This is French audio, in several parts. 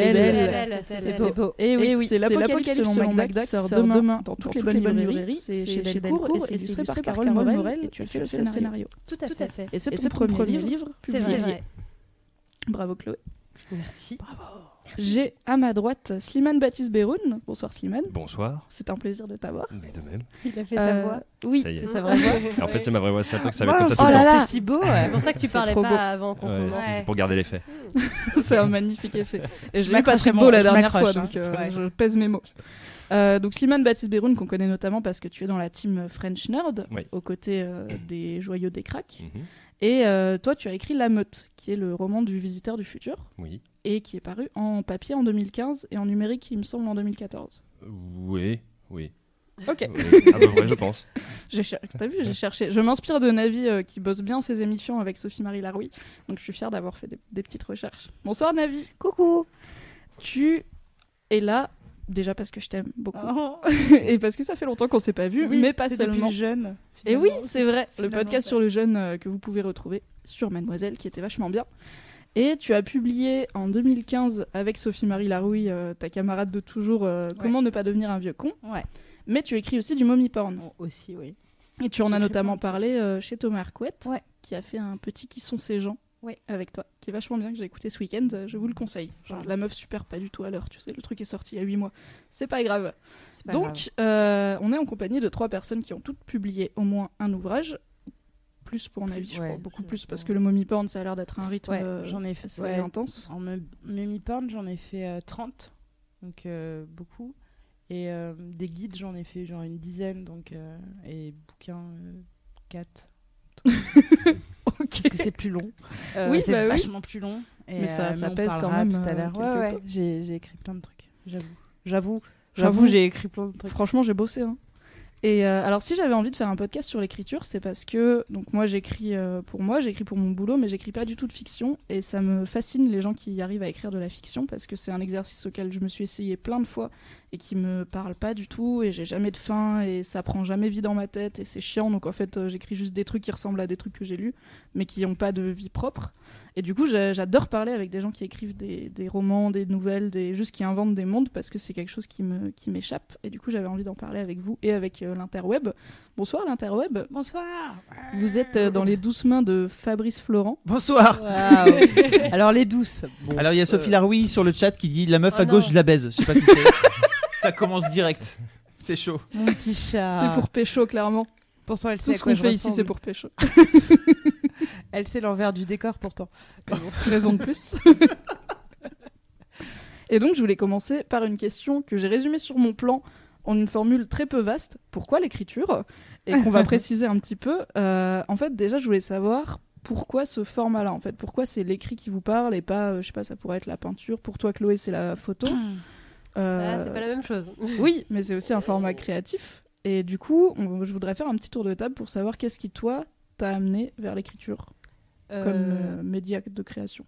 Elle est belle, c'est beau. beau. Et oui, oui, c'est l'Apocalypse selon Magda qui sort demain dans toutes les bonnes librairies. librairies. C'est chez Delcourt et c'est illustré par Carole Morel Morel et tu as fait le scénario. scénario. Tout à fait. Et c'est ton premier premier livre C'est publié. vrai. Bravo Chloé. Merci. J'ai à ma droite Slimane Baptiste Beroun. Bonsoir Slimane. Bonsoir, C'est un plaisir de t'avoir. mais de même. Il a fait Euh, sa voix. Oui. C'est sa vraie voix. En fait, c'est ma vraie voix, c'est ça va être comme ça oh là là, c'est si beau. C'est pour ça que tu parlais pas beau. avant qu'on Ouais, commence. c'est pour garder l'effet. c'est un magnifique effet. Et je l'ai pas très beau la dernière fois, m'accroche, donc hein. euh, Ouais. je pèse mes mots. Euh, donc Slimane Baptiste Beroun, qu'on connaît notamment parce que tu es dans la team French Nerd, Oui. aux côtés euh, des joyeux des cracks. Mhm. Et euh, toi, tu as écrit La Meute, qui est le roman du visiteur du futur, Oui. Et qui est paru en papier en 2015 et en numérique, il me semble, en 2014. Oui, oui. Ok. Oui, à peu près, je pense. J'ai cher- T'as vu, j'ai cherché. Je m'inspire de Navi euh, qui bosse bien ses émissions avec Sophie-Marie Larouille. Donc je suis fière d'avoir fait des, des petites recherches. Bonsoir Navi. Coucou. Tu es là déjà parce que je t'aime beaucoup Oh. et parce que ça fait longtemps qu'on s'est pas vu, Oui, mais pas c'est seulement. depuis jeune. Et oui, c'est vrai, le podcast sur le jeune euh, que vous pouvez retrouver sur Mademoiselle qui était vachement bien. Et tu as publié en 2015 avec Sophie-Marie Larouille, euh, ta camarade de toujours, euh, Comment ne pas devenir un vieux con. Ouais. Mais tu écris aussi du mommy porn. Bon, aussi, oui. Et tu en as notamment parlé euh, chez Thomas Arquette, Ouais. qui a fait un petit Qui sont ces gens avec toi, qui est vachement bien, que j'ai écouté ce week-end. Je vous le conseille. Genre, la meuf super pas du tout à l'heure, tu sais, le truc est sorti il y a 8 mois. C'est pas grave. Pas. Donc, on est en compagnie de trois personnes qui ont toutes publié au moins un ouvrage. Plus pour mon avis, je Ouais, crois, beaucoup je- plus, parce que le mommy porn, ça a l'air d'être un rythme Ouais, euh, j'en ai fait assez ouais, intense. En me- Mimi Porn, j'en ai fait euh, 30, donc euh, beaucoup. Et euh, des guides, j'en ai fait genre une dizaine, donc euh, et bouquins 4. Ok. Parce que c'est plus long. Euh, Oui, c'est bah oui. vachement plus long. Et, Mais ça- euh, pèse quand même, tout à euh, l'heure. quelque ouais, ouais, j'ai écrit plein de trucs. J'avoue. J'avoue. J'avoue. J'avoue, j'ai écrit plein de trucs. Franchement, j'ai bossé. hein. Et euh, alors, si j'avais envie de faire un podcast sur l'écriture, c'est parce que donc moi j'écris euh, pour moi, j'écris pour mon boulot, mais j'écris pas du tout de fiction. Et ça me fascine les gens qui arrivent à écrire de la fiction parce que c'est un exercice auquel je me suis essayé plein de fois et qui me parle pas du tout. Et j'ai jamais de fin et ça prend jamais vie dans ma tête et c'est chiant. Donc en fait, euh, j'écris juste des trucs qui ressemblent à des trucs que j'ai lus, mais qui ont pas de vie propre. Et du coup, j'a- j'adore parler avec des gens qui écrivent des, des romans, des nouvelles, des juste qui inventent des mondes parce que c'est quelque chose qui me qui m'échappe. Et du coup, j'avais envie d'en parler avec vous et avec euh, l'interweb. Bonsoir l'interweb. Bonsoir. Vous êtes euh, dans les douces mains de Fabrice Florent. Bonsoir. Alors les douces. Bon, Alors il y a Sophie Larouille sur le chat qui dit la meuf Oh à gauche non. je la baise. Je sais pas qui c'est. Ça commence direct. C'est chaud. mon petit chat. C'est pour pécho clairement. Pourtant, elle Tout sait à ce qu'on je fait ici, ressemble. c'est pour pécho. Elle sait l'envers du décor pourtant. Mais bon. Raison de plus. Et donc, je voulais commencer par une question que j'ai résumée sur mon plan en une formule très peu vaste. Pourquoi l'écriture? Et qu'on va préciser un petit peu. Euh, en fait, déjà, je voulais savoir pourquoi ce format-là. En fait, pourquoi c'est l'écrit qui vous parle et pas, euh, je sais pas, ça pourrait être la peinture. Pour toi, Chloé, c'est la photo. Euh, Ah, c'est pas la même chose. Oui, mais c'est aussi un format créatif. Et du coup, on- je voudrais faire un petit tour de table pour savoir qu'est-ce qui, toi, t'a amené vers l'écriture comme Euh, euh, média de création.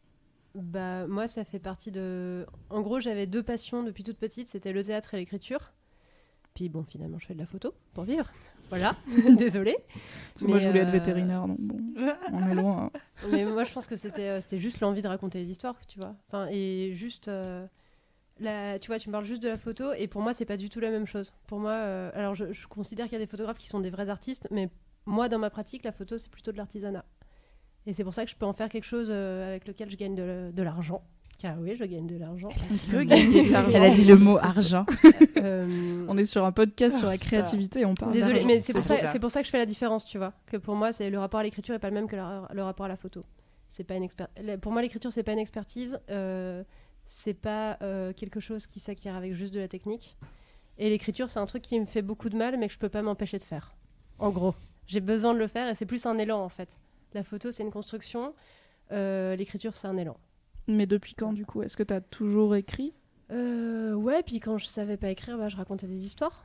Bah, moi, ça fait partie de. En gros, j'avais deux passions depuis toute petite c'était le théâtre et l'écriture. Puis bon, finalement, je fais de la photo pour vivre. Voilà, désolée. Parce que moi, je voulais être euh, vétérinaire, donc bon, on est loin. hein. Mais moi, je pense que c'était euh, c'était juste l'envie de raconter les histoires, tu vois. Enfin, et juste. euh, la- tu vois, tu me parles juste de la photo, et pour moi, c'est pas du tout la même chose. Pour moi, euh, alors je, je considère qu'il y a des photographes qui sont des vrais artistes, mais moi, dans ma pratique, la photo, c'est plutôt de l'artisanat. Et c'est pour ça que je peux en faire quelque chose euh, avec lequel je gagne de, de l'argent. Car oui, je gagne de l'argent. On peut gagner de l'argent. Elle a dit le mot argent. Euh, On est sur un podcast sur la créativité et on parle Désolée, mais c'est pour, ça, pour ça que je fais la différence, tu vois. Que pour moi, c'est le rapport à l'écriture est pas le même que la- le rapport à la photo. C'est pas une expert... Pour moi, l'écriture, c'est pas une expertise. euh, c'est pas euh, quelque chose qui s'acquiert avec juste de la technique. Et l'écriture, c'est un truc qui me fait beaucoup de mal, mais que je peux pas m'empêcher de faire. En gros, j'ai besoin de le faire et c'est plus un élan en fait. La photo, c'est une construction. euh, l'écriture, c'est un élan. Mais depuis quand, du coup? Est-ce que tu as toujours écrit? Euh, ouais, puis quand je savais pas écrire, bah, je racontais des histoires.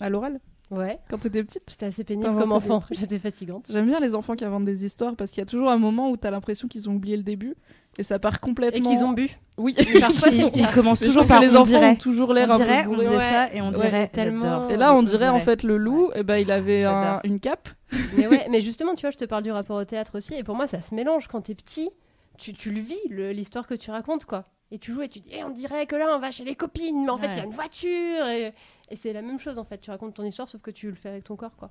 à l'oral? Ouais. quand t'étais petite? C'était assez pénible comme enfant. J'étais fatigante. J'aime bien les enfants qui inventent des histoires parce qu'il y a toujours un moment où t'as l'impression qu'ils ont oublié le début et ça part Et complètement. qu'ils ont bu. Oui. Parfois, Ils commencent toujours par les on enfants dirait. ont toujours l'air On un dirait, peu on Ouais. ça et on Ouais, dirait tellement. Et là, on On dirait en fait le loup, et ben il avait un- une cape. Mais ouais, mais justement, tu vois, je te parle du rapport au théâtre aussi. Et pour moi, ça se mélange. Quand t'es petit, tu, tu le vis, l'histoire que tu racontes, quoi. Et tu joues et tu dis, Eh, on dirait que là, on va chez les copines, mais en fait, il y a une voiture. Et, et c'est la même chose, en fait. Tu racontes ton histoire, sauf que tu le fais avec ton corps, quoi.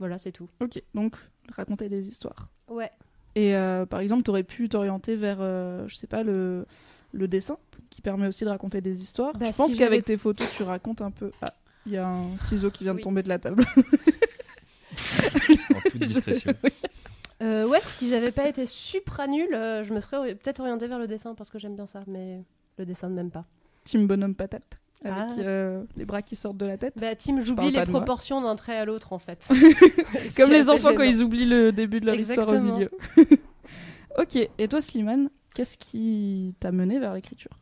Voilà, c'est tout. Ok, donc raconter des histoires. Ouais. Et euh, par exemple, t'aurais pu t'orienter vers, euh, je sais pas, le, le dessin, qui permet aussi de raconter des histoires. Bah, je pense si qu'avec tes photos, tu racontes un peu. Ah, il y a un ciseau qui vient de tomber de la table. En toute discrétion. Euh, ouais, si j'avais pas été supra nulle, euh, je me serais ori- peut-être orientée vers le dessin parce que j'aime bien ça, mais le dessin ne m'aime pas. Team bonhomme patate. Avec Ah. euh, les bras qui sortent de la tête. Bah, Tim, j'oublie les proportions d'un trait à l'autre, en fait. Comme les enfants quand ils oublient le début de leur histoire au milieu. ok, et toi Slimane, qu'est-ce qui t'a mené vers l'écriture?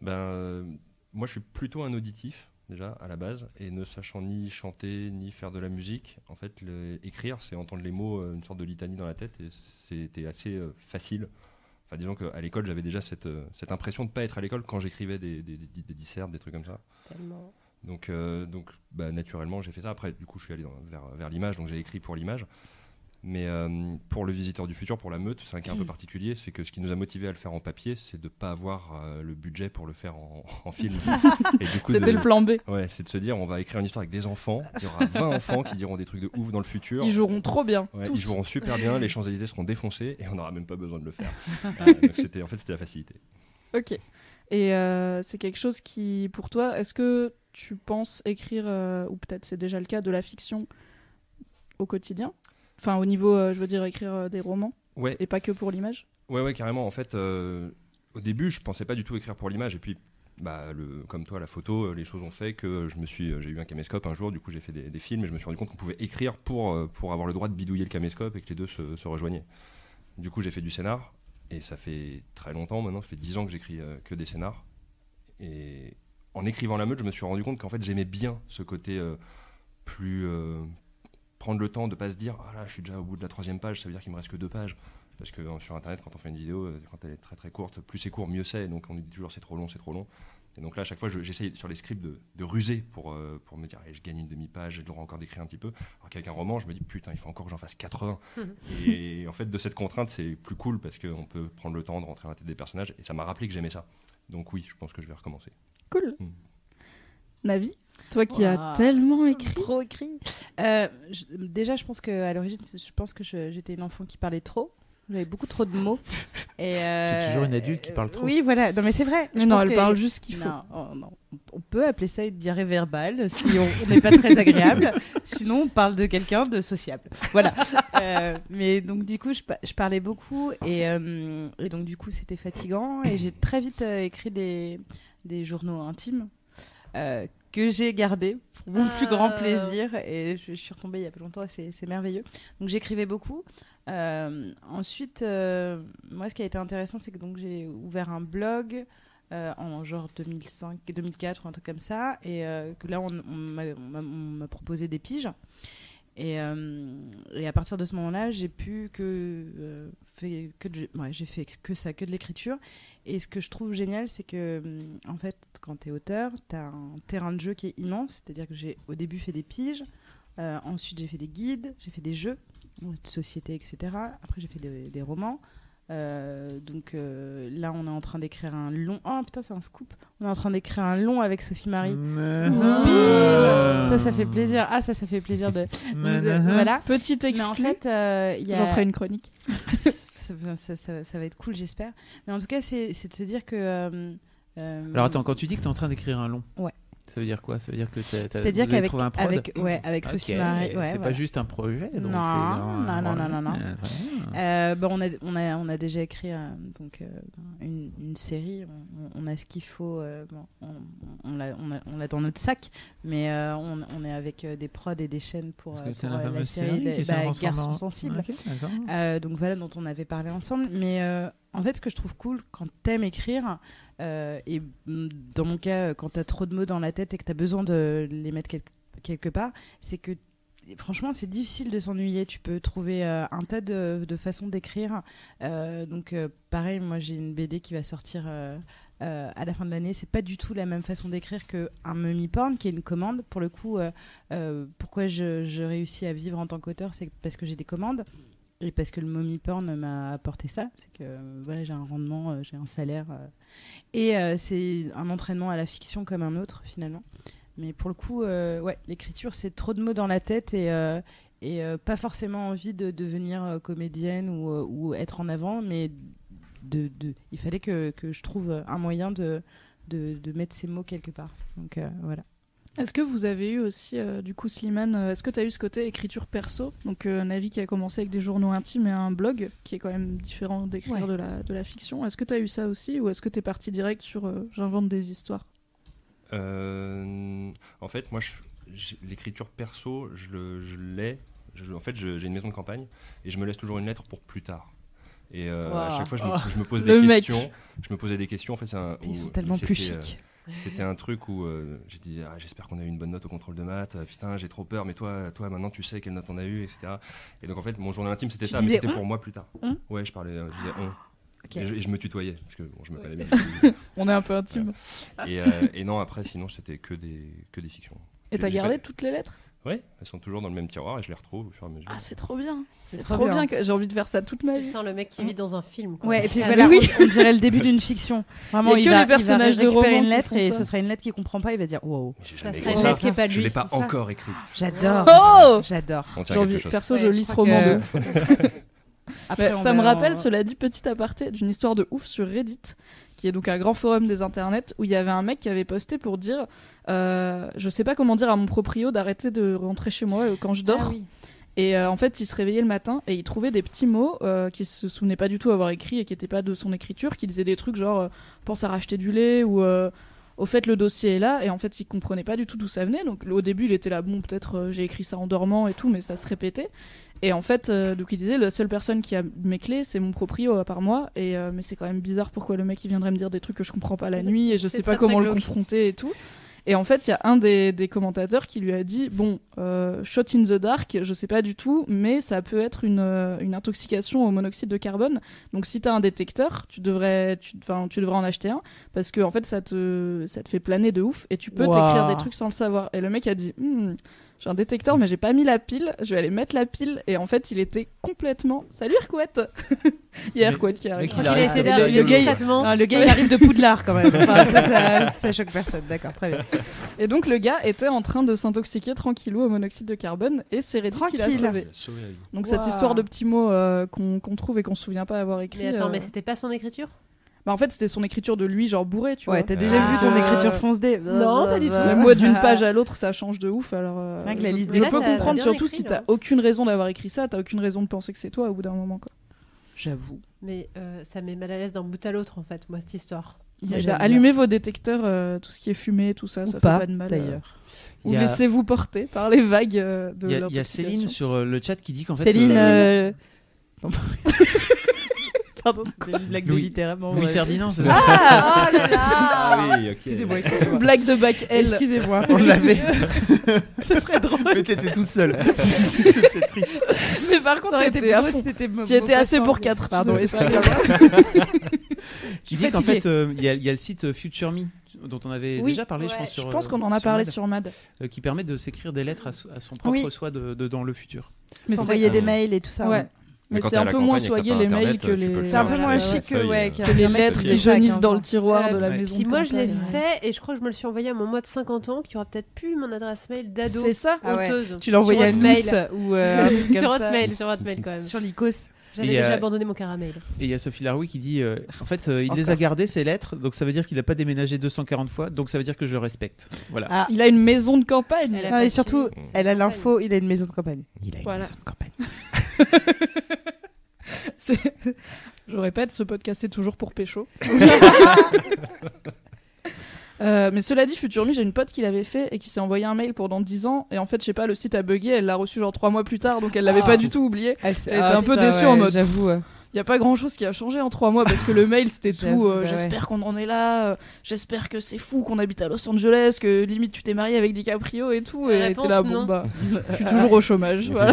Ben, euh, moi, je suis plutôt un auditif, déjà, à la base, et ne sachant ni chanter, ni faire de la musique, en fait, le- écrire, c'est entendre les mots, euh, une sorte de litanie dans la tête, et c'était assez euh, facile. Enfin, disons qu'à l'école, j'avais déjà cette, euh, cette impression de ne pas être à l'école quand j'écrivais des, des, des, des dissertes, des trucs comme ça. Tellement. Donc, euh, donc bah, naturellement, j'ai fait ça. Après, du coup, je suis allé dans- vers, vers l'image, donc j'ai écrit pour l'image. Mais euh, pour le visiteur du futur, pour la meute, c'est un cas un peu particulier. C'est que ce qui nous a motivé à le faire en papier, c'est de ne pas avoir euh, le budget pour le faire en, en film. C'était le plan B. Ouais, c'est de se dire, on va écrire une histoire avec des enfants. Il y aura 20 enfants qui diront des trucs de ouf dans le futur. Ils joueront trop bien. Ouais, ils joueront super bien, les Champs-Élysées seront défoncés et on n'aura même pas besoin de le faire. Euh, donc en fait, c'était la facilité. Ok. Et euh, c'est quelque chose qui, pour toi, est-ce que tu penses écrire, ou peut-être c'est déjà le cas, de la fiction au quotidien? Enfin, au niveau, euh, je veux dire, écrire euh, des romans, Ouais, et pas que pour l'image Ouais, ouais, carrément. En fait, euh, au début, je pensais pas du tout écrire pour l'image. Et puis, bah, le, comme toi, la photo, les choses ont fait que je me suis, j'ai eu un caméscope un jour. Du coup, j'ai fait des, des films et je me suis rendu compte qu'on pouvait écrire pour, pour avoir le droit de bidouiller le caméscope et que les deux se, se rejoignaient. Du coup, j'ai fait du scénar et ça fait très longtemps maintenant. Ça fait 10 ans que j'écris euh, que des scénars. Et en écrivant La Meute, je me suis rendu compte qu'en fait, j'aimais bien ce côté euh, plus. euh, prendre le temps de pas se dire ah là je suis déjà au bout de la troisième page ça veut dire qu'il me reste que deux pages. Parce que euh, sur internet quand on fait une vidéo euh, quand elle est très très courte plus c'est court mieux c'est. Donc on dit toujours c'est trop long c'est trop long. Et donc là à chaque fois je- j'essaye sur les scripts de, de ruser pour, euh, pour me dire Allez, je gagne une demi-page j'ai le droit encore d'écrire un petit peu. Alors qu'avec un roman je me dis putain il faut encore que j'en fasse 80 et en fait de cette contrainte c'est plus cool parce qu'on peut prendre le temps de rentrer dans la tête des personnages. Et ça m'a rappelé que j'aimais ça. Donc oui je pense que je vais recommencer. Cool. Mm. Navi, toi qui as Ouah. tellement écrit. Trop écrit. Euh, je- déjà, je pense que à l'origine, je pense que j'étais une enfant qui parlait trop. J'avais beaucoup trop de mots. Et euh, toujours une adulte qui parle trop. Oui, voilà. Non, mais c'est vrai. Mais Je non, pense elle que- parle juste ce qu'il faut. Non, oh, non. On peut appeler ça une diarrhée verbale si on n'est pas très agréable. Sinon, on parle de quelqu'un de sociable. Voilà. Euh, mais donc, du coup, je, pa- je parlais beaucoup et, euh, et donc, du coup, c'était fatigant. Et j'ai très vite euh, écrit des, des journaux intimes euh, que j'ai gardés pour mon plus grand Ah. plaisir. Et je, je suis retombée il y a pas longtemps et c'est merveilleux. Donc, j'écrivais beaucoup. Euh, ensuite, euh, moi, ce qui a été intéressant, c'est que donc j'ai ouvert un blog euh, en genre 2005, 2004 ou un truc comme ça, et euh, que là, on, on m'a proposé des piges. Et, euh, et à partir de ce moment-là, j'ai pu que, euh, fait que de- j'ai fait que ça, que de l'écriture. Et ce que je trouve génial, c'est que hum, en fait, quand tu es auteur, tu as un terrain de jeu qui est immense. C'est-à-dire que j'ai au début fait des piges, euh, ensuite j'ai fait des guides, j'ai fait des jeux de société, etc. Après, j'ai fait des romans. Euh, donc euh, là, on est en train d'écrire un long. Oh putain, c'est un scoop. On est en train d'écrire un long avec Sophie Marie. Bim Ça, ça fait plaisir. Ah, ça, ça fait plaisir de. de- voilà. Petite Mais exclu. en fait, euh, a. J'en ferai une chronique. ça, va- ça- ça- ça va être cool, j'espère. Mais en tout cas, c'est c'est de se dire que. euh, euh, Alors attends, quand tu dis que tu es en train d'écrire un long, Ouais. Ça veut dire quoi? Ça veut dire que C'est-à-dire qu'avec trouvé un prod? avec, ouais, avec Sophie Marie. Ouais, c'est pas juste un projet. donc Non, un- non, non, non, non. Euh, bah, on, a, on, a, on a déjà écrit euh, donc, euh, une, une série, on, on a ce qu'il faut, bon, on, on l'a on dans notre sac, mais on, on est avec des prods et des chaînes pour, pour, la série, série qui bah, Garçons en- sensibles. Donc voilà, dont on avait parlé ensemble. Mais en fait, ce que je trouve cool quand t'aimes écrire, euh, et dans mon cas, quand t'as trop de mots dans la tête et que t'as besoin de les mettre quel- quelque part, c'est que franchement, c'est difficile de s'ennuyer. Tu peux trouver euh, un tas de, façons d'écrire. Euh, donc, pareil, moi, j'ai une BD qui va sortir à la fin de l'année. C'est pas du tout la même façon d'écrire qu'un mummy porn, qui est une commande. Pour le coup, pourquoi je réussis à vivre en tant qu'auteur, c'est parce que j'ai des commandes. Et parce que le mommy porn m'a apporté ça, c'est que euh, voilà, j'ai un rendement, euh, j'ai un salaire. euh, et c'est un entraînement à la fiction comme un autre, finalement. Mais pour le coup, ouais, l'écriture, c'est trop de mots dans la tête et, et pas forcément envie de devenir comédienne ou, ou être en avant, mais de, de- il fallait que, que je trouve un moyen de, de, de mettre ces mots quelque part. Donc voilà. Est-ce que vous avez eu aussi, euh, du coup, Slimane, euh, est-ce que tu as eu ce côté écriture perso? Donc, euh, Navi qui a commencé avec des journaux intimes et un blog qui est quand même différent d'écrire Ouais. de, la, de la fiction. Est-ce que tu as eu ça aussi ou est-ce que tu es parti direct sur euh, j'invente des histoires? Euh, en fait, moi, l'écriture perso, je, le- je l'ai. Je- en fait, je- j'ai une maison de campagne et je me laisse toujours une lettre pour plus tard. Et euh, à chaque fois, je me, Oh. je me pose Le des mec. questions. Je me posais des questions. En fait, c'est un. Ils où sont tellement plus euh, chics. C'était un truc où euh, j'ai dit ah, j'espère qu'on a eu une bonne note au contrôle de maths. Euh, putain, j'ai trop peur, mais toi, toi maintenant tu sais quelle note on a eu, etc. Et donc en fait, mon journal intime c'était ça, mais c'était pour moi plus tard. Ouais, je parlais, euh, je disais on. Ok. Et, je, et je me tutoyais parce que bon, je me connais bien. On est un peu intime. et, euh, et non, après, sinon c'était que des que des fictions. Et t'as gardé pas- toutes les lettres? Ouais, elles sont toujours dans le même tiroir et je les retrouve au fur et à mesure. Ah, c'est trop bien. C'est trop, trop bien. bien. que j'ai envie de faire ça toute ma vie. Putain, le mec qui vit dans un film. quoi. Ouais, et puis Ah, voilà, oui. on, on dirait le début d'une fiction. Vraiment, Il y a il, que va, les personnages il va récupérer une lettre et ça. ce sera une lettre qu'il comprend pas, il va dire wow. Ça serait une lettre qui est pas de Je lui. l'ai pas encore écrit. J'adore. Oh J'adore. Perso, je lis ce roman de ouf. Ça me rappelle, cela dit, petit aparté, d'une histoire de ouf sur Reddit, qui est donc un grand forum des internets, où il y avait un mec qui avait posté pour dire euh, Je sais pas comment dire à mon proprio d'arrêter de rentrer chez moi euh, quand je dors. Ah oui. Et euh, en fait, il se réveillait le matin et il trouvait des petits mots euh, qu'il se souvenait pas du tout avoir écrit et qui n'étaient pas de son écriture, qui disaient des trucs genre euh, pense à racheter du lait ou au fait le dossier est là et en fait il comprenait pas du tout d'où ça venait. Donc au début il était là bon peut-être j'ai écrit ça en dormant et tout, mais ça se répétait. Et en fait euh, donc il disait la seule personne qui a mes clés c'est mon proprio à part moi et euh, mais c'est quand même bizarre pourquoi le mec il viendrait me dire des trucs que je comprends pas la nuit et je sais pas comment le confronter et tout. Et en fait, il y a un des, des commentateurs qui lui a dit Bon, euh, shot in the dark, je sais pas du tout, mais ça peut être une, une intoxication au monoxyde de carbone. Donc, si tu as un détecteur, tu devrais, tu, tu devrais en acheter un, parce que en fait, ça te, ça te fait planer de ouf et tu peux Waouh. t'écrire des trucs sans le savoir. Et le mec a dit Hmm, J'ai un détecteur, mais j'ai pas mis la pile, je vais aller mettre la pile. Et en fait, il était complètement. Salut Erquette Il y a Erquette qui arrive. Il le gars, il- discrètement. Le gars, il arrive de Poudlard quand même. Enfin, ça, ça, ça choque personne. D'accord, très bien. Et donc, le gars était en train de s'intoxiquer tranquillou au monoxyde de carbone et c'est Reddit qui l'a sauvé. Donc cette histoire de petits mots euh, qu'on trouve et qu'on se souvient pas avoir écrit. Mais attends, euh, mais c'était pas son écriture? Bah, en fait c'était son écriture de lui genre bourré tu Ouais, vois. t'as déjà Ah. vu ton Euh, écriture fonce dé Non, pas du tout. Mais moi d'une page à l'autre ça change de ouf alors. euh, que la je- liste je peux comprendre surtout écrit, si t'as aucune raison d'avoir écrit ça, t'as aucune raison de penser que c'est toi au bout d'un moment quoi. J'avoue. Mais euh, ça met mal à l'aise d'un bout à l'autre, en fait, moi, cette histoire. Allumez vos détecteurs, euh, tout ce qui est fumé, tout ça, Ou ça pas, fait pas de mal. euh, d'ailleurs. Ou a- laissez-vous porter par les vagues euh, de Il y, a- il y a. Céline sur euh, le chat qui dit qu'en fait. Céline. Pardon, c'était une blague de littéralement. Louis ouais. Ferdinand, c'est Ah, oh là là Ah oui, ok. Excusez-moi, excusez-moi. Blague de bac L. Excusez-moi. on l'avait. Ça serait drôle. Mais t'étais toute seule. C'est triste. Mais par Ça contre t'étais à fond. Tu étais assez pour quatre. 4 Pardon, c'est pas excusez-moi. dit qu'en fait, euh, il y, a- il y a le site euh, Future Me dont on avait Oui, déjà parlé, je pense. Sur, Je pense euh, qu'on en a sur parlé Mad, sur Mad. euh, qui permet de s'écrire des lettres à, so- à son propre Oui. soi de, de- dans le futur. Mais S'envoyer des mails et tout ça. Ouais. Mais c'est un peu moins soigné les Internet, mails que les. C'est un peu moins chic que, ouais, les lettres qui jaunissent 15 dans ans. le tiroir de la maison. Puis de moi, je l'ai fait et je crois que je me le suis envoyé à mon moi de 50 ans qui aura peut-être plus mon adresse mail d'ado. C'est ça Ah ouais. Tu l'as envoyé à Hotmail. ou euh, un truc Sur comme ça. Hotmail, sur Hotmail quand même. Sur l'Icos. J'avais Et, déjà euh, abandonné mon caramel. Et il y a Sophie Laroui qui dit euh, en fait, euh, il les a gardées, ces lettres, donc ça veut dire qu'il n'a pas déménagé 240 fois, donc ça veut dire que je le respecte. Voilà. Ah. Il a une maison de campagne. Elle a Non, et surtout, elle a l'info, il a une maison de campagne. Il a une Voilà. maison de campagne. C'est- Je répète, ce podcast c'est toujours pour pécho. Euh, mais cela dit, Future Me, j'ai une pote qui l'avait fait et qui s'est envoyé un mail pendant 10 ans. Et en fait, je sais pas, le site a bugué, elle l'a reçu genre 3 mois plus tard, donc elle l'avait Ah. pas du tout oublié. Elle, était un peu déçue en mode- J'avoue. Il y a pas grand chose qui a changé en trois mois parce que le mail c'était tout. euh, bah ouais. J'espère qu'on en est là. euh, J'espère que c'est fou qu'on habite à Los Angeles, que limite tu t'es marié avec DiCaprio et tout. La Et réponse, t'es là, non. bon bah, je suis toujours au chômage. Voilà.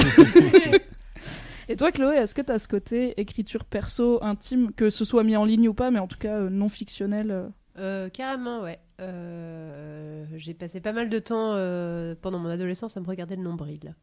Et toi, Chloé, est-ce que t'as ce côté écriture perso, intime, que ce soit mis en ligne ou pas, mais en tout cas euh, non fictionnel euh, Euh, carrément, ouais. Euh, J'ai passé pas mal de temps euh, pendant mon adolescence à me regarder le nombril.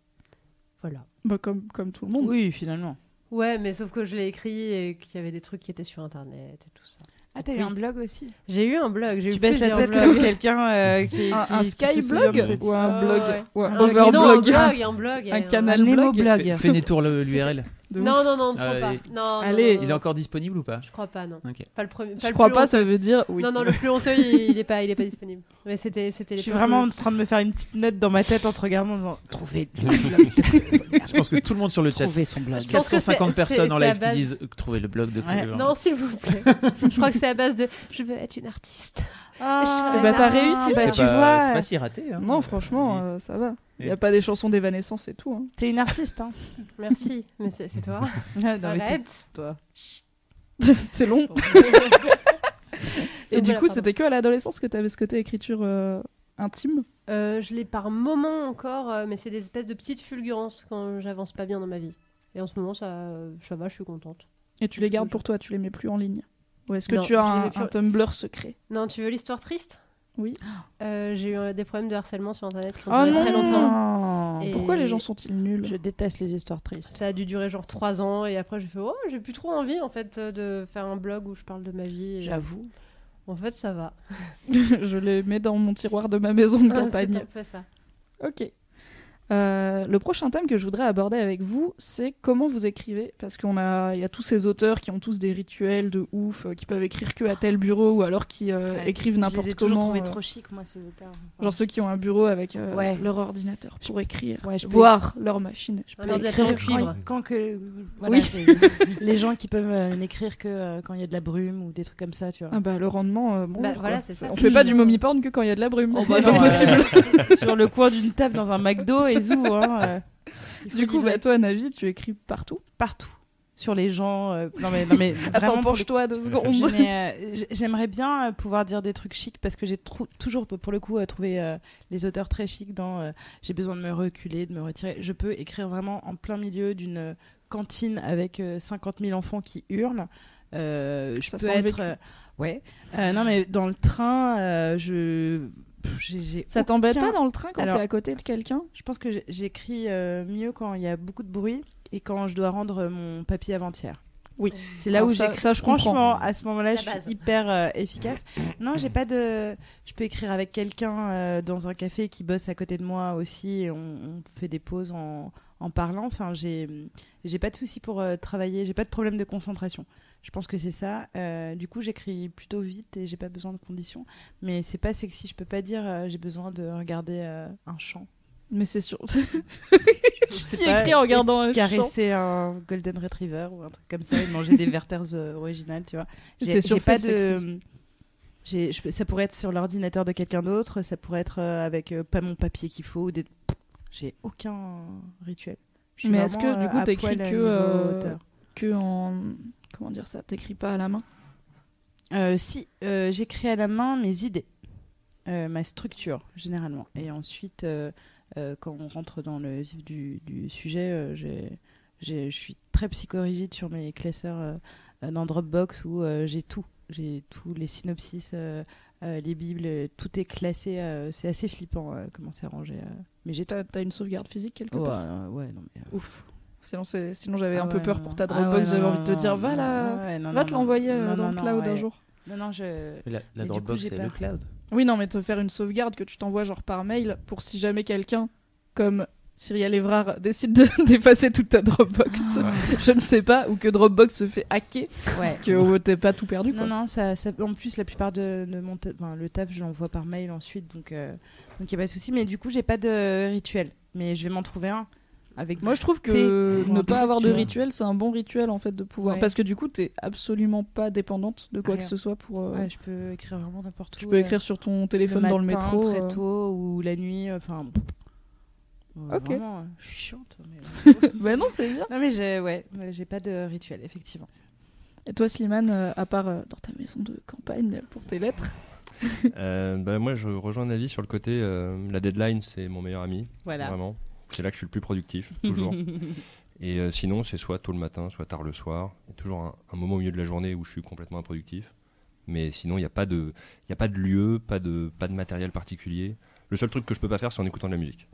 Voilà. bah, comme, comme tout le monde. Oui, finalement. Ouais, mais sauf que je l'ai écrit et qu'il y avait des trucs qui étaient sur internet et tout ça. Ah, t'as eu un blog aussi? J'ai eu un blog, j'ai eu Tu baisses la tête comme quelqu'un euh, qui, Un, qui- un Skyblog ou un blog ouais. ou un Un- Non, un Overblog blog, un blog. Un canal Un blog. Fais, détour l'URL. De Non, non, non, trop Euh, pas. et- Non, non, Allez. non, Il est encore disponible ou pas Je crois pas, non. Pas le premier. Je le crois plus pas, honteux. ça veut dire oui. Non, non, le plus honteux, il, il est pas, il est pas disponible. Mais c'était, c'était. Je suis vraiment en train de me faire une petite note dans ma tête en te regardant en disant Trouver Je pense que tout le monde sur le chat. Trouver son blog. Je pense que 450 c'est- personnes en live qui base- disent euh, trouver le blog de Ouais. Non, s'il vous plaît. je crois que c'est à base de. Je veux être une artiste. Ah, Eh bah, t'as réussi. bah, c'est tu pas, vois, c'est pas si raté. hein. Non, franchement, euh, ça va. Il n'y a pas des chansons d'évanescence et tout. hein. t'es une artiste, hein Merci, mais c'est, c'est toi. Non, t'es- Arrête. toi. c'est long. Et Donc du voilà, coup, pardon. c'était que à l'adolescence que tu avais ce côté écriture euh, intime? Euh, je l'ai par moment encore, euh, mais c'est des espèces de petites fulgurances quand j'avance pas bien dans ma vie. Et en ce moment, ça, ça va, je suis contente. et tu les gardes pour toi, tu les mets plus en ligne? Ou est-ce que Non, tu as plus- un Tumblr secret? Non, tu veux l'histoire triste? Oui. Euh, J'ai eu euh, des problèmes de harcèlement sur internet qui ont Oh duré non très longtemps. Et- Pourquoi les gens sont-ils nuls? Je déteste les histoires tristes. Ça a dû durer genre 3 ans et après j'ai fait oh j'ai plus trop envie en fait euh, de faire un blog où je parle de ma vie. et- J'avoue. En fait ça va. Je les mets dans mon tiroir de ma maison de Ah, c'est campagne. un peu ça. Ok. Euh, le prochain thème que je voudrais aborder avec vous, c'est comment vous écrivez, parce qu'on a, il y a tous ces auteurs qui ont tous des rituels de ouf, euh, qui peuvent écrire que à tel bureau ou alors qui euh, Ouais, écrivent je les ai n'importe comment. euh, trop chic, moi, ces auteurs. Genre ceux qui ont un bureau avec euh, Ouais. leur ordinateur pour écrire, Ouais, je peux- voir leur machine. Je peux écrire cuivre. Quand, quand que. Voilà, Oui. les gens qui peuvent euh, n'écrire que euh, quand il y a de la brume ou des trucs comme ça, tu vois. Ah bah le rendement, euh, bon. Bah, voilà, c'est ça. On fait pas du mommy porn que quand il y a de la brume. Oh, c'est bah pas non, possible. sur le coin d'une table dans un McDo et Hein, euh, Du coup, bah, toi, Navi, tu écris partout? partout. Sur les gens. euh, non, mais, non, mais Attends, penche-toi deux secondes. Je euh, J'aimerais bien pouvoir dire des trucs chics parce que j'ai toujours, pour le coup, euh, trouvé les auteurs très chics dans j'ai besoin de me reculer, de me retirer. Je peux écrire vraiment en plein milieu d'une cantine avec euh, 50 000 enfants qui hurlent. Je Ça peux être. ouais. Non, mais dans le train, euh, Ça t'embête aucun- pas dans le train quand t'es à côté de quelqu'un? Je pense que j'écris euh, mieux quand il y a beaucoup de bruit et quand je dois rendre mon papier avant-hier. Oui. C'est là Alors où j'écris. ça, je comprends. Franchement, à ce moment-là, je suis hyper euh, efficace. Non, j'ai pas de. Je peux écrire avec quelqu'un euh, dans un café qui bosse à côté de moi aussi. Et on, on fait des pauses en, en parlant. Enfin, j'ai j'ai pas de souci pour euh, travailler. J'ai pas de problème de concentration. Je pense que c'est ça. Euh, du coup, j'écris plutôt vite et j'ai pas besoin de conditions. Mais c'est pas sexy. Je peux pas dire euh, j'ai besoin de regarder euh, un champ. Mais c'est sûr. Je pas, écrit en regardant un champ? caresser un golden retriever ou un truc comme ça et manger des Werther's originales, tu vois. C'est sûr pas de je ça pourrait être sur l'ordinateur de quelqu'un d'autre, ça pourrait être avec pas mon papier qu'il faut ou des j'ai aucun rituel. Suis Mais est-ce que, du coup, t'écris que, que en. Comment dire ça T'écris pas à la main Euh, si euh, j'écris à la main mes idées, euh, ma structure généralement, et ensuite quand on rentre dans le vif du, du sujet, je suis très psychorigide sur mes classeurs dans Dropbox où j'ai tout, j'ai tous les synopsis, les bibles, tout est classé. c'est assez flippant comment c'est rangé, mais j'ai. T'as t'as une sauvegarde physique quelque Ouais, part euh, ouais, non mais. Ouf. Sinon, c'est- sinon j'avais ah un peu peur non. pour ta Ah Dropbox. ouais, J'avais envie de te dire, non, va, la... ouais, non, va non, te l'envoyer euh, dans non, le cloud un jour. Non, non, je. La, Dropbox, c'est le cloud. Oui, non, mais te faire une sauvegarde que tu t'envoies genre par mail pour si jamais quelqu'un, comme Cyrielle Evrard, décide de- d'effacer toute ta Dropbox, je ne sais pas, ou que Dropbox se fait hacker, Ouais. que oh, t'es pas tout perdu. Quoi. Non, non, ça, ça- en plus, la plupart de, de mon ta- enfin, le taf, je l'envoie par mail ensuite, donc il donc n'y a pas de souci. Mais du coup, j'ai pas de rituel. Mais je vais m'en trouver un. Avec Moi, je trouve que ne pas avoir de rituel, c'est un bon rituel en fait de pouvoir. Ouais. Parce que du coup, t'es absolument pas dépendante de quoi Rien. que ce soit pour. euh, Ouais, je peux écrire vraiment n'importe où. tu peux euh, écrire sur ton téléphone dans le métro. très euh. tôt ou la nuit. Enfin. euh, Ok. Vraiment, euh, je suis chiante. mais- bah non, c'est bien. non, mais j'ai ouais, j'ai pas de rituel, effectivement. Et toi, Slimane, euh, à part euh, dans ta maison de campagne pour tes lettres? Euh, bah, moi, je rejoins Navi sur le côté. euh, la deadline, c'est mon meilleur ami. Voilà. Vraiment. C'est là que je suis le plus productif, toujours. Et euh, sinon, c'est soit tôt le matin, soit tard le soir. Il y a toujours un, un moment au milieu de la journée où je suis complètement improductif. Mais sinon, il n'y a, pas de- il y a pas de lieu, pas de, pas de matériel particulier. Le seul truc que je peux pas faire, c'est en écoutant de la musique.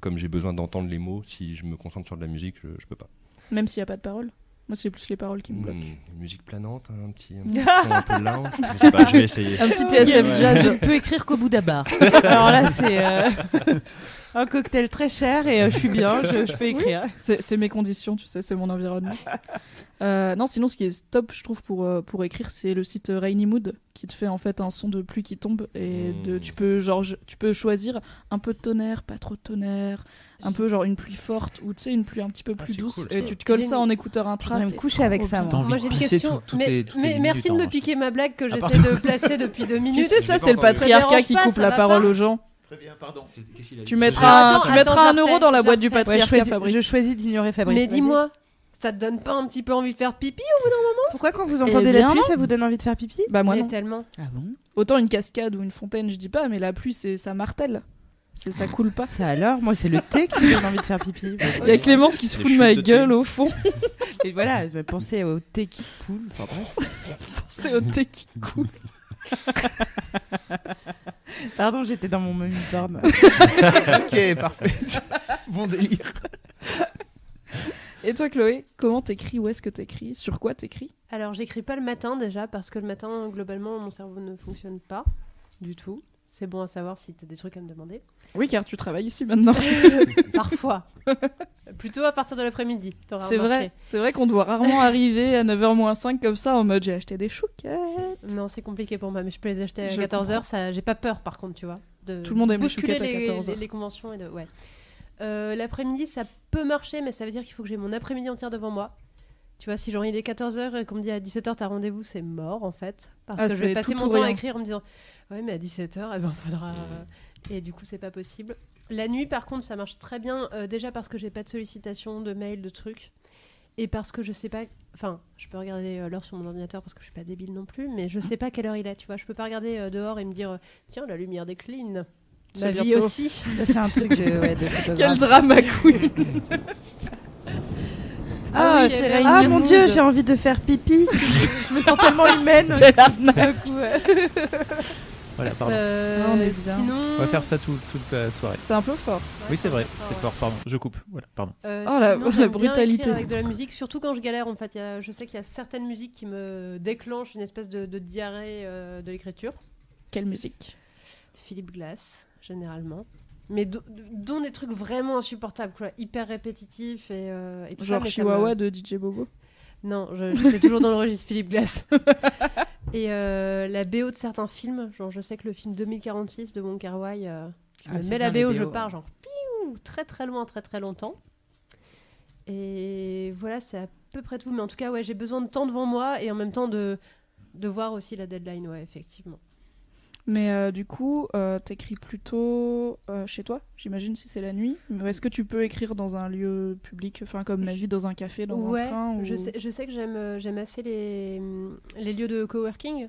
Comme j'ai besoin d'entendre les mots, si je me concentre sur de la musique, je, je peux pas. Même s'il n'y a pas de paroles Moi, c'est plus les paroles qui me bloquent. Hmm, une musique planante, un petit, un petit son un peu lounge. Je sais pas, je vais essayer. Un petit TSF Je jazz. ne peux écrire qu'au bout d'Abar. Alors là, c'est euh, un cocktail très cher et euh, je suis bien, je, je peux écrire. C'est c'est mes conditions, tu sais, c'est mon environnement. Euh, non, sinon, ce qui est top, je trouve, pour, euh, pour écrire, c'est le site Rainy Mood qui te fait en fait un son de pluie qui tombe et de, Mm. tu peux genre je- tu peux choisir un peu de tonnerre, pas trop de tonnerre, un peu genre une pluie forte ou tu sais une pluie un petit peu Ah, plus douce cool, et tu te colles ça en écouteur Je intra. voudrais me coucher avec ça, moi. Moi j'ai une question. tout- mais merci minutes, de me piquer ma blague que j'essaie de placer depuis deux Tu minutes. sais ça, c'est le patriarcat qui coupe la parole aux gens. Très bien, pardon. Tu mettras, Attends, tu mettras attends, un je euro dans la je boîte du. Ouais, je, patriarcat, choisis, je choisis d'ignorer Fabrice. Mais dis-moi, ça te donne pas un petit peu envie de faire pipi Pourquoi quand vous entendez Eh la bien, pluie, ça vous donne envie de faire pipi? Bah moi Mais non. tellement. Ah bon? Autant une cascade ou une fontaine, je dis pas, mais la pluie, c'est ça martèle. Ça coule pas. Ça alors Moi, c'est le thé qui me donne envie de faire pipi. Il y a Clémence qui se fout de ma gueule au fond. Et voilà, je vais penser au thé qui coule. Enfin bref. C'est au thé qui coule. Pardon, j'étais dans mon menu porn. ok, parfait. bon délire. Et toi, Chloé, comment t'écris Où est-ce que t'écris Sur quoi t'écris? Alors j'écris pas le matin déjà parce que le matin globalement mon cerveau ne fonctionne pas du tout. C'est bon à savoir si t'as des trucs à me demander. Oui, car tu travailles ici maintenant. Parfois. Plutôt à partir de l'après-midi. C'est vrai, c'est vrai qu'on doit rarement arriver à 9h-5 comme ça en mode j'ai acheté des chouquettes. Non, c'est compliqué pour moi, mais je peux les acheter à Je 14h. Ça, j'ai pas peur par contre, tu vois. De Tout le monde aime les chouquettes à les, 14 les- conventions et de ouais. Euh, L'après-midi, ça peut marcher, mais ça veut dire qu'il faut que j'ai mon après-midi entière devant moi. Tu vois, si genre il est 14h et qu'on me dit à 17h t'as rendez-vous, c'est mort en fait. Parce Ah, que je vais passer mon temps à écrire en me disant Ouais, mais à 17h, eh ben, faudra. Et du coup, c'est pas possible. La nuit, par contre, ça marche très bien. euh, déjà parce que j'ai pas de sollicitations, de mails, de trucs. Et parce que je sais pas. Enfin, je peux regarder euh, l'heure sur mon ordinateur parce que je suis pas débile non plus, mais je sais pas quelle heure il est, tu vois. Je peux pas regarder euh, dehors et me dire Tiens, la lumière décline. Ma vie bientôt. aussi. Ça, c'est un truc ouais, de photographe. Quel drame à couille Ah, oui, c'est Ah un mon dieu, j'ai envie de faire pipi. je me sens tellement humaine. Coup, ouais. Voilà, pardon. Euh, Ah, on est bien. sinon. On va faire ça tout- toute la soirée. C'est un peu fort. Oui, c'est vrai. C'est fort, pardon. Je coupe. Voilà, pardon. Euh, Oh, la- sinon, la j'aime bien brutalité. écrire avec de la musique, surtout quand je galère. En fait, Il y a- je sais qu'il y a certaines musiques qui me déclenchent une espèce de, de diarrhée euh, de l'écriture. Quelle musique? Philippe Glass, généralement. Mais do- dont des trucs vraiment insupportables, quoi, hyper répétitifs et, euh, et tout ça. Genre mais ça Chihuahua me- de DJ Bobo? Non, je- j'étais toujours dans le registre Philippe Glass. et euh, la BO de certains films, genre je sais que le film 2046 de Wong Kar Wai, euh, tu Ah, me mets la BO, les je BO, pars genre piou, très très loin, très très longtemps. Et voilà, c'est à peu près tout. Mais en tout cas, ouais, j'ai besoin de temps devant moi et en même temps de, de voir aussi la deadline, ouais, effectivement. Mais euh, du coup, euh, t'écris plutôt euh, chez toi, j'imagine, si c'est la nuit. Mais est-ce que tu peux écrire dans un lieu public, enfin comme ma vie, dans un café, dans ouais, un train ou... je, sais, je sais que j'aime j'aime assez les, les lieux de coworking.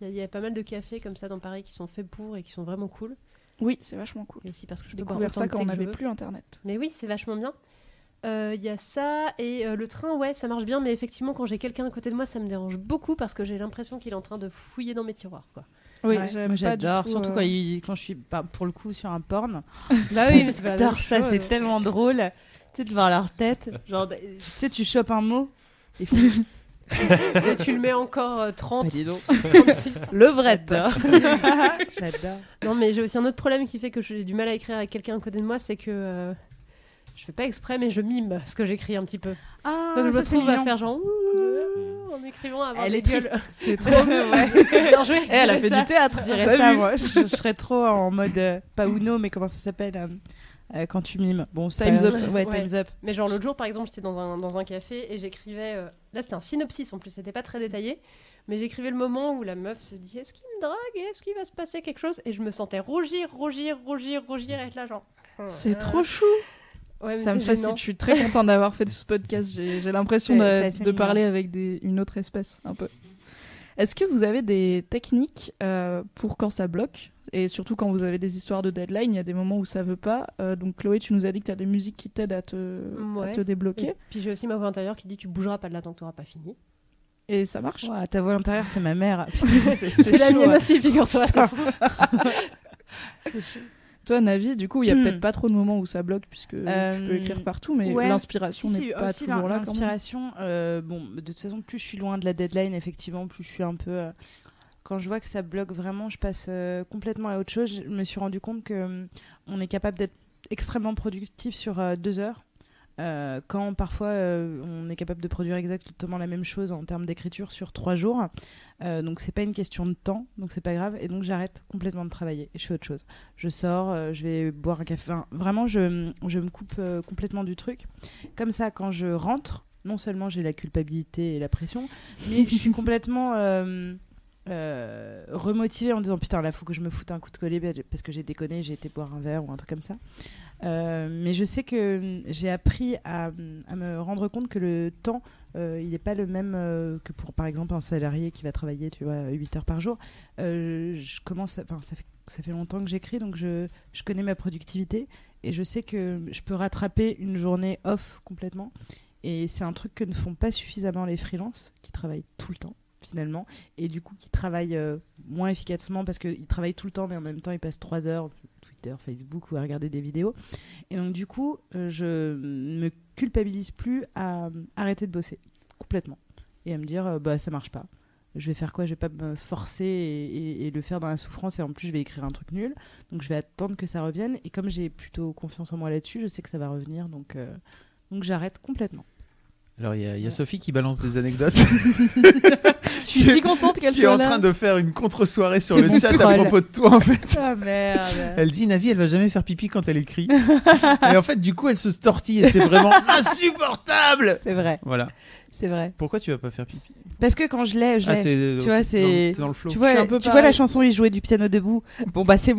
Il y, a- il y a pas mal de cafés comme ça dans Paris qui sont faits pour et qui sont vraiment cool. Oui, c'est vachement cool. Et aussi parce que je découvert ça quand on n'avait plus internet. Mais oui, c'est vachement bien. Il y a ça et le train, ouais, ça marche bien, mais effectivement, quand j'ai quelqu'un à côté de moi, ça me dérange beaucoup parce que j'ai l'impression qu'il est en train de fouiller dans mes tiroirs. Quoi. Oui, Ouais, j'adore, tout, surtout euh, quand, il- quand je suis pas pour le coup sur un porn. Bah oui, mais c'est pas ça, c'est tellement drôle. Tu sais, de voir leur tête. Genre, tu sais, tu chopes un mot. Et tu le mets encore euh, 30, bah, dis donc. 36. Le vrai. J'adore. J'adore. Non, mais j'ai aussi un autre problème qui fait que j'ai du mal à écrire avec quelqu'un à côté de moi, c'est que euh, je fais pas exprès, mais je mime ce que j'écis un petit peu. Ah, Donc je me trouve à faire genre ouh, en écrivant avoir Elle est triste. C'est trop joué. Eh, elle a Je fait du théâtre. Je dirais ça, vu moi. Je, je serais trop en mode. euh, pas Uno, mais comment ça s'appelle euh, euh, quand tu mimes Bon, Time's pas- up. Ouais, Ouais. Time's up. Mais genre l'autre jour, par exemple, j'étais dans un, dans un café et j'écrivais. euh, Là, c'était un synopsis en plus, c'était pas très détaillé. Mais j'écrivais le moment où la meuf se dit Est-ce qu'il me drague? Est-ce qu'il va se passer quelque chose? Et je me sentais rougir, rougir, rougir, rougir, être là, genre. C'est euh, trop chou. Ouais, Ça me fascine. Je suis très contente d'avoir fait ce podcast. J'ai l'impression de, parler avec des- une autre espèce, un peu. Est-ce que vous avez des techniques euh, pour quand ça bloque? Et surtout quand vous avez des histoires de deadline, il y a des moments où ça veut pas. Euh, donc Chloé, tu nous as dit que tu as des musiques qui t'aident à te, à Ouais. te débloquer. Et puis j'ai aussi ma voix intérieure qui dit tu bougeras pas de là tant que t'auras pas fini. Et ça marche? Ta voix intérieure, c'est ma mère. C'est la mienne aussi, figure-toi. C'est chaud. Toi, Navi, du coup, il y a Hmm. peut-être pas trop de moments où ça bloque puisque tu Euh, peux écrire partout, mais ouais. l'inspiration Si, n'est si, pas aussi toujours là. L'inspiration, euh, bon, de toute façon, plus je suis loin de la deadline, effectivement, plus je suis un peu. euh, quand je vois que ça bloque vraiment, je passe euh, complètement à autre chose. Je me suis rendu compte que hum, on est capable d'être extrêmement productif sur euh, deux heures. Euh, quand parfois euh, on est capable de produire exactement la même chose en termes d'écriture sur trois jours, Euh, donc c'est pas une question de temps, donc c'est pas grave, et donc j'arrête complètement de travailler et je fais autre chose. Je sors, euh, je vais boire un café, Enfin, vraiment je, je me coupe complètement du truc. Comme ça, quand je rentre, non seulement j'ai la culpabilité et la pression, mais je suis complètement euh, remotivée en disant putain là faut que je me foute un coup de collier parce que j'ai déconné, j'ai été boire un verre ou un truc comme ça. Euh, mais je sais que hum, j'ai appris à, à me rendre compte que le temps, euh, il n'est pas le même euh, que pour par exemple un salarié qui va travailler tu vois 8 heures par jour. Je commence, enfin ça fait longtemps que j'écris donc je, connais ma productivité et je sais que je peux rattraper une journée off complètement. Et c'est un truc que ne font pas suffisamment les freelances qui travaillent tout le temps finalement et du coup qui travaillent moins efficacement parce qu'ils travaillent tout le temps mais en même temps ils passent 3 heures Facebook ou à regarder des vidéos. Et donc du coup euh, je me culpabilise plus à euh, arrêter de bosser complètement et à me dire euh, bah ça marche pas. Je vais faire quoi? Je vais pas me forcer et, le faire dans la souffrance et en plus je vais écrire un truc nul. Donc je vais attendre que ça revienne et comme j'ai plutôt confiance en moi là-dessus, je sais que ça va revenir donc donc j'arrête complètement. Alors il y a, il y a Sophie qui balance des anecdotes. Je suis si contente qu'elle qui est soit en là. train de faire une contre-soirée sur le chat à troll. propos de toi en fait. Ah merde. Elle dit Navi, elle va jamais faire pipi quand elle écrit. et en fait, du coup, elle se tortille et c'est vraiment insupportable. c'est vrai, Voilà. c'est vrai. Pourquoi tu vas pas faire pipi? Parce que quand je l'ai, je Ah, l'ai. t'es- Tu vois, t'es c'est- dans- t'es dans le flow. Tu vois, tu vois la chanson il jouait du piano debout. Bon bah c'est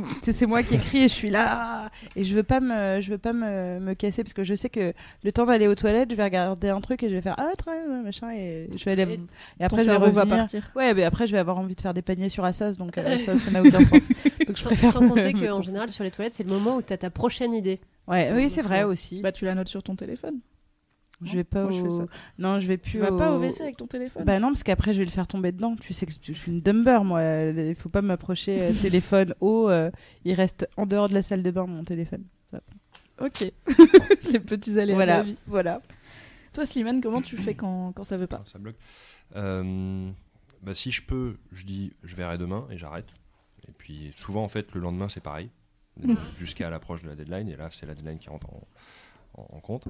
moi qui écris et je suis là et je veux pas me je veux pas me, me casser parce que je sais que le temps d'aller aux toilettes, je vais regarder un truc et je vais faire ah très bien, machin et je vais aller Et et, Ton après je vais va revenir. partir. Ouais, mais après je vais avoir envie de faire des paniers sur Assos donc euh, ça ça n'a aucun sens. Donc je Sans, préfère sans compter qu'en général, sur les toilettes, c'est le moment où t'as ta prochaine idée. Ouais, oui, c'est vrai aussi. Bah, tu la notes sur ton téléphone. Je vais pas Moi, je fais au- ça. Non, je vais plus Tu vas au... pas au WC avec ton téléphone? Bah non, parce qu'après je vais le faire tomber dedans. Tu sais que je suis une dumber, moi. Il faut pas m'approcher euh, téléphone haut. euh, il reste en dehors de la salle de bain mon téléphone. Ça. Ok. Les petits aléas de la vie. voilà. Toi, Slimane, comment tu fais quand, quand ça veut pas? Ça bloque. Euh, bah, si je peux, je dis je verrai demain et j'arrête. Et puis souvent, en fait, le lendemain, c'est pareil. Jusqu'à l'approche de la deadline. Et là, c'est la deadline qui rentre en, en- compte.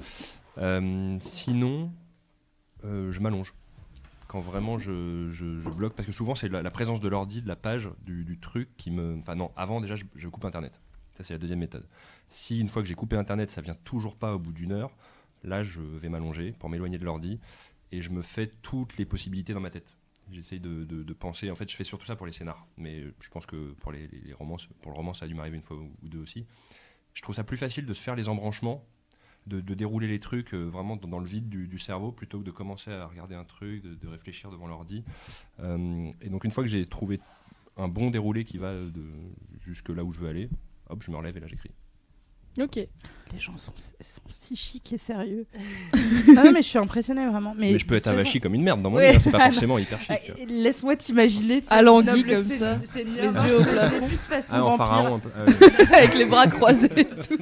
Euh, sinon, euh, je m'allonge. Quand vraiment je, bloque, parce que souvent c'est la, présence de l'ordi, de la page, du, truc qui me. Enfin, non, avant déjà, je, coupe Internet. Ça, c'est la deuxième méthode. Si une fois que j'ai coupé Internet, ça vient toujours pas au bout d'une heure, là, je vais m'allonger pour m'éloigner de l'ordi et je me fais toutes les possibilités dans ma tête. J'essaye de, penser. En fait, je fais surtout ça pour les scénars, mais je pense que pour les, les- pour le roman, ça a dû m'arriver une fois ou deux aussi. Je trouve ça plus facile de se faire les embranchements, de, dérouler les trucs euh, vraiment dans, le vide du, cerveau, plutôt que de commencer à regarder un truc, de, réfléchir devant l'ordi. Euh, et donc, une fois que j'ai trouvé un bon déroulé qui va jusque là où je veux aller, hop, je me relève et là j'écris. Ok. Les gens sont, sont si chics et sérieux. ah non, mais je suis impressionnée vraiment. Mais, Mais, je peux être toute façon- avachi comme une merde dans mon Ouais. lit, hein, c'est pas forcément hyper chic. Et Laisse-moi t'imaginer. noble comme ça, seigneur, les yeux je au plafond. plus façon Ah, en pharaon un peu. ah avec les bras croisés et tout.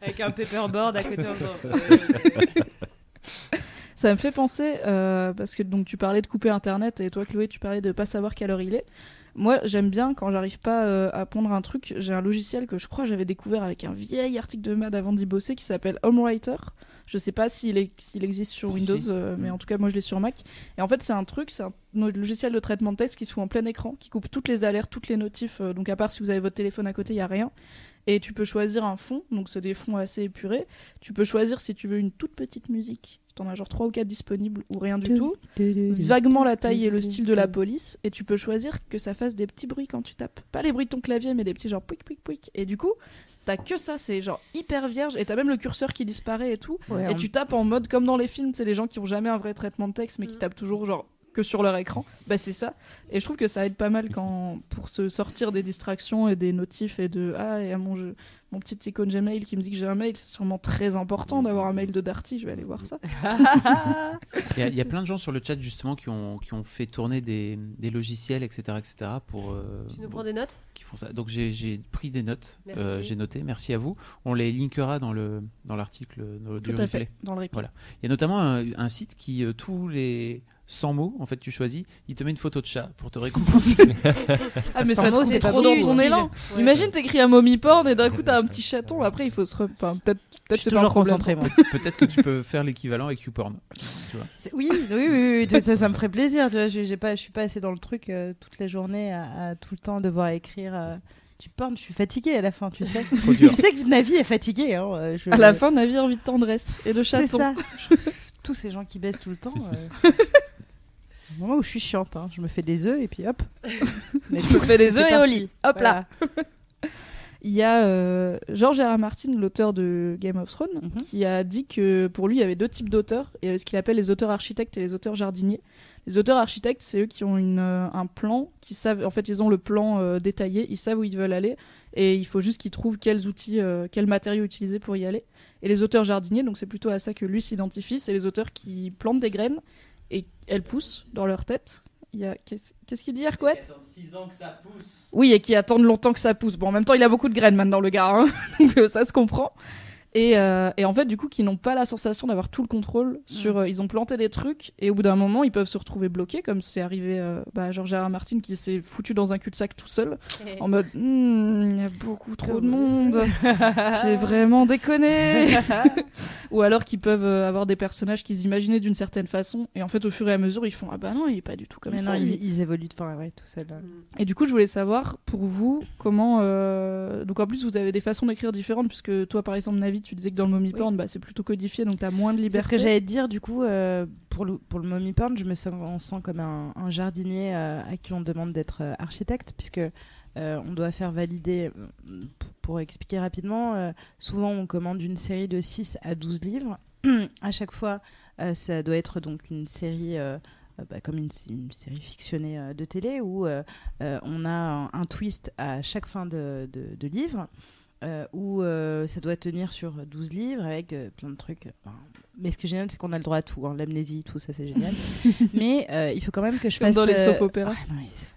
avec un paperboard à côté. en Ça me fait penser, euh, parce que donc tu parlais de couper Internet et toi Chloé tu parlais de pas savoir quelle heure il est. Moi j'aime bien quand j'arrive pas euh, à pondre un truc, j'ai un logiciel que je crois j'avais découvert avec un vieil article de Mad avant d'y bosser qui s'appelle HomeWriter. Je sais pas s'il existe sur Si, Windows, si. euh, mais en tout cas moi je l'ai sur Mac. Et en fait c'est un truc, c'est un logiciel de traitement de texte qui se fout en plein écran, qui coupe toutes les alertes, toutes les notifs. euh, donc à part si vous avez votre téléphone à côté, il y a rien. Et tu peux choisir un fond, donc c'est des fonds assez épurés. Tu peux choisir si tu veux une toute petite musique T'en as genre 3 ou 4 disponibles ou rien du tout. Vaguement la taille et le style de la police. Et tu peux choisir que ça fasse des petits bruits quand tu tapes. Pas les bruits de ton clavier, mais des petits genre pouic pouic pouic. Et du coup, t'as que ça, c'est genre hyper vierge. Et t'as même le curseur qui disparaît et tout. Ouais, Et tu tapes en mode comme dans les films, c'est les gens qui ont jamais un vrai traitement de texte mais qui Mhm. tapent toujours genre que sur leur écran. Bah c'est ça. Et je trouve que ça aide pas mal quand pour se sortir des distractions et des notifs et de ah et à mon jeu mon petit icône Gmail qui me dit que j'ai un mail, c'est sûrement très important d'avoir un mail de Darty, je vais aller voir ça. Il y, a- il y a plein de gens sur le chat justement qui ont, qui ont fait tourner des, des logiciels, etc., etc. pour euh, Tu nous prends des notes? qui font ça. Donc j'ai j'ai pris des notes, Merci. euh, j'ai noté. Merci à vous. On les linkera dans le dans l'article dans le- du Tout à replay. fait dans le replay. Voilà. Il y a notamment un, un site qui euh, tous les 100 mots en fait tu choisis, il te met une photo de chat pour te récompenser. Ah mais ça mots, c'est trop dans ton élan. Ouais. Imagine t'écris un mommy porn et d'un coup t'as un petit chaton, après il faut se re... enfin, peut-être Je peut-être suis c'est pas un toujours problème. concentrée, moi. Peut-être que tu peux faire l'équivalent avec YouPorn. Tu vois. C'est- Oui, oui, oui, oui, oui, ça, ça me ferait plaisir. Tu vois, j'ai j'ai pas, je suis pas assez dans le truc euh, toute la journée à, à tout le temps devoir écrire euh, du porn. Je suis fatiguée à la fin, tu sais. Tu sais que Navi est fatiguée. Hein, euh, je- À la fin, navire envie de tendresse et de c'est chaton. ça. Tous ces gens qui baissent tout le temps. euh, Au moment où je suis chiante, hein, je me fais des œufs et puis hop. Mais Je me fais des œufs et au lit. Hop là. Il y a euh, George R. R. Martin, l'auteur de Game of Thrones, Mhm. qui a dit que pour lui, il y avait deux types d'auteurs. Il y avait ce qu'il appelle les auteurs architectes et les auteurs jardiniers. Les auteurs architectes, c'est eux qui ont une, euh, un plan, qui savent, en fait, ils ont le plan euh, détaillé, ils savent où ils veulent aller, et il faut juste qu'ils trouvent quels outils, euh, quels matériaux utiliser pour y aller. Et les auteurs jardiniers, donc c'est plutôt à ça que lui s'identifie, c'est les auteurs qui plantent des graines et elles poussent dans leur tête. Il y a qu'est-ce qu'il dit, Erquet 6 ans que ça pousse. oui, et qui attendent longtemps que ça pousse. Bon, en même temps, il a beaucoup de graines maintenant, le gars, hein. donc euh, ça se comprend. Et, euh, et en fait, du coup, qui n'ont pas la sensation d'avoir tout le contrôle sur. euh, ils ont planté des trucs, et au bout d'un moment, ils peuvent se retrouver bloqués, comme c'est arrivé euh, bah, à George R. R. Martin qui s'est foutu dans un cul-de-sac tout seul, en mode Hmm, il y a beaucoup trop de monde, j'ai vraiment déconné. Ou alors qu'ils peuvent euh, avoir des personnages qu'ils imaginaient d'une certaine façon, et en fait, au fur et à mesure, ils font Ah bah non, il est pas du tout comme Mais ça. non, il- ils, ils évoluent de fin, ouais, tout seul. là. et du coup, je voulais savoir pour vous comment. euh, Donc en plus, vous avez des façons d'écrire différentes, puisque toi, par exemple, Navi, tu disais que dans le mommy porn, bah, c'est plutôt codifié, donc t'as moins de liberté. C'est ce que j'allais dire, du coup, euh, pour, le, pour le mommy porn, je me sens, on sent comme un, un jardinier euh, à qui on demande d'être euh, architecte, puisque on doit faire valider, pour expliquer rapidement, souvent on commande une série de 6 à 12 livres. à chaque fois, ça doit être donc une série. bah, comme une, une série fictionnée euh, de télé où euh, euh, on a un, un twist à chaque fin de, de- de livre euh, où euh, ça doit tenir sur 12 livres avec euh, plein de trucs. Enfin, mais ce qui est génial, c'est qu'on a le droit à tout, hein, l'amnésie, tout ça, c'est génial. mais euh, il faut quand même que je Comme fasse. dans les euh, soap ah,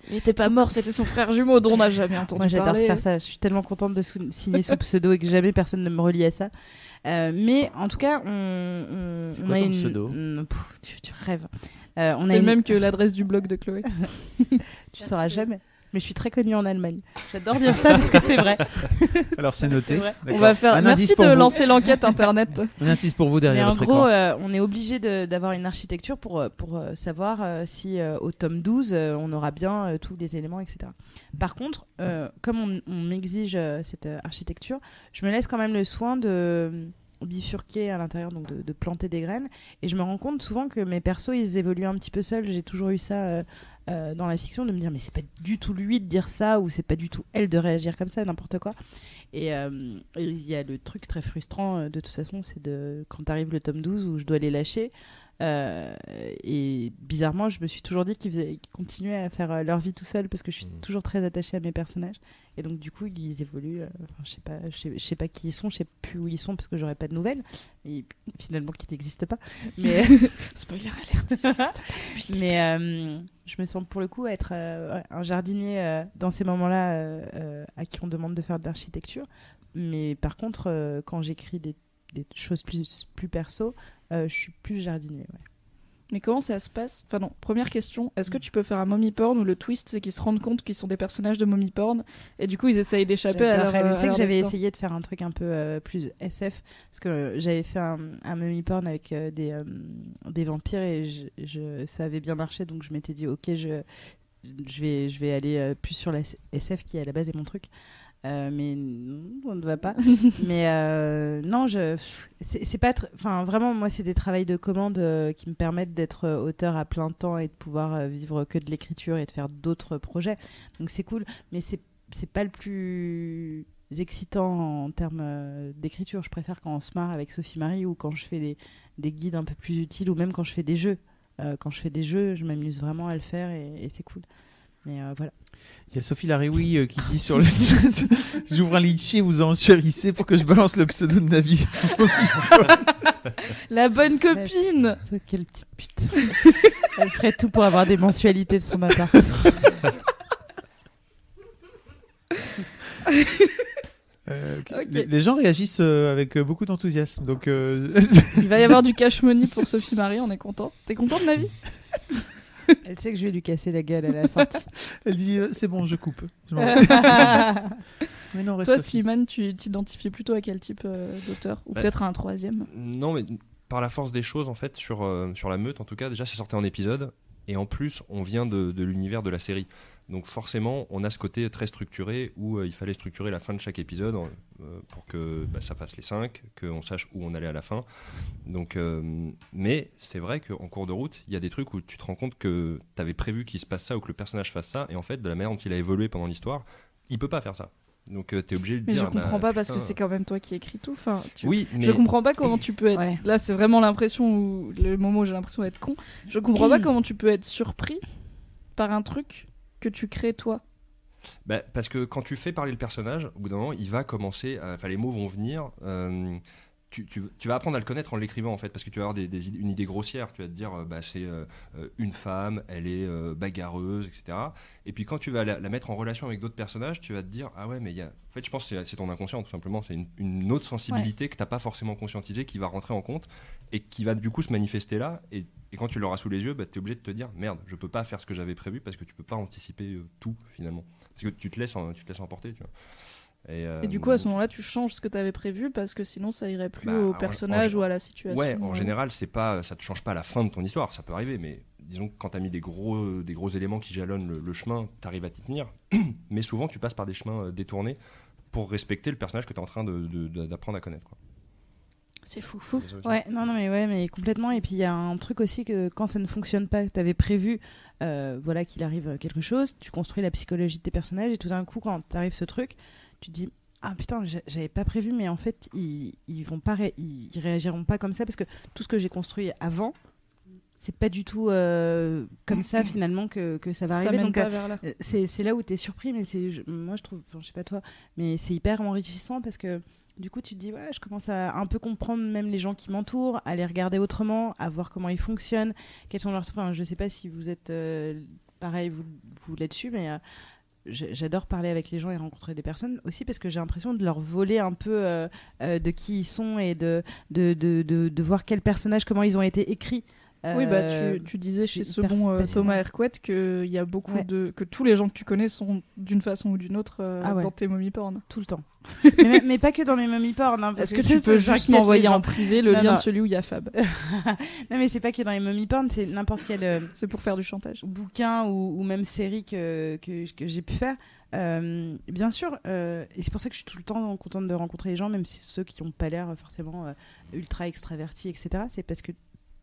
Il était pas mort, c'était son frère jumeau dont on n'a jamais entendu Moi, j'adore faire ça. Je suis tellement contente de signer sous pseudo et que jamais personne ne me relie à ça. Euh, mais en tout cas, on, on, on quoi a ton une. pseudo? Pff, tu, tu rêves. Euh, C'est le une- même que l'adresse du blog de Chloé. Tu sauras jamais. Mais je suis très connue en Allemagne. J'adore dire ça parce que c'est vrai. Alors c'est noté. On va faire. Un Merci de lancer l'enquête internet. Un indice pour vous Mais derrière en votre gros, écran. euh, on est obligé d'avoir une architecture pour, euh, pour euh, savoir euh, si euh, au tome 12, euh, on aura bien euh, tous les éléments, etc. Par contre, euh, comme on, on m'exige euh, cette euh, architecture, je me laisse quand même le soin de bifurquer à l'intérieur, donc de, de planter des graines. Et je me rends compte souvent que mes persos, ils évoluent un petit peu seuls. J'ai toujours eu ça euh, euh, dans la fiction, de me dire, mais c'est pas du tout lui de dire ça, ou c'est pas du tout elle de réagir comme ça, n'importe quoi. Et euh, il y a le truc très frustrant, euh, de toute façon, c'est de quand arrive le tome 12 où je dois les lâcher. Euh, et bizarrement, je me suis toujours dit qu'ils qu'ils continuaient à faire euh, leur vie tout seuls parce que je suis Mhm. toujours très attachée à mes personnages. Et donc, du coup, ils évoluent. euh, enfin, je sais pas, je sais, je sais pas qui ils sont, je sais plus où ils sont parce que j'aurais pas de nouvelles. Et finalement, qui n'existent pas. Mais, Spoiler alerte. mais euh, je me sens pour le coup être euh, un jardinier euh, dans ces moments-là euh, euh, à qui on demande de faire de l'architecture. Mais par contre, euh, quand j'écris des, des choses plus, plus perso, euh, je suis plus jardinier. ouais. Mais comment ça se passe? Enfin non, première question, est-ce que tu peux faire un mommy porn où le twist c'est qu'ils se rendent compte qu'ils sont des personnages de mommy porn et du coup ils essayent d'échapper à leur, euh, Tu sais que j'avais essayé de faire un truc un peu euh, plus SF parce que euh, j'avais fait un, un porn avec euh, des, des vampires et je, je- ça avait bien marché donc je m'étais dit ok je, je, vais, je vais aller plus sur la SF qui à la base est mon truc. Euh, mais non, on ne va pas. mais euh, non, je, c'est pas, enfin vraiment, moi, c'est des travails de commande euh, qui me permettent d'être auteur à plein temps et de pouvoir vivre que de l'écriture et de faire d'autres projets. Donc c'est cool, mais c'est c'est pas le plus excitant en termes d'écriture. Je préfère quand on se marre avec Sophie Marie ou quand je fais des, des guides un peu plus utiles ou même quand je fais des jeux. Quand je fais des jeux, je m'amuse vraiment à le faire et, et c'est cool. Mais euh, voilà. Il y a Sophie Larioui euh, qui dit sur le chat J'ouvre un litchi et vous enchérissez pour que je balance le pseudo de Navi. La bonne copine Ça, Quelle petite pute. Elle ferait tout pour avoir des mensualités de son appart. Euh, les, les gens réagissent euh, avec euh, beaucoup d'enthousiasme. Donc, euh, Il va y avoir du cash money pour Sophie Marie, on est content. T'es content de la vie? Elle sait que je vais lui casser la gueule à la sortie. elle dit euh, C'est bon, je coupe. Mais non, reste Toi, Sophie. Slimane, tu t'identifies plutôt à quel type euh, d'auteur Ou Bah, peut-être à un troisième Non, mais par la force des choses, en fait, sur, euh, sur la meute, en tout cas, déjà, c'est sorti en épisode. Et en plus, on vient de, de l'univers de la série. Donc forcément, on a ce côté très structuré où euh, il fallait structurer la fin de chaque épisode euh, pour que bah, ça fasse les 5, qu'on sache où on allait à la fin. Donc, euh, mais c'est vrai qu'en cours de route, il y a des trucs où tu te rends compte que tu avais prévu qu'il se passe ça ou que le personnage fasse ça. Et en fait, de la manière dont il a évolué pendant l'histoire, il peut pas faire ça. Donc tu es obligé de Mais dire... je comprends bah, pas parce que c'est quand même toi qui écris tout. Enfin, tu- Oui, mais... Je comprends pas comment tu peux être. Ouais. Là, c'est vraiment l'impression où le moment où j'ai l'impression d'être con. Je comprends pas comment tu peux être surpris par un truc que tu crées toi? Bah, parce que quand tu fais parler le personnage, au bout d'un moment, il va commencer, enfin les mots vont venir. euh, tu, tu- tu vas apprendre à le connaître en l'écrivant en fait, parce que tu vas avoir des, une idée grossière. Tu vas te dire, euh, bah, c'est euh, une femme, elle est euh, bagarreuse, etc. Et puis quand tu vas la, la mettre en relation avec d'autres personnages, tu vas te dire, ah ouais, mais il y a. En fait, je pense que c'est- ton inconscient tout simplement. C'est une, une autre sensibilité que t'as pas forcément conscientisée qui va rentrer en compte et qui va du coup se manifester là. Et, et quand tu l'auras sous les yeux, bah, tu es obligé de te dire, merde, je peux pas faire ce que j'avais prévu parce que tu peux pas anticiper euh, tout finalement. Parce que tu te laisses, en- tu te laisses emporter, tu vois. Et, euh, Et du coup, à ce moment-là, tu changes ce que tu avais prévu parce que sinon, ça irait plus Bah, au personnage en- ou à la situation. Ouais, en euh. général, c'est pas, ça te change pas la fin de ton histoire, ça peut arriver, mais disons que quand t'as mis des gros, des gros éléments qui jalonnent le, le chemin, t'arrives à t'y tenir. mais souvent, tu passes par des chemins détournés pour respecter le personnage que t'es en train de- de- de- d'apprendre à connaître. Quoi. C'est fou, fou. Ouais, non, non, mais ouais, mais complètement. Et puis il y a un truc aussi que quand ça ne fonctionne pas, que tu avais prévu, euh, voilà, qu'il arrive quelque chose, tu construis la psychologie de tes personnages et tout d'un coup, quand t'arrive ce truc, tu te dis ah putain, j'a- j'avais pas prévu, mais en fait, ils, ils vont pas, ré- ils, ils réagiront pas comme ça parce que tout ce que j'ai construit avant, c'est pas du tout euh, comme ça finalement que, que ça va Ça arriver. mène Donc, pas euh, vers là. euh, C'est c'est là où tu es surpris, mais c'est moi je trouve, je sais pas toi, mais c'est hyper enrichissant parce que du coup tu te dis ouais, je commence à un peu comprendre même les gens qui m'entourent, à les regarder autrement, à voir comment ils fonctionnent, quels sont leurs, enfin je sais pas si vous êtes euh, pareil vous, vous là-dessus, mais euh, J'adore parler avec les gens et rencontrer des personnes aussi parce que j'ai l'impression de leur voler un peu euh, de qui ils sont et de, de, de, de, de voir quels personnages, comment ils ont été écrits. Oui, bah, Euh, tu, tu disais chez ce bon euh. Thomas Hercouet qu'il y a beaucoup Ouais. de. que tous les gens que tu connais sont d'une façon ou d'une autre euh, Ah ouais. dans tes momies porn. tout le temps. mais, mais pas que dans mes mommy porn. Hein, Est-ce que tu peux juste m'envoyer les en privé le Non, lien non. de celui où il y a Fab Non, mais c'est pas que dans les mommy porn, c'est n'importe quel euh, C'est pour faire du chantage. bouquin ou, ou même série que, que, que j'ai pu faire. Euh, bien sûr, euh, et c'est pour ça que je suis tout le temps contente de rencontrer les gens, même si ceux qui n'ont pas l'air forcément euh, ultra extravertis, etc. C'est parce que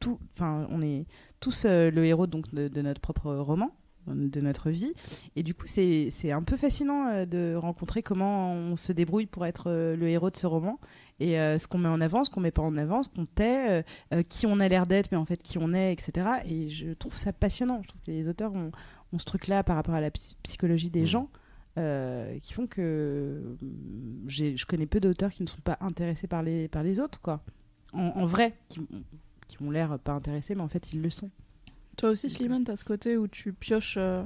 tout, enfin, on est tous euh, le héros donc de, de notre propre roman de notre vie. Et du coup c'est un peu fascinant euh, de rencontrer comment on se débrouille pour être euh, le héros de ce roman et ce qu'on met en avant ce qu'on met pas en avant ce qu'on tait qui on a l'air d'être mais en fait qui on est etc et je trouve ça passionnant. Je trouve que les auteurs ont, ont ce truc là par rapport à la psy- psychologie des Mhm. gens euh, qui font que je connais peu d'auteurs qui ne sont pas intéressés par les, par les autres quoi. En, en vrai qui, qui ont l'air pas intéressés mais en fait ils le sont Toi aussi, Slimane, t'as ce côté où tu pioches euh,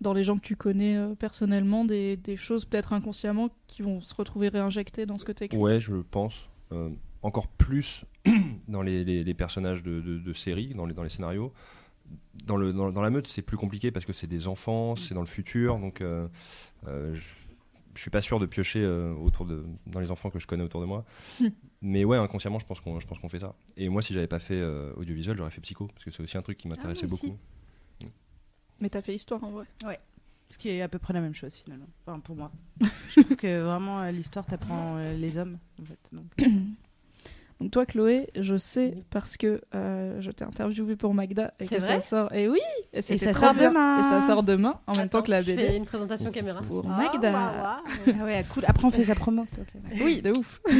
dans les gens que tu connais euh, personnellement des, des choses peut-être inconsciemment qui vont se retrouver réinjectées dans ce que t'écris? Ouais, je pense. Euh, encore plus dans les, les- les personnages de, de, de séries, dans les, dans les scénarios. Dans, le, dans, dans la meute, c'est plus compliqué parce que c'est des enfants, c'est dans le futur, donc euh, euh, je, je suis pas sûr de piocher euh, autour de, dans les enfants que je connais autour de moi. Mais ouais, inconsciemment, je pense qu'on je pense qu'on fait ça. Et moi, si j'avais pas fait euh, audiovisuel, j'aurais fait psycho, parce que c'est aussi un truc qui m'intéressait aussi. beaucoup. Mais t'as fait histoire en vrai. Ce qui est à peu près la même chose finalement. Enfin, pour moi. je trouve que vraiment euh, l'histoire t'apprend euh, les hommes. En fait. Donc, Donc toi, Chloé, je sais parce que euh, je t'ai interviewé pour Magda et que vrai ça sort. Et oui, et, ça sort bien. demain. Et ça sort demain en même temps que la je fais BD. une présentation caméra. Pour Ah, Magda. ah ouais, cool. Après, on fait sa promo. Ok. Oui, de ouf.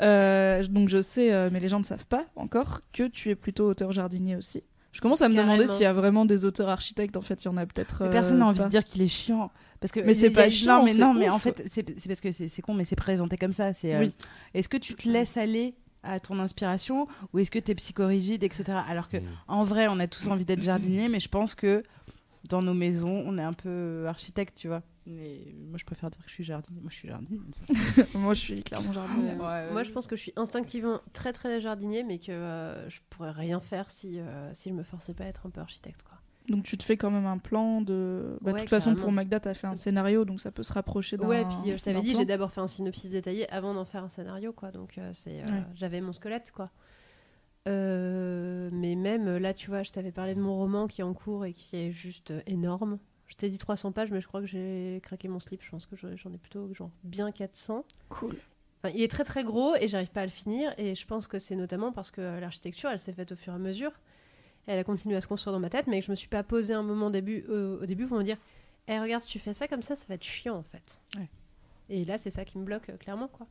Euh, donc je sais, euh, mais les gens ne savent pas encore que tu es plutôt auteur jardinier aussi. Je commence à me demander s'il y a vraiment des auteurs architectes. En fait, il y en a peut-être. Mais euh, Personne n'a envie pas. de dire qu'il est chiant. Parce que Mais c'est a- pas non, chiant, mais c'est non, mais en fait, c'est parce que c'est con, mais c'est présenté comme ça. C'est Oui. est-ce que tu te laisses aller à ton inspiration ou est-ce que tu es psychorigide, etc. Alors que en vrai, on a tous envie d'être jardinier, mais je pense que dans nos maisons, on est un peu architecte, tu vois. Mais moi, je préfère dire que je suis jardinier. Moi, je suis jardinier. Moi, je suis clairement jardinier. Moi, je pense que je suis instinctivement très très jardinier, mais que euh, je pourrais rien faire si, euh, si je me forçais pas à être un peu architecte. Quoi. Donc tu te fais quand même un plan de. Bah, de Ouais, toute façon, pour Magda, t'as fait un scénario, donc ça peut se rapprocher d'un. Ouais, puis euh, je t'avais dit, j'ai d'abord fait un synopsis détaillé avant d'en faire un scénario, quoi. Donc euh, c'est, euh, Ouais. j'avais mon squelette, quoi. Mais même là, tu vois, je t'avais parlé de mon roman qui est en cours et qui est juste énorme. Je t'ai dit 300 pages, mais je crois que j'ai craqué mon slip. Je pense que j'en ai plutôt genre bien 400. Cool. Enfin, il est très très gros et j'arrive pas à le finir. Et je pense que c'est notamment parce que l'architecture, elle s'est faite au fur et à mesure. Elle a continué à se construire dans ma tête, mais que je me suis pas posé un moment au début, euh, au début pour me dire Eh, regarde, si tu fais ça comme ça, ça va être chiant en fait. Ouais. Et là, c'est ça qui me bloque euh, clairement, quoi.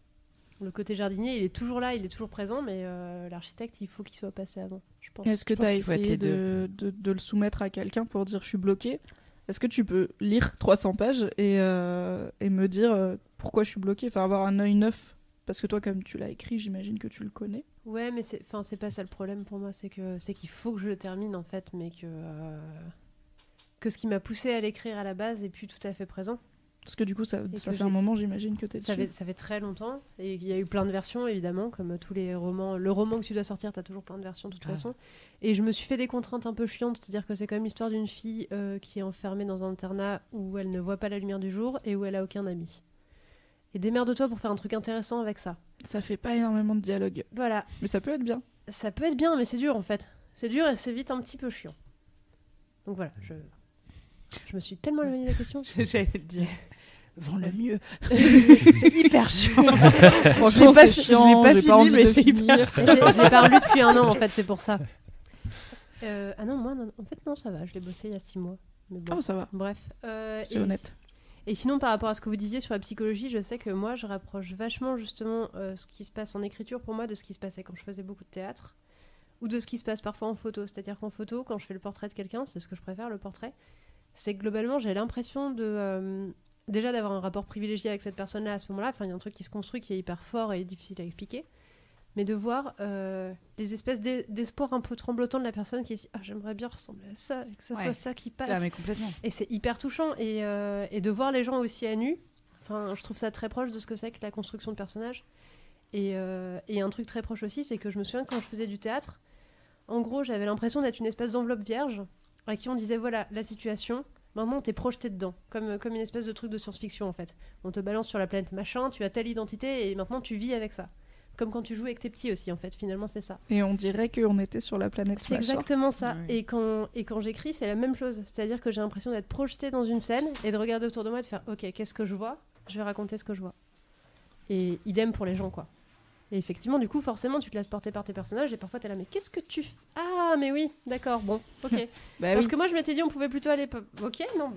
Le côté jardinier, il est toujours là, il est toujours présent, mais euh, l'architecte, il faut qu'il soit passé avant, je pense. Est-ce que tu as essayé de, de- de le soumettre à quelqu'un pour dire je suis bloqué? Est-ce que tu peux lire 300 pages et, euh, et me dire pourquoi je suis bloqué? Enfin, avoir un œil neuf. Parce que toi, comme tu l'as écrit, j'imagine que tu le connais. Ouais, mais c'est, enfin, c'est pas ça le problème pour moi, c'est que c'est qu'il faut que je le termine en fait, mais que euh, que ce qui m'a poussé à l'écrire à la base est plus tout à fait présent. Parce que du coup, ça, fait un moment, j'imagine, que tu es Ça dessus. fait, ça fait très longtemps et il y a eu plein de versions évidemment, comme tous les romans. Le roman que tu dois sortir, tu as toujours plein de versions de toute Ah. façon. Et je me suis fait des contraintes un peu chiantes, c'est-à-dire que c'est quand même l'histoire d'une fille euh, qui est enfermée dans un internat où elle ne voit pas la lumière du jour et où elle a aucun ami. Et démerde-toi pour faire un truc intéressant avec ça. Ça fait pas énormément de dialogue. Voilà, Mais ça peut être bien. ça peut être bien, mais c'est dur en fait. C'est dur et c'est vite un petit peu chiant. Donc voilà, je, je me suis tellement éloignée de la question. J'allais te dire. Vends-le mieux. c'est hyper chiant. Franchement, c'est je l'ai pas fini, mais c'est Je l'ai pas relu depuis un an en fait, c'est pour ça. Euh, ah non, moi, non, en fait, non, ça va. Je l'ai bossé il y a six mois. Mais bon, Oh, ça va, bref. Euh, c'est honnête. Et sinon, par rapport à ce que vous disiez sur la psychologie, je sais que moi, je rapproche vachement justement euh, ce qui se passe en écriture pour moi de ce qui se passait quand je faisais beaucoup de théâtre ou de ce qui se passe parfois en photo. C'est-à-dire qu'en photo, quand je fais le portrait de quelqu'un, c'est ce que je préfère, le portrait, c'est que globalement, j'ai l'impression de. euh, déjà d'avoir un rapport privilégié avec cette personne-là à ce moment-là. Enfin, il y a un truc qui se construit qui est hyper fort et difficile à expliquer. Mais de voir euh, les espèces d'e- d'espoir un peu tremblotants de la personne qui dit Ah, j'aimerais bien ressembler à ça, et que Ouais. soit ça qui passe. Ah, mais complètement. Et c'est hyper touchant. Et, euh, et de voir les gens aussi à nu, enfin, je trouve ça très proche de ce que c'est que la construction de personnages. Et, euh, et un truc très proche aussi, c'est que je me souviens quand je faisais du théâtre, en gros, j'avais l'impression d'être une espèce d'enveloppe vierge à qui on disait voilà, la situation, maintenant t'es projeté dedans, comme, comme une espèce de truc de science-fiction en fait. On te balance sur la planète machin, tu as telle identité et maintenant tu vis avec ça. Comme quand tu joues avec tes petits aussi, en fait, finalement, c'est ça. Et on dirait qu'on était sur la planète C'est exactement ça. Oui. Et quand, et quand j'écris, c'est la même chose. C'est-à-dire que j'ai l'impression d'être projetée dans une scène et de regarder autour de moi et de faire Ok, qu'est-ce que je vois? Je vais raconter ce que je vois. Et idem pour les gens, quoi. Et effectivement, du coup, forcément, tu te laisses porter par tes personnages et parfois t'es là, mais qu'est-ce que tu. Ah, mais oui, d'accord, bon, ok. Bah Parce oui. que moi, je m'étais dit, on pouvait plutôt aller. Ok, non.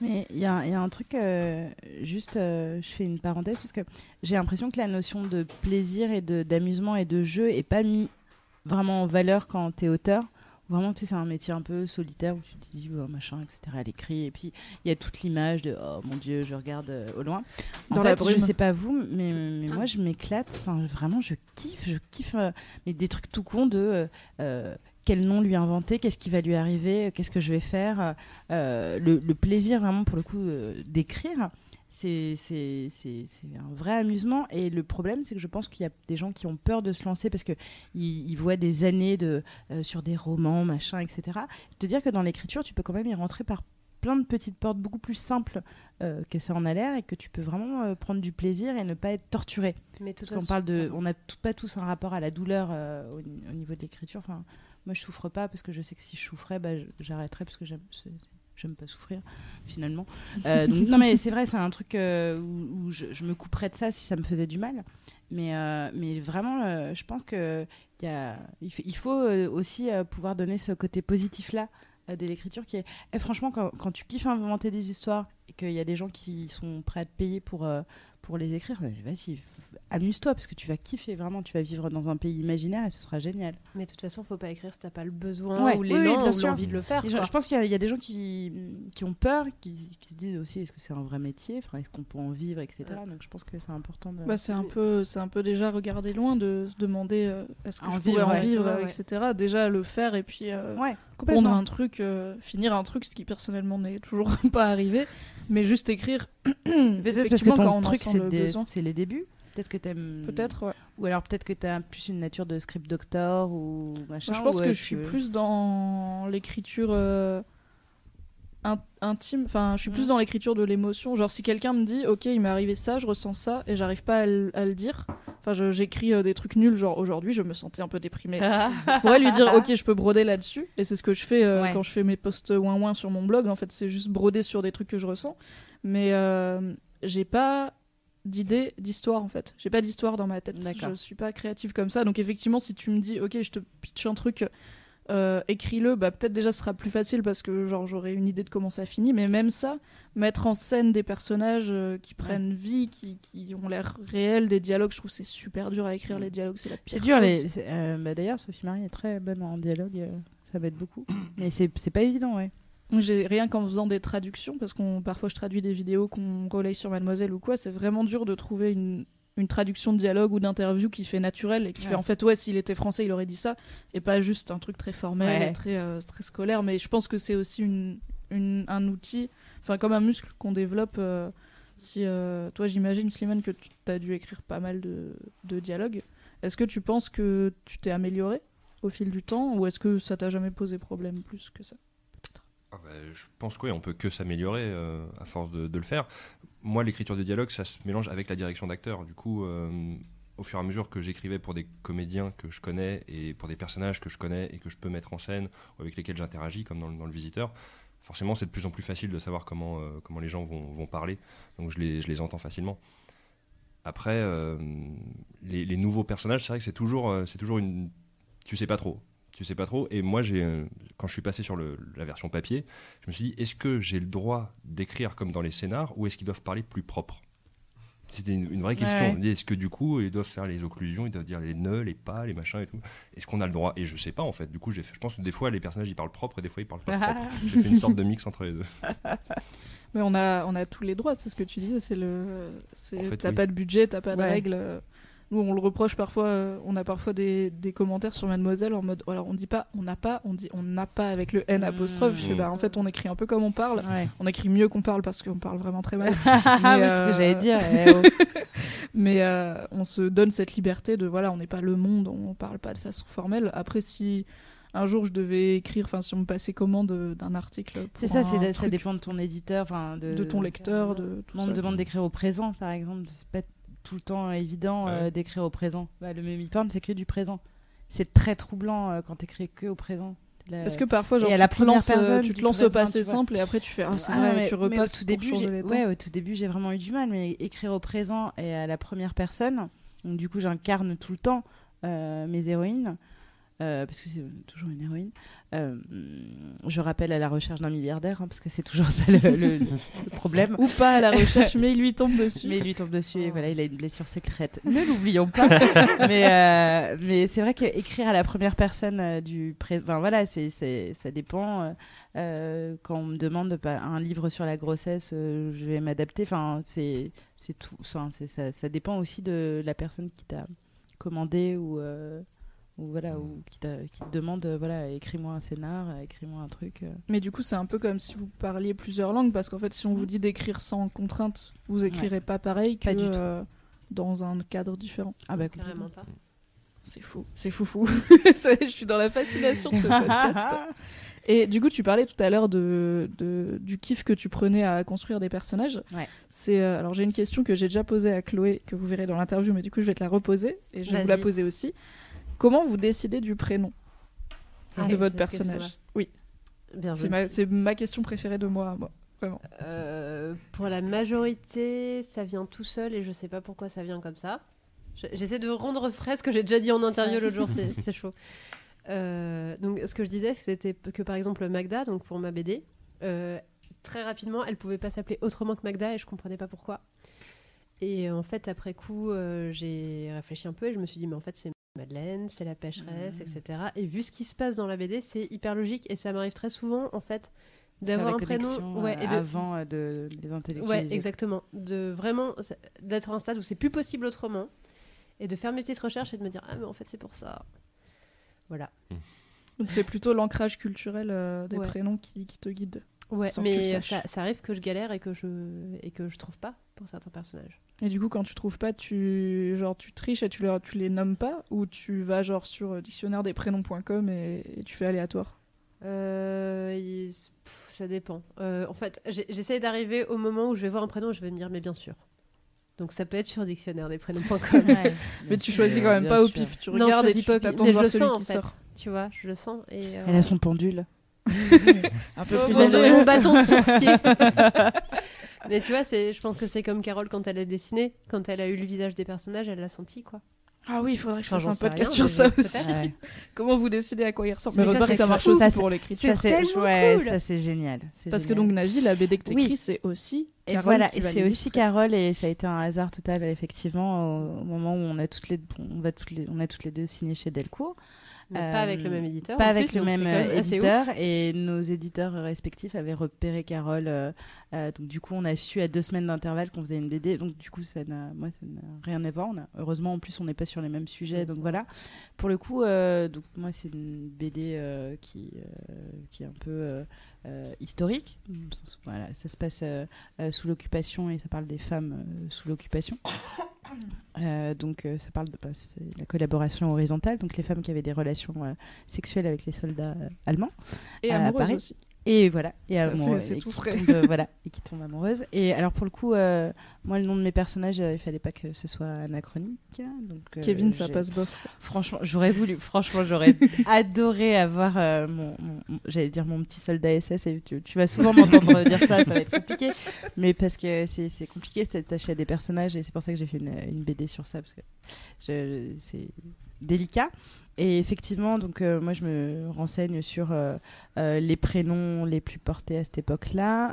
Mais il y, a il y a un truc, euh, juste, euh, je fais une parenthèse, parce que j'ai l'impression que la notion de plaisir et de- d'amusement et de jeu est pas mis vraiment en valeur quand tu es auteur. Vraiment, tu sais, c'est un métier un peu solitaire où tu te dis, oh, machin, etc. Elle écrit, et puis il y a toute l'image de, oh mon Dieu, je regarde euh, au loin. En Dans fait, la brume. je sais pas vous, mais, mais moi, je m'éclate. Enfin, vraiment, je kiffe, je kiffe. mais des trucs tout cons de. Quel nom lui inventer, qu'est-ce qui va lui arriver, qu'est-ce que je vais faire, euh, le, le plaisir vraiment pour le coup euh, d'écrire, c'est un vrai amusement. Et le problème, c'est que je pense qu'il y a des gens qui ont peur de se lancer parce qu'ils ils voient des années de, euh, sur des romans, machin, etc. Te dire que dans l'écriture, tu peux quand même y rentrer par plein de petites portes beaucoup plus simples euh, que ça en a l'air et que tu peux vraiment euh, prendre du plaisir et ne pas être torturé. Mais Parce qu'on parle de, on n'a pas tous un rapport à la douleur euh, au, au niveau de l'écriture. Enfin, moi, je souffre pas parce que je sais que si je souffrais, bah, j'arrêterais parce que j'aime- j'aime pas souffrir finalement. Euh, donc, non mais c'est vrai, c'est un truc euh, où, où je, je me couperais de ça si ça me faisait du mal. Mais, euh, mais vraiment, je pense que il y a, il faut, aussi pouvoir donner ce côté positif là de l'écriture qui est. Et franchement, quand, quand tu kiffes inventer des histoires et qu'il y a des gens qui sont prêts à te payer pour pour les écrire, vas-y, amuse-toi parce que tu vas kiffer vraiment. Tu vas vivre dans un pays imaginaire et ce sera génial. Mais de toute façon, faut pas écrire si t'as pas le besoin Ouais, ou oui, l'élan oui, bien ou l'envie de le faire. Je, pense qu'il y, a- il y a des gens qui, qui ont peur, qui, qui se disent aussi est-ce que c'est un vrai métier, Enfin, est-ce qu'on peut en vivre, etc. Donc je pense que c'est important de. Bah, c'est un peu, c'est un peu déjà regarder loin de se demander euh, est-ce que En je vivre, pourrais en ouais, vivre, ouais, ouais. etc. Déjà le faire et puis euh, complètement. un truc, euh, finir un truc, ce qui personnellement n'est toujours pas arrivé, mais juste écrire. Peut-être parce que ton truc c'est le des- les débuts. Peut-être que t'aimes. Peut-être, ouais. Ou alors peut-être que t'as plus une nature de script doctor ou machin. je pense que je suis plus dans l'écriture euh, in- intime. Enfin, je suis plus dans l'écriture de l'émotion. Genre, si quelqu'un me dit, ok, il m'est arrivé ça, je ressens ça, et j'arrive pas à, le- à le dire. Enfin, j'écris euh, des trucs nuls. Genre, aujourd'hui, je me sentais un peu déprimée. je pourrais lui dire, ok, je peux broder là-dessus. Et c'est ce que je fais euh, Ouais. quand je fais mes posts ouin ouin sur mon blog. En fait, c'est juste broder sur des trucs que je ressens. Mais j'ai pas d'idée d'histoire en fait. J'ai pas d'histoire dans ma tête. Je suis pas créative comme ça. Donc effectivement, si tu me dis, ok, je te pitch un truc, euh, écris-le, bah peut-être déjà ce sera plus facile parce que genre j'aurai une idée de comment ça finit. Mais même ça, mettre en scène des personnages euh, qui prennent vie, qui, qui ont l'air réels, des dialogues, je trouve c'est super dur à écrire les dialogues. C'est la pire C'est dur. Les... euh, bah, D'ailleurs, Sophie Marie est très bonne en dialogue. ça va être beaucoup. Mais c'est c'est pas évident, ouais. J'ai rien qu'en faisant des traductions, parce qu'on parfois je traduis des vidéos qu'on relaye sur Mademoiselle ou quoi, c'est vraiment dur de trouver une, une traduction de dialogue ou d'interview qui fait naturel et qui Ouais. fait en fait ouais s'il était français il aurait dit ça et pas juste un truc très formel Ouais. et très euh, très scolaire. Mais je pense que c'est aussi une, une- un outil, enfin comme un muscle qu'on développe. euh, si euh, toi j'imagine Slimane que tu as dû écrire pas mal de, de dialogues, est-ce que tu penses que tu t'es amélioré au fil du temps ou est-ce que ça t'a jamais posé problème plus que ça? Ah bah, je pense qu'on peut que s'améliorer euh, à force de, le faire. Moi, l'écriture de dialogue, ça se mélange avec la direction d'acteur. Du coup, euh, au fur et à mesure que j'écrivais pour des comédiens que je connais et pour des personnages que je connais et que je peux mettre en scène ou avec lesquels j'interagis, comme dans, le- visiteur, forcément, c'est de plus en plus facile de savoir comment, euh, les gens vont, parler. Donc, je les, entends facilement. Après, les, nouveaux personnages, c'est vrai que c'est toujours, c'est toujours une. Tu sais pas trop. Tu sais pas trop. Et moi, j'ai, euh, quand je suis passé sur le- la version papier, je me suis dit, est-ce que j'ai le droit d'écrire comme dans les scénars ou est-ce qu'ils doivent parler plus propre? C'était une, une vraie question. Ouais. Est-ce que du coup, ils doivent faire les occlusions, ils doivent dire les nœuds, les pas, les machins et tout? Est-ce qu'on a le droit? Et je sais pas en fait. Du coup, j'ai je pense que des fois, les personnages ils parlent propre et des fois, ils parlent pas propre. J'ai fait une sorte de mix entre les deux. Mais on a, on a tous les droits, c'est ce que tu disais. C'est le, c'est, En fait, t'as oui. pas de budget, t'as pas de Ouais. règles. Euh. Nous, on le reproche parfois. euh, on a parfois des, des commentaires sur Mademoiselle en mode, alors on dit pas, on n'a pas, on dit on n'a pas avec le N apostrophe. Je fais, Mmh. bah en fait, on écrit un peu comme on parle. Ouais. On écrit mieux qu'on parle parce qu'on parle vraiment très mal. Ah, Mais, ce euh, que j'allais dire. eh, oh. Mais euh, on se donne cette liberté de voilà, on n'est pas le monde, on parle pas de façon formelle. Après, si un jour je devais écrire, enfin si on me passait commande d'un article, C'est ça, c'est ça dépend de ton éditeur, enfin de, de ton lecteur, de tout on ça. me demande d'écrire au présent, par exemple. C'est pas tout le temps évident euh, Ouais. d'écrire au présent. Bah, le Memiporn, c'est que du présent. C'est très troublant euh, quand t'écris que au présent. La- Parce que parfois, genre, tu, la te première lances, euh, personne tu te lances au passé simple et après tu fais Ah, c'est Ah, vrai, mais- tu repasses au tout début, ouais, au tout début, j'ai vraiment eu du mal, mais écrire au présent et à la première personne, donc du coup, j'incarne tout le temps euh, mes héroïnes. Euh, parce que c'est toujours une héroïne. Euh, je rappelle à la recherche d'un milliardaire, hein, parce que c'est toujours ça le, le- le problème. Ou pas à la recherche, mais il lui tombe dessus. Mais il lui tombe dessus et voilà, il a une blessure secrète. Ne l'oublions pas. mais euh, mais c'est vrai que écrire à la première personne du présent, enfin, voilà, c'est ça dépend. quand on me demande un livre sur la grossesse, je vais m'adapter. Enfin, c'est tout. Enfin, ça, ça dépend aussi de la personne qui t'a commandé ou ou voilà ou qui, t'a- qui te demande euh, voilà écris-moi un scénar, écris-moi un truc. euh. Mais du coup, c'est un peu comme si vous parliez plusieurs langues, parce qu'en fait, si on vous dit d'écrire sans contrainte, vous écrirez pas pareil que Pas du tout. euh, dans un cadre différent. Ah bah Carrément pas. C'est fou, c'est fou fou. Je suis dans la fascination de ce podcast. Et du coup, tu parlais tout à l'heure de, de- du kiff que tu prenais à construire des personnages. Ouais. C'est euh, alors j'ai une question que j'ai déjà posée à Chloé que vous verrez dans l'interview, mais du coup je vais te la reposer et je vais vous la poser aussi. Comment vous décidez du prénom Ah, de votre personnage? Oui. C'est ne ma, question préférée de moi. moi. Euh, pour la majorité, ça vient tout seul et je sais pas pourquoi ça vient comme ça. Je- J'essaie de rendre frais ce que j'ai déjà dit en interview l'autre jour, c'est c'est chaud. Euh, donc, ce que je disais, c'était que par exemple Magda, donc pour ma BD, euh, très rapidement, elle pouvait pas s'appeler autrement que Magda et je comprenais pas pourquoi. Et en fait, après coup, euh, j'ai réfléchi un peu et je me suis dit, mais en fait, c'est Madeleine, c'est la pêcheresse, Mhm. etc. Et vu ce qui se passe dans la BD, c'est hyper logique et ça m'arrive très souvent, en fait, d'avoir un prénom. Ouais, euh, et de, avant euh, de les intellectualiser. Ouais, exactement. De vraiment d'être à un stade où c'est plus possible autrement et de faire mes petites recherches et de me dire ah mais en fait c'est pour ça. Voilà. Donc c'est plutôt l'ancrage culturel euh, des Ouais. prénoms qui, qui te guide. Ouais, mais ça, ça arrive que je galère et que je et que je trouve pas pour certains personnages. Et du coup, quand tu trouves pas, tu genre tu triches et tu, leur, tu les nommes pas ou tu vas genre sur euh, dictionnaire-des-prénoms.com et, et tu fais aléatoire? Euh, il- pff, ça dépend. Euh, en fait, j'essaie d'arriver au moment où je vais voir un prénom et je vais me dire mais bien sûr. Donc ça peut être sur dictionnaire des prénoms.com. Ouais, Mais tu choisis quand même pas au sûr. pif. Tu non, je regardes et choisis tu pas, t'attends mais je le celui sens en qui fait. sort. Tu vois, je le sens et euh, Elle a son pendule. Un peu Oh plus mon mon bâton de sourcier. Mais tu vois, je pense que c'est comme Carole quand elle a dessiné, quand elle a eu le visage des personnages, elle l'a senti quoi. Ah oui, il faudrait que je fasse un podcast sur ça aussi. Ouais. Comment vous décidez à quoi il ressemble Mais ça, remarque, c'est ça marche aussi Ça, pour l'écriture. Ça, c'est tellement ouais, cool. ça c'est génial. Parce que donc Navi, la BD que t'écris, Oui. c'est aussi. Et Carole voilà, et c'est aussi. Carole et ça a été un hasard total effectivement au, au moment où on a toutes les on va toutes les on a toutes les deux signé chez Delcourt. Mais Euh, pas avec le même éditeur. Pas avec plus, le même euh, éditeur et nos éditeurs respectifs avaient repéré Carole. euh, euh, donc du coup, on a su à deux semaines d'intervalle qu'on faisait une BD. Donc du coup, ça n'a, moi, ça n'a rien à voir. On a, heureusement, en plus, on n'est pas sur les mêmes sujets. Donc voilà. Pour le coup, euh, donc moi, c'est une BD euh, qui euh, qui est un peu euh, euh, historique. Voilà, ça se passe euh, euh, sous l'occupation et ça parle des femmes euh, sous l'occupation. Euh, donc euh, ça parle de bah, la collaboration horizontale, donc les femmes qui avaient des relations euh, sexuelles avec les soldats euh, allemands. Et à amoureuse Paris. aussi. Et voilà, et, tout qui frais. tombent, euh, voilà, et qui tombent amoureuses. Et alors pour le coup, euh, moi le nom de mes personnages, euh, il fallait pas que ce soit anachronique. Donc, euh, Kevin, ça passe bof. Franchement, j'aurais voulu, franchement, j'aurais adoré avoir euh, mon, j'allais dire mon petit soldat SS. Et tu, tu vas souvent m'entendre dire ça, ça va être compliqué. Mais parce que c'est c'est compliqué de s'attacher à des personnages et c'est pour ça que j'ai fait une, une BD sur ça parce que je- c'est délicat. Et effectivement, donc euh, moi je me renseigne sur euh, euh, les prénoms les plus portés à cette époque-là,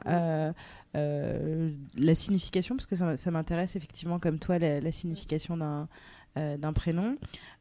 la signification parce que ça, m'intéresse effectivement comme toi la signification d'un euh, d'un prénom.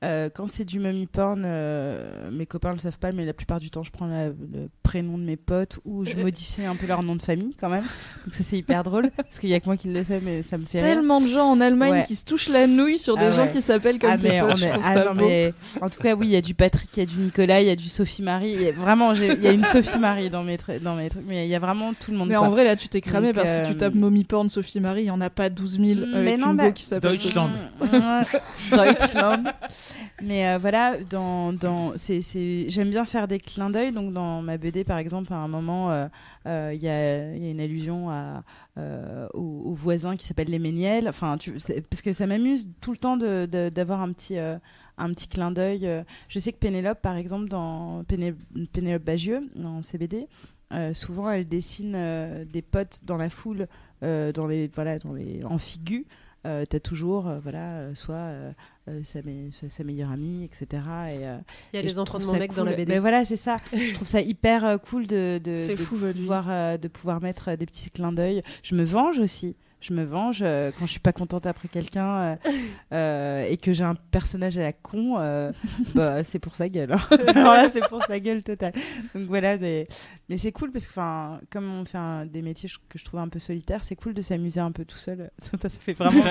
Euh, quand c'est du mummy porn, euh, mes copains le savent pas, mais la plupart du temps, je prends la- le prénom de mes potes ou je modifie un peu leur nom de famille quand même. Donc ça c'est hyper drôle parce qu'il y a que moi qui le sais, mais ça me fait rire. Tellement de gens en Allemagne Ouais. qui se touchent la nouille sur des Ah gens ouais. qui s'appellent comme Ah, tes mais potes. on est- ah non, mais en tout cas oui, il y a du Patrick, il y a du Nicolas, il y a du Sophie Marie. Il y a Vraiment, il y a une Sophie Marie dans mes dans mes trucs, mais il y a vraiment tout le monde. Mais quoi. en vrai, là, tu t'es cramé Donc, parce que si tu tapes Mommy Porn Sophie Marie, il y en a pas 12 000 Mm, avec mais non, une bah, qui s'appelle Deutschland. Mais euh, voilà, dans, dans, j'aime bien faire des clins d'œil. Donc dans ma BD, par exemple, à un moment, euh, euh, il y, a, y a une allusion à, euh, au, au voisin qui s'appelle les Méniel. Enfin, parce que ça m'amuse tout le temps d'avoir un petit, un petit clin d'œil. Je sais que Pénélope, par exemple, dans Péné- Pénélope Bagieux, dans CBD, euh, souvent elle dessine des potes dans la foule, dans les, voilà, dans les, en figure. Euh, t'as toujours euh, voilà euh, soit euh, sa, me- sa- meilleure amie etc et, Il y a les enfants de mon mec dans la. BD. Mais voilà c'est ça je trouve ça hyper cool de, de, de fou, pouvoir de pouvoir mettre des petits clins d'œil je me venge aussi je me venge euh, quand je suis pas contente après quelqu'un euh, euh, et que j'ai un personnage à la con euh, bah c'est pour sa gueule hein. alors là c'est pour sa gueule totale donc voilà mais, mais c'est cool parce que enfin comme on fait un- des métiers que je trouve un peu solitaires c'est cool de s'amuser un peu tout seul ça, ça fait vraiment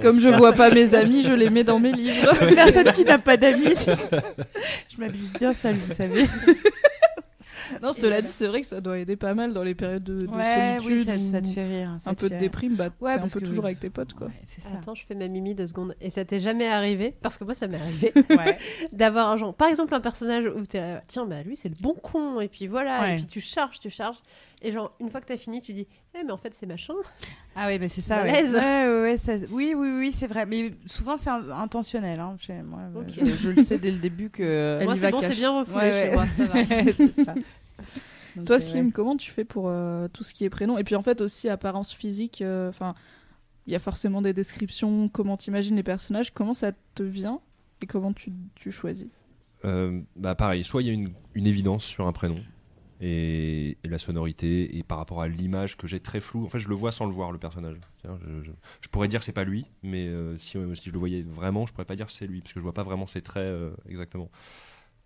Comme je vois pas mes amis, je les mets dans mes livres. personne qui n'a pas d'amis. tu sais. Je m'abuse bien seule, vous savez. Non, cela dit, c'est vrai que ça doit aider pas mal dans les périodes de, de Ouais, oui, solitude. ça, ça te fait rire. ça Un peu de déprime, bah, Ouais, t'es un parce peu que- toujours avec tes potes, quoi. Ouais, c'est ça. Attends, je fais ma mimi deux secondes. Et ça t'est jamais arrivé Parce que moi, ça m'est arrivé Ouais. d'avoir un genre, par exemple, un personnage où t'es là, tiens, bah lui, c'est le bon con. Et puis voilà. Ouais. Et puis tu charges, tu charges. Et genre, une fois que t'as fini, tu dis, eh, mais en fait, c'est machin. Ah oui, mais c'est ça. Ouais. Malaise. Ouais, ouais, ouais, ça- Oui, oui, oui, c'est vrai. Mais souvent, c'est in- intentionnel. Hein, chez moi, Ok. je, je le sais dès le début que. Elle moi, c'est bon, c'est bien refoulé Ouais, chez ouais. moi. Ça va. Donc, Toi, euh, Slim, ouais. comment tu fais pour euh, tout ce qui est prénom? Et puis en fait aussi apparence physique. euh, Enfin, il y a forcément des descriptions. Comment t'imagines les personnages Comment ça te vient Et comment tu, tu choisis? Euh, bah pareil, soit il y a une, une évidence sur un prénom et, et la sonorité et par rapport à l'image que j'ai très floue. En fait, je le vois sans le voir le personnage. Je, je- je pourrais dire que c'est pas lui, mais euh, si, euh, si je le voyais vraiment, je pourrais pas dire que c'est lui parce que je vois pas vraiment ses traits euh, exactement.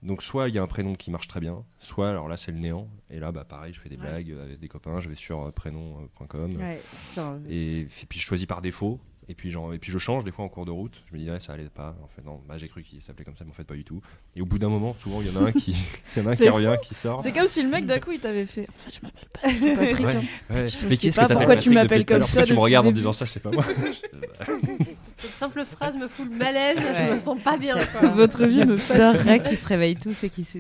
Donc soit il y a un prénom qui marche très bien, soit alors là c'est le néant et là bah pareil, je fais des Ouais. blagues avec des copains, je vais sur prénom.com Ouais, putain, et, et puis je choisis par défaut. Et puis, genre, et puis je change des fois en cours de route. Je me dis, ouais, ça allait pas. En fait, non, bah, j'ai cru qu'il s'appelait comme ça, mais en fait, pas du tout. Et au bout d'un moment, souvent, il y en a un qui, il y en a un qui revient, qui sort. C'est comme si le mec d'un coup il t'avait fait. En fait, je m'appelle pas tout Patrick. Ouais, hein. ouais. Je Mais sais qu'est-ce pas que pourquoi tu m'appelles comme ça tu me regardes en disant ça, c'est pas moi. Cette simple phrase me fout le malaise, je me sens pas bien. Votre vie me. J'adorerais qu'ils se réveillent tous et qu'ils se,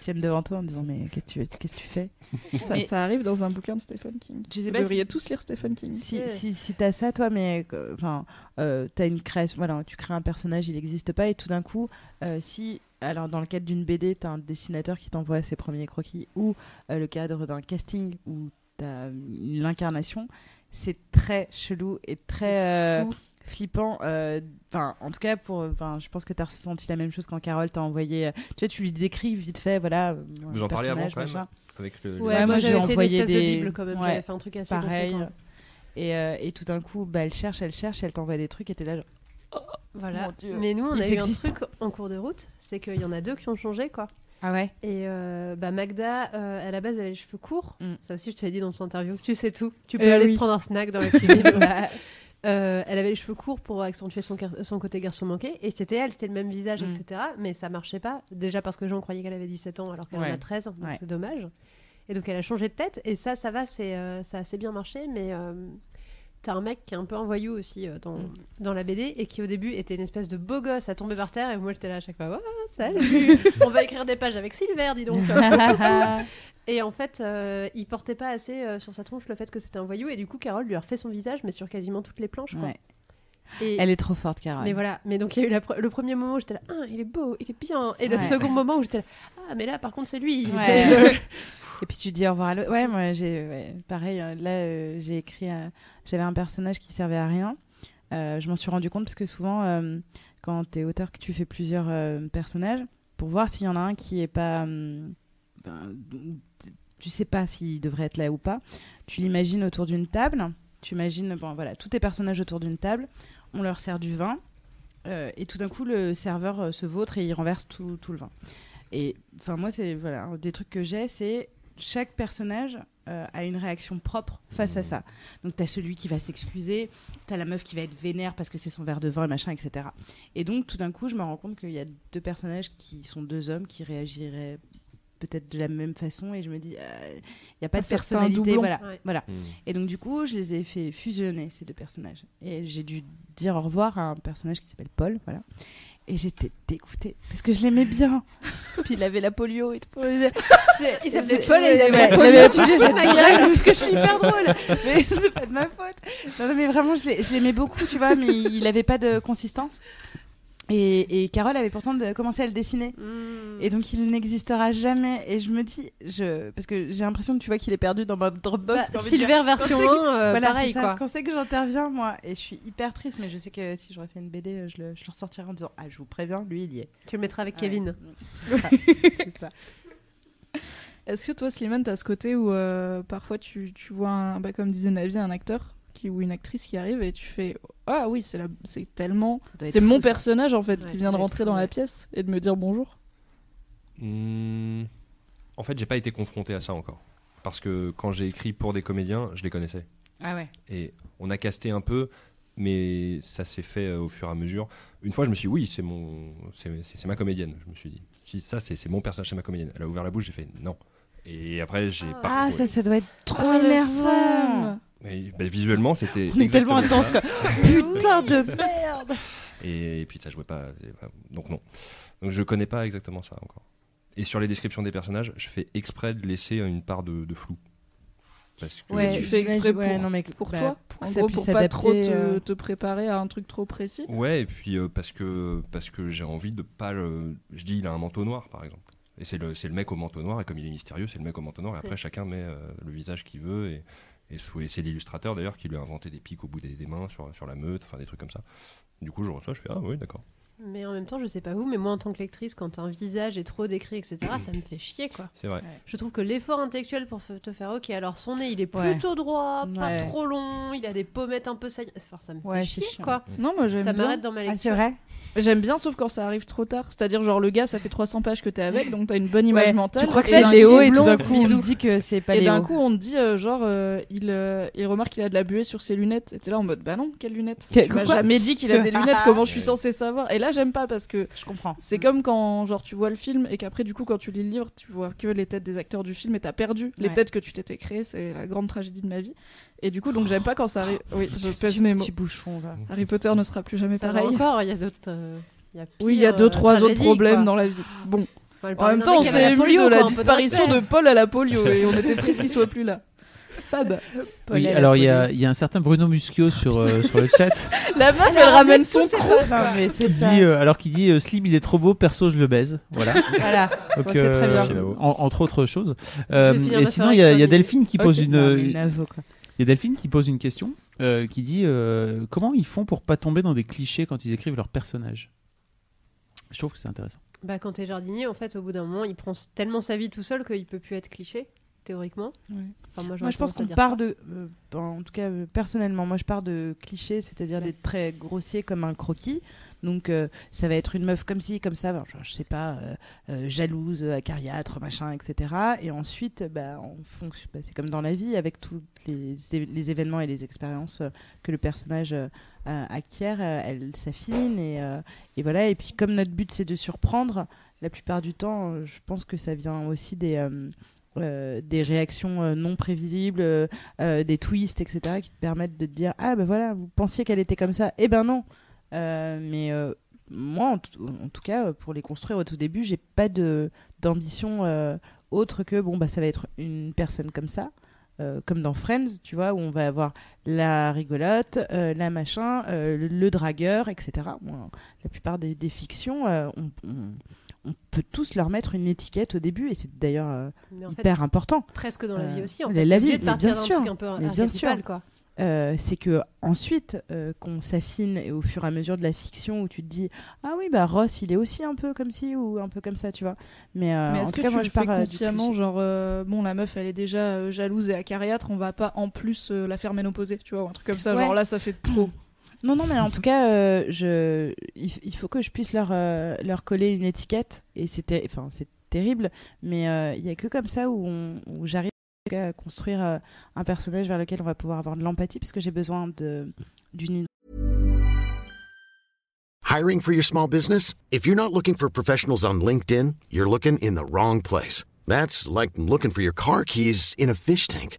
tiennent devant toi en disant mais qu'est-ce que tu, qu'est-ce que tu fais? Ça, Mais- ça arrive dans un bouquin de Stephen King. Je sais Vous devriez si- tous lire Stephen King. Si, Ouais. si, si t'as ça, toi, mais euh, enfin, euh, t'as une création, voilà, tu crées un personnage, il n'existe pas, et tout d'un coup, euh, si, alors dans le cadre d'une BD, t'as un dessinateur qui t'envoie ses premiers croquis, ou euh, le cadre d'un casting où t'as l'incarnation, c'est très chelou et très euh, fou. Flippant. euh, Enfin, en tout cas, pour, enfin, je pense que t'as ressenti la même chose quand Carole t'a envoyé. euh, tu vois, tu lui décris vite fait, voilà. euh, Vous en parlez avant, quand même. Avec le, Ouais, moi, moi, j'ai j'avais fait une envoyé espèce des- de bible quand même, ouais. j'avais fait un truc assez Pareil. conséquent. Et, euh, et tout d'un coup, bah, elle cherche, elle cherche, elle t'envoie des trucs et t'es là genre. Voilà. Mon Dieu. Mais nous, on Ils a eu existent. un truc en cours de route, c'est qu'il y en a deux qui ont changé, quoi. Ah ouais Et euh, bah, Magda, euh, à la base, elle avait les cheveux courts. Mm. Ça aussi, je te l'ai dit dans ton interview. Tu sais tout. Tu peux aller oui. te prendre un snack dans la cuisine. Euh, elle avait les cheveux courts pour accentuer son, son côté garçon manqué. Et c'était elle, c'était le même visage, Mm. etc. Mais ça marchait pas. Déjà parce que les gens croyaient qu'elle avait 17 ans alors qu'elle en a 13. Donc Ouais. c'est dommage. Et donc elle a changé de tête. Et ça, ça va, c'est, euh, ça a assez bien marché. Mais euh, t'as un mec qui est un peu un voyou aussi dans, Mm. dans la BD et qui au début était une espèce de beau gosse à tomber par terre. Et moi j'étais là à chaque fois. Oh, salut On va écrire des pages avec Silver, dis donc Et en fait, euh, il portait pas assez euh, sur sa tronche le fait que c'était un voyou, et du coup, Carole lui a refait son visage, mais sur quasiment toutes les planches. Quoi. Ouais. Et, Elle est trop forte, Carole. Mais voilà, mais donc il y a eu la pre- le premier moment où j'étais là, ah, il est beau, il est bien, et le Ouais. second moment où j'étais là, ah, mais là par contre c'est lui. Ouais. Et, puis tu dis au revoir à l'autre. Ouais, moi j'ai ouais, pareil. euh, là, euh, j'ai écrit. J'avais un personnage qui servait à rien. Je m'en suis rendu compte parce que souvent, quand t'es auteur, que tu fais plusieurs personnages, pour voir s'il y en a un qui est pas. hum, ben, tu sais pas s'il devrait être là ou pas. Tu l'imagines autour d'une table. Tu imagines, bon voilà, tous tes personnages autour d'une table. On leur sert du vin. euh, et tout d'un coup, le serveur euh, se vautre et il renverse tout, tout le vin. Et enfin, moi, c'est voilà, un des trucs que j'ai, c'est chaque personnage euh, a une réaction propre face à ça. Donc, tu as celui qui va s'excuser, tu as la meuf qui va être vénère parce que c'est son verre de vin et machin, etc. Et donc, tout d'un coup, je me rends compte qu'il y a deux personnages qui sont deux hommes qui réagiraient peut-être de la même façon et je me dis, euh, il n'y a pas Ah, de personnalité. Voilà. Ouais. voilà. Hmm. Et donc, du coup, je les ai fait fusionner, ces deux personnages. Et j'ai dû dire au revoir à un personnage qui s'appelle Paul, voilà. Et j'étais dégoûtée, parce que je l'aimais bien. Puis il avait la polio et tout. Il s'appelait Paul et il avait ouais, la il avait la polio. j'adorais, gueule. parce que je suis hyper drôle. Mais c'est pas de ma faute. Non, non, mais vraiment, je l'aimais beaucoup, tu vois, mais il avait pas de consistance. Et, et Carole avait pourtant de- commencé à le dessiner. Mm. Et donc il n'existera jamais. Et je me dis, je... parce que j'ai l'impression que tu vois qu'il est perdu dans ma Dropbox. Bah, dire, Silver version Quand c'est 1, que- euh, voilà, pareil c'est ça. quoi. Quand c'est que j'interviens, moi, et je suis hyper triste, mais je sais que si j'aurais fait une BD, je le, je le ressortirais en disant Ah, je vous préviens, lui, il y est. Tu le mettras avec Ouais. Kevin. C'est ça. Est-ce que toi, Slimane, t'as ce côté où euh, parfois tu, tu vois, un, bah, comme disait Navi, un acteur qui, ou une actrice qui arrive et tu fais Ah oui, c'est la- c'est tellement. C'est mon fou, personnage en fait Ouais, qui vient de rentrer fou, dans la pièce et de me dire bonjour. Hmm. En fait, j'ai pas été confronté à ça encore. Parce que quand j'ai écrit pour des comédiens, je les connaissais. Ah ouais. Et on a casté un peu, mais ça s'est fait euh, au fur et à mesure. Une fois, je me suis dit, oui, c'est mon, c'est, c'est- c'est ma comédienne. Je me suis dit, Si, ça, c'est, c'est mon personnage, c'est ma comédienne. Elle a ouvert la bouche, j'ai fait non. Et après, j'ai pas Ah, ça, ça doit être trop Ah, énervant. Bah, visuellement, c'était. On est tellement intense, quoi. Putain de merde. Et, et puis ça jouait pas. Donc non. Donc je connais pas exactement ça encore. Et sur les descriptions des personnages, je fais exprès de laisser une part de, de flou. Parce que Ouais, tu fais exprès j'imagine- ouais, pour- non, mais Pour bah, toi, pour que en ça gros, puisse pour pas trop te, euh. te préparer à un truc trop précis. Ouais, et puis euh, parce que parce que j'ai envie de pas le. Je dis il a un manteau noir par exemple. Et c'est le, c'est le mec au manteau noir, et comme il est mystérieux, c'est le mec au manteau noir, et après Ouais. chacun met euh, le visage qu'il veut, et, et c'est l'illustrateur d'ailleurs qui lui a inventé des pics au bout des, des mains sur, sur la meute, enfin des trucs comme ça. Du coup, je reçois, je fais Ah oui, d'accord. Mais en même temps, je sais pas vous, mais moi en tant que lectrice, quand un visage est trop décrit, etc., ça me fait chier quoi. C'est vrai. Je trouve que l'effort intellectuel pour te faire, ok, alors son nez il est Ouais. plutôt droit, pas Ouais. trop long, il a des pommettes un peu saillantes. Enfin, ça me fait Ouais, chier chiant. quoi. Non, moi j'aime Ça bien. m'arrête dans ma Ah, lecture. c'est vrai J'aime bien, sauf quand ça arrive trop tard. C'est-à-dire, genre, le gars, ça fait 300 pages que t'es avec, donc t'as une bonne image Ouais, mentale. Tu crois que et c'est Léo et tout d'un coup on dit que c'est pas Et Léo. d'un coup, on te dit, euh, genre, euh, il, euh, il remarque qu'il a de la buée sur ses lunettes. Et t'es là en mode, bah non, quelles lunettes Tu m'as jamais dit qu'il a des lunettes, comment je suis censée savoir? Et là, j'aime pas parce que je comprends. c'est comme quand, genre, tu vois le film et qu'après, du coup, quand tu lis le livre, tu vois que les têtes des acteurs du film et t'as perdu les Ouais. têtes que tu t'étais créées. C'est la grande tragédie de ma vie. Et du coup, donc, j'aime pas quand ça arrive. Oui, je pèse mes mots. Petit bouchon là. Harry Potter ne sera plus jamais Ça va pareil. encore, il y a d'autres. euh, Oui, il y a deux, euh, trois autres problèmes quoi. dans la vie. Bon. En même temps, on s'est la ému de la disparition de. Paul à la polio et on était triste qu'il soit plus là. Fab. Oui, alors il y, a- il y a un certain Bruno Muschio sur, euh, sur le chat La meuf, Elle ramène son dit, euh, alors qui dit euh, Slim il est trop beau, perso je le baise. Voilà. Voilà. Donc, très bien. Merci, Navo. en- entre autres choses. Euh, et sinon il y a, y. Delphine qui pose une, Non, il y a Delphine qui pose une question euh, qui dit euh, comment ils font pour pas tomber dans des clichés quand ils écrivent leurs personnages? Je trouve que c'est intéressant. Bah, quand t'es jardinier, en fait, au bout d'un moment, il prend tellement sa vie tout seul qu'il peut plus être cliché, théoriquement. Ouais. Enfin, moi, je pense qu'on part ça. de. euh, en tout cas, euh, personnellement, moi, je pars de clichés, c'est-à-dire Ouais. des traits grossiers comme un croquis. Donc, euh, ça va être une meuf comme ci, comme ça, genre, je sais pas, jalouse, acariâtre, machin, etc. Et ensuite, bah, en fonction, bah, c'est comme dans la vie, avec tous les, événements et les expériences que le personnage acquiert, elle s'affine. Et, et voilà. Et puis, comme notre but, c'est de surprendre, la plupart du temps, je pense que ça vient aussi des. Euh, des réactions euh, non prévisibles, euh, des twists, etc., qui te permettent de te dire Ah ben voilà, vous pensiez qu'elle était comme ça, eh ben non. Mais moi, en, tout- cas, pour les construire au tout début, j'ai pas d'ambition autre que bon bah ça va être une personne comme ça. comme dans Friends, tu vois, où on va avoir la rigolote, la machin, le, dragueur, etc. La plupart des, fictions, on, on- on peut tous leur mettre une étiquette au début, et c'est d'ailleurs euh, fait, hyper important. presque dans la vie Euh, aussi. En la- fait. la vie, de partir d'un truc un peu Mais bien sûr. quoi. Euh, c'est que ensuite euh, qu'on s'affine et au fur et à mesure de la fiction où tu te dis ah oui bah Ross il est aussi un peu comme ci ou un peu comme ça tu vois mais, euh, Mais en est-ce tout que cas tu moi le je fais consciemment, genre, euh, bon, la meuf, elle est déjà euh, jalouse et acariâtre, on va pas en plus euh, la faire ménopauser, tu vois, ou un truc comme ça, Ouais. genre là, ça fait trop. Non non mais en tout cas euh, je il, il faut que je puisse leur euh, leur coller une étiquette et c'était c'est terrible mais euh, il y a que comme ça où, où j'arrive à construire euh, un personnage vers lequel on va pouvoir avoir de l'empathie parce que j'ai besoin d'une Hiring for your small business? If you're not looking for professionals on LinkedIn, you're looking in the wrong place. That's like looking for your car keys in a fish tank.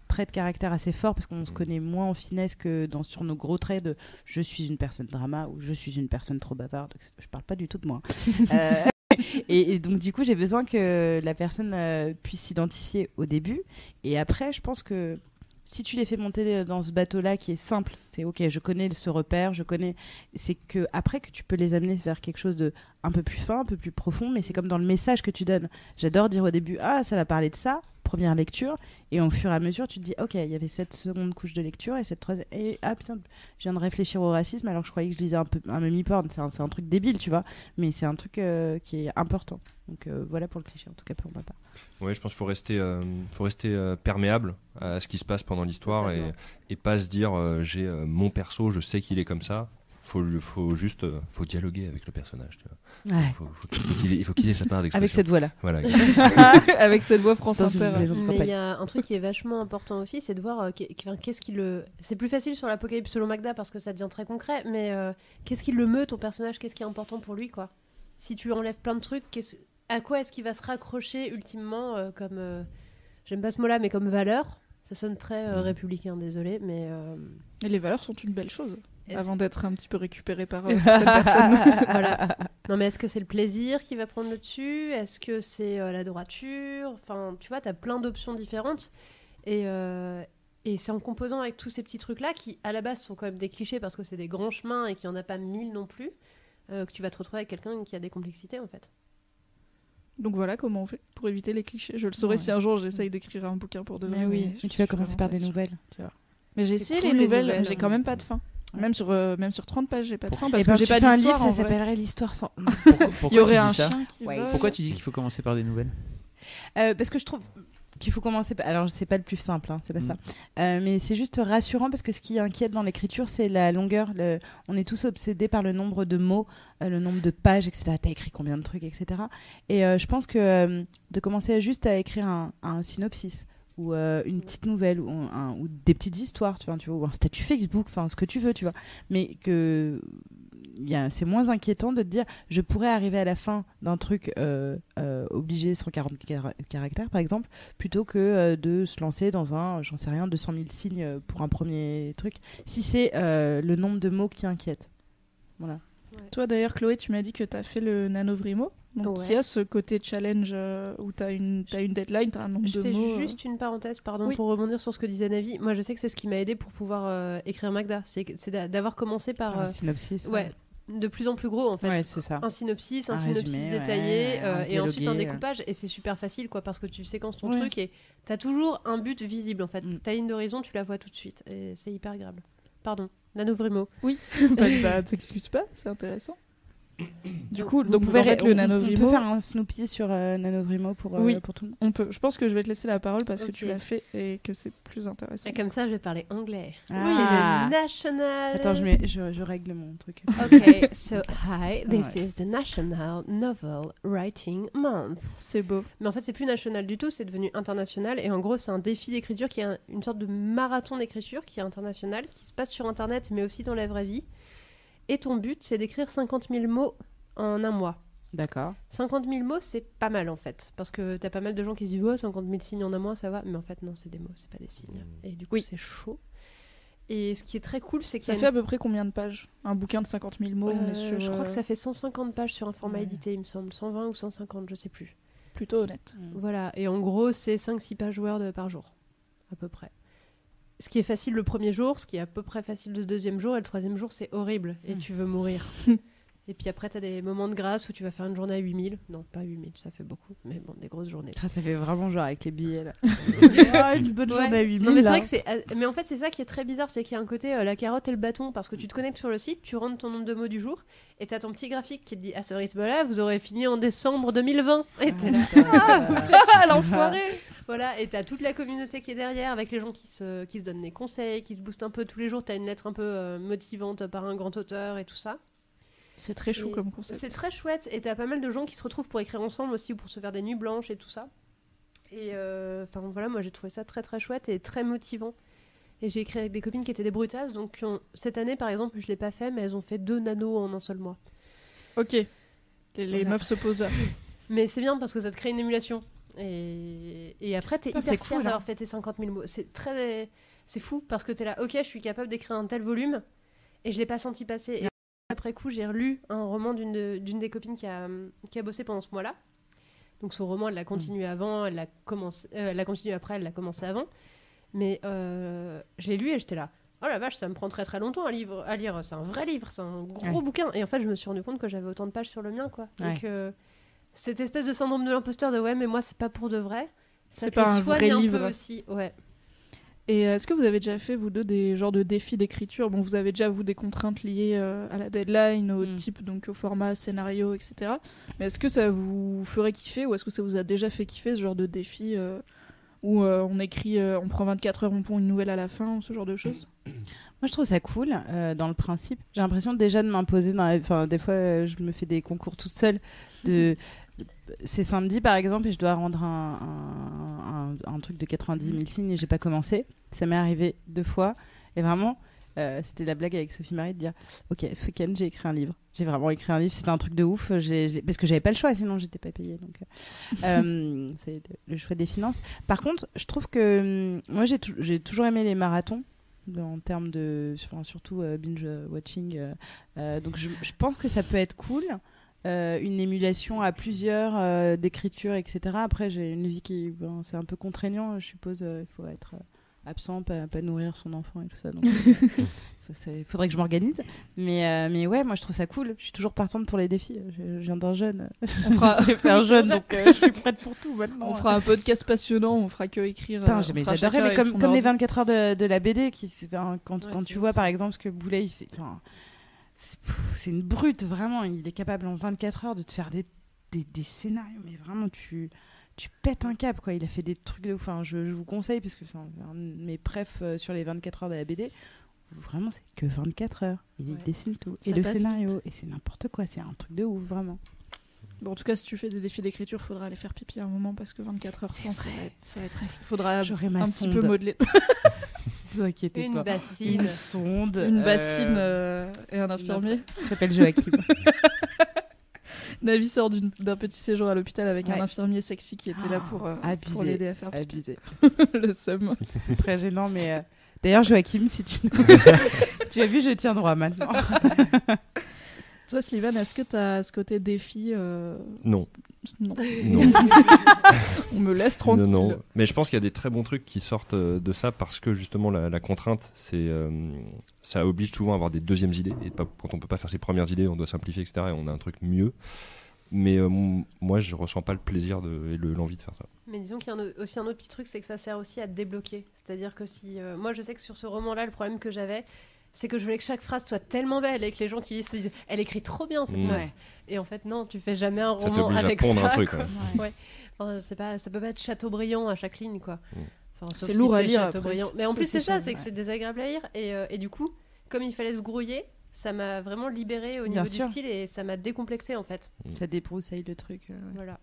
traits de caractère assez forts parce qu'on se connaît moins en finesse que dans, sur nos gros traits de je suis une personne drama ou je suis une personne trop bavarde. Je parle pas du tout de moi. Euh, et, et donc, du coup, j'ai besoin que la personne euh, puisse s'identifier au début. Et après, je pense que si tu les fais monter dans ce bateau-là qui est simple, c'est ok, je connais ce repère, je connais. C'est que après que tu peux les amener vers quelque chose de un peu plus fin, un peu plus profond, mais c'est comme dans le message que tu donnes. J'adore dire au début, ah, ça va parler de ça, première lecture, et au fur et à mesure, tu te dis, ok, il y avait cette seconde couche de lecture et cette troisième. Et ah putain, je viens de réfléchir au racisme alors que je croyais que je lisais un peu un memi porn. C'est un, truc débile, tu vois, mais c'est un truc euh, qui est important. Donc euh, voilà pour le cliché, en tout cas pour ma part. Ouais, je pense qu'il faut rester, euh, faut rester euh, perméable à ce qui se passe pendant l'histoire et, et pas se dire j'ai mon perso, je sais qu'il est comme ça. Faut, faut juste, euh, faut dialoguer avec le personnage. Tu vois. Ouais. Faut, faut qu'il faut qu'il ait, il faut qu'il ait sa part d'expression. Avec cette voix-là. Voilà. Avec cette voix France Inter. Mais il y a un truc qui est vachement important aussi, c'est de voir euh, qu'est- qu'est- qu'est-ce qui le. C'est plus facile sur l'apocalypse selon Magda parce que ça devient très concret, mais euh, qu'est-ce qui le meut ton personnage? Qu'est-ce qui est important pour lui, quoi? Si tu enlèves plein de trucs, à quoi est-ce qu'il va se raccrocher ultimement euh, comme. euh, j'aime pas ce mot-là, mais comme valeur, ça sonne très euh, Mm. républicain, désolé, mais. euh, Et les valeurs sont une belle chose, avant d'être un petit peu récupérées par euh, certaines personnes. voilà. Non, mais est-ce que c'est le plaisir qui va prendre le dessus? Est-ce que c'est euh, la droiture? Enfin, tu vois, t'as plein d'options différentes. Et, euh, et c'est en composant avec tous ces petits trucs-là, qui à la base sont quand même des clichés parce que c'est des grands chemins et qu'il n'y en a pas mille non plus, euh, que tu vas te retrouver avec quelqu'un qui a des complexités en fait. Donc voilà comment on fait pour éviter les clichés. Je le saurai Ouais. si un jour j'essaye d'écrire un bouquin pour de vrai. Mais oui, mais tu vas commencer par des nouvelles. Tu vois. Mais j'ai essayé cool, les les nouvelles, nouvelles. j'ai quand même pas de fin. Ouais. Même sur, euh, même sur 30 pages, j'ai pas de fin parce Eh ben, que j'ai tu pas fais un d'histoire. livre, ça vrai. s'appellerait l'histoire sans. Pourquoi, pourquoi Il y aurait tu un ça chien qui Ouais. vole. Pourquoi tu dis qu'il faut commencer par des nouvelles? Euh, parce que je trouve qu'il faut commencer. par- Alors, c'est pas le plus simple, hein, c'est pas Mm. ça. Euh, mais c'est juste rassurant parce que ce qui inquiète dans l'écriture, c'est la longueur. le- On est tous obsédés par le nombre de mots, euh, le nombre de pages, etc. T'as écrit combien de trucs, etc. Et euh, je pense que euh, de commencer juste à écrire un, un synopsis ou euh, une petite nouvelle ou, des petites histoires, tu vois, tu vois, ou un statut Facebook, enfin ce que tu veux, tu vois. Mais que c'est moins inquiétant de te dire je pourrais arriver à la fin d'un truc euh, euh, obligé 140 car- caractères par exemple plutôt que euh, de se lancer dans un j'en sais rien 200 000 signes pour un premier truc si c'est euh, le nombre de mots qui inquiète voilà Toi d'ailleurs, Chloé, tu m'as dit que tu as fait le Nanovrimo. Donc Ouais. il y a ce côté challenge euh, où tu as une, t'as une deadline, tu as un nombre Je de fais mots. euh. juste une parenthèse, pardon, Oui. pour rebondir sur ce que disait Navi. Moi, je sais que c'est ce qui m'a aidé pour pouvoir euh, écrire Magda. C'est d'avoir commencé par. un synopsis ouais, de plus en plus gros en fait. ouais c'est ça un synopsis, un, Un synopsis résumé, détaillé, euh, et ensuite un découpage. Et c'est super facile, quoi, parce que tu séquences ton Ouais. truc et t'as toujours un but visible, en fait. Mm. Ta ligne d'horizon, tu la vois tout de suite. Et c'est hyper agréable. Pardon, Nanovrimo. bah, bah, t'excuses pas, c'est intéressant. Du coup, Vous donc pouvez en fait, on- le peut faire un Snoopy sur euh, Nanovrimo pour, euh, Oui. pour tout le monde on peut. Je pense que je vais te laisser la parole parce que tu l'as fait et que c'est plus intéressant. Et comme ça, je vais parler anglais. Ah. C'est le National. attends je, mets, je, je règle mon truc Ok, so hi, this Ouais. is the National Novel Writing Month. C'est beau. Mais en fait, c'est plus national du tout, c'est devenu international. Et en gros, c'est un défi d'écriture qui est un- une sorte de marathon d'écriture qui est international, qui se passe sur Internet, mais aussi dans la vraie vie. Et ton but, c'est d'écrire 50 000 mots en un mois. d'accord 50 000 mots, c'est pas mal en fait. Parce que t'as pas mal de gens qui se disent, oh, 50 000 signes en un mois, ça va. Mais en fait, non, c'est des mots, c'est pas des signes. Et du coup, Oui. c'est chaud. Et ce qui est très cool, c'est qu'il y Ça a fait une- à peu près combien de pages? Un bouquin de 50 000 mots, on est Euh, sur. je crois euh, que ça fait 150 pages sur un format Ouais. édité, il me semble. 120 ou 150, je sais plus. plutôt honnête. Voilà, et en gros, c'est 5-6 pages Word par jour, à peu près. Ce qui est facile le premier jour, ce qui est à peu près facile le deuxième jour, et le troisième jour, c'est horrible, et Mm. tu veux mourir. et puis après, tu as des moments de grâce où tu vas faire une journée à 8000. Non, pas 8000, ça fait beaucoup, mais bon, des grosses journées. Ah, ça fait vraiment genre avec les billets là Ah, une bonne Ouais. journée à 8000 Non, mais vrai que euh, Mais en fait, c'est ça qui est très bizarre, c'est qu'il y a un côté euh, la carotte et le bâton, parce que tu te connectes sur le site, tu rentres ton nombre de mots du jour, et t'as ton petit graphique qui te dit à ce rythme-là, vous aurez fini en décembre 2020. Et t'es là. Ah, l'enfoiré Voilà, et t'as toute la communauté qui est derrière, avec les gens qui se, qui se donnent des conseils, qui se boostent un peu tous les jours. T'as une lettre un peu euh, motivante par un grand auteur et tout ça. C'est très chou Et comme concept. C'est très chouette, et t'as pas mal de gens qui se retrouvent pour écrire ensemble aussi, ou pour se faire des nuits blanches et tout ça. Et euh, enfin voilà, moi j'ai trouvé ça très très chouette et très motivant. Et j'ai écrit avec des copines qui étaient des brutasses, donc ont- cette année par exemple, je l'ai pas fait, mais elles ont fait deux nanos en un seul mois. Ok. Les, meufs se posent là. Mais c'est bien parce que ça te crée une émulation. Et, et après, t'es hyper fier cool, d'avoir hein. fait tes 50 000 mots. C'est très. C'est fou parce que t'es là, ok, je suis capable d'écrire un tel volume et je l'ai pas senti passer. Et après coup, j'ai relu un roman d'une de- d'une des copines qui a, qui a bossé pendant ce mois-là. Donc son roman, elle l'a continué avant, elle l'a commencé, euh, elle l'a continué après, elle l'a commencé avant. Mais euh, j'ai lu et j'étais là. Oh la vache, ça me prend très très longtemps à, livre, à lire. C'est un vrai livre, c'est un gros Ouais. bouquin. Et en fait, je me suis rendu compte que j'avais autant de pages sur le mien, quoi. Ouais. Euh, cette espèce de syndrome de l'imposteur de ouais, mais moi, c'est pas pour de vrai. Ça C'est pas un vrai un livre. peu aussi. Ouais. Et euh, est-ce que vous avez déjà fait, vous deux, des genres de défis d'écriture? Bon, vous avez déjà, vous, des contraintes liées euh, à la deadline, au Mm. type, donc au format, scénario, etc. Mais est-ce que ça vous ferait kiffer ou est-ce que ça vous a déjà fait kiffer ce genre de défi euh, où euh, on écrit, euh, on prend 24 heures, on pond une nouvelle à la fin, ou ce genre de choses Moi, je trouve ça cool euh, dans le principe. J'ai l'impression déjà de m'imposer. Dans la... Enfin, des fois, je me fais des concours toute seule. De... C'est samedi, par exemple, et je dois rendre un, un, un- un truc de 90 000 signes et j'ai pas commencé. Ça m'est arrivé deux fois. Et vraiment, euh, c'était la blague avec Sophie Marie de dire Ok, ce week-end, j'ai écrit un livre. J'ai vraiment écrit un livre, c'était un truc de ouf. Parce que j'avais pas le choix, sinon j'étais pas payée. Donc, euh, euh, c'est le- choix des finances. Par contre, je trouve que hum, moi, j'ai tou- j'ai toujours aimé les marathons. En termes de. Enfin, surtout euh, binge-watching. euh, euh, donc, je, je pense que ça peut être cool. Euh, une émulation à plusieurs euh, d'écriture, etc. Après, j'ai une vie qui. bon, c'est un peu contraignant, je suppose. euh, Il faut être absent, pas, pas nourrir son enfant et tout ça. Donc, euh, faut- c'est- faudrait que je m'organise. Mais, euh, mais ouais, moi, je trouve ça cool. Je suis toujours partante pour les défis. Je, je viens d'un jeune. On fera, J'ai fait un jeune, donc euh, je suis prête pour tout maintenant. on fera un podcast passionnant, on fera que écrire. Euh, on mais comme, comme les ordi. 24 heures de, de la BD, qui, quand, Ouais, quand tu vois ça. par exemple ce que Boulet, il fait, c'est une brute, vraiment. Il est capable en 24 heures de te faire des, des, des scénarios, mais vraiment, tu, tu pètes un cap, quoi. Il a fait des trucs de ouf. Enfin, je, je vous conseille, parce que c'est un, un de mes prefs euh, sur les 24 heures de la BD. Vraiment, c'est que 24 heures. Il Ouais. dessine tout. Ça et le scénario. Et c'est n'importe quoi. C'est un truc de ouf, vraiment. Bon, en tout cas, si tu fais des défis d'écriture, faudra aller faire pipi à un moment parce que 24 heures sans, ça va être, ça va être... Faudra J'aurai ma un sonde. petit peu modeler. vous inquiétez Une pas. bassine. Une sonde. Une euh, bassine euh, et un infirmier. qui s'appelle Joachim. Navi sort d'un petit séjour à l'hôpital avec Ouais. un infirmier sexy qui était là pour, euh, pour l'aider à faire pipi. Le seum. C'est très gênant, mais. euh, D'ailleurs, Joachim, si tu. tu as vu, je tiens droit maintenant. Toi, Sylvain, est-ce que tu as ce côté défi euh, Non, Non. non. On me laisse tranquille. Non, non. Mais je pense qu'il y a des très bons trucs qui sortent euh, de ça parce que justement la, la contrainte, c'est euh, ça oblige souvent à avoir des deuxièmes idées. Et pas, quand on peut pas faire ses premières idées, on doit simplifier, etc. Et on a un truc mieux. Mais euh, moi, je ressens pas le plaisir de, et le- l'envie de faire ça. Mais disons qu'il y a un aussi un autre petit truc, c'est que ça sert aussi à te débloquer. C'est-à-dire que si. euh, moi, je sais que sur ce roman-là, le problème que j'avais, c'est que je voulais que chaque phrase soit tellement belle et que les gens qui lisent se disent Elle écrit trop bien cette Mm. meuf. Ouais. Et en fait, non, tu fais jamais un Ça roman à avec pondre ça. un truc. quoi. ouais. Enfin, c'est pas, ça peut pas être Chateaubriand à chaque ligne, quoi. Mm. Enfin, sauf C'est si lourd à lire. Mais en plus, c'est ça, c'est- que c'est désagréable à lire. Et, euh, et du coup, comme il fallait se grouiller, ça m'a vraiment libéré au Bien niveau sûr. du style et ça m'a décomplexé en fait. Ça débroussaille le truc. euh, ouais. Voilà.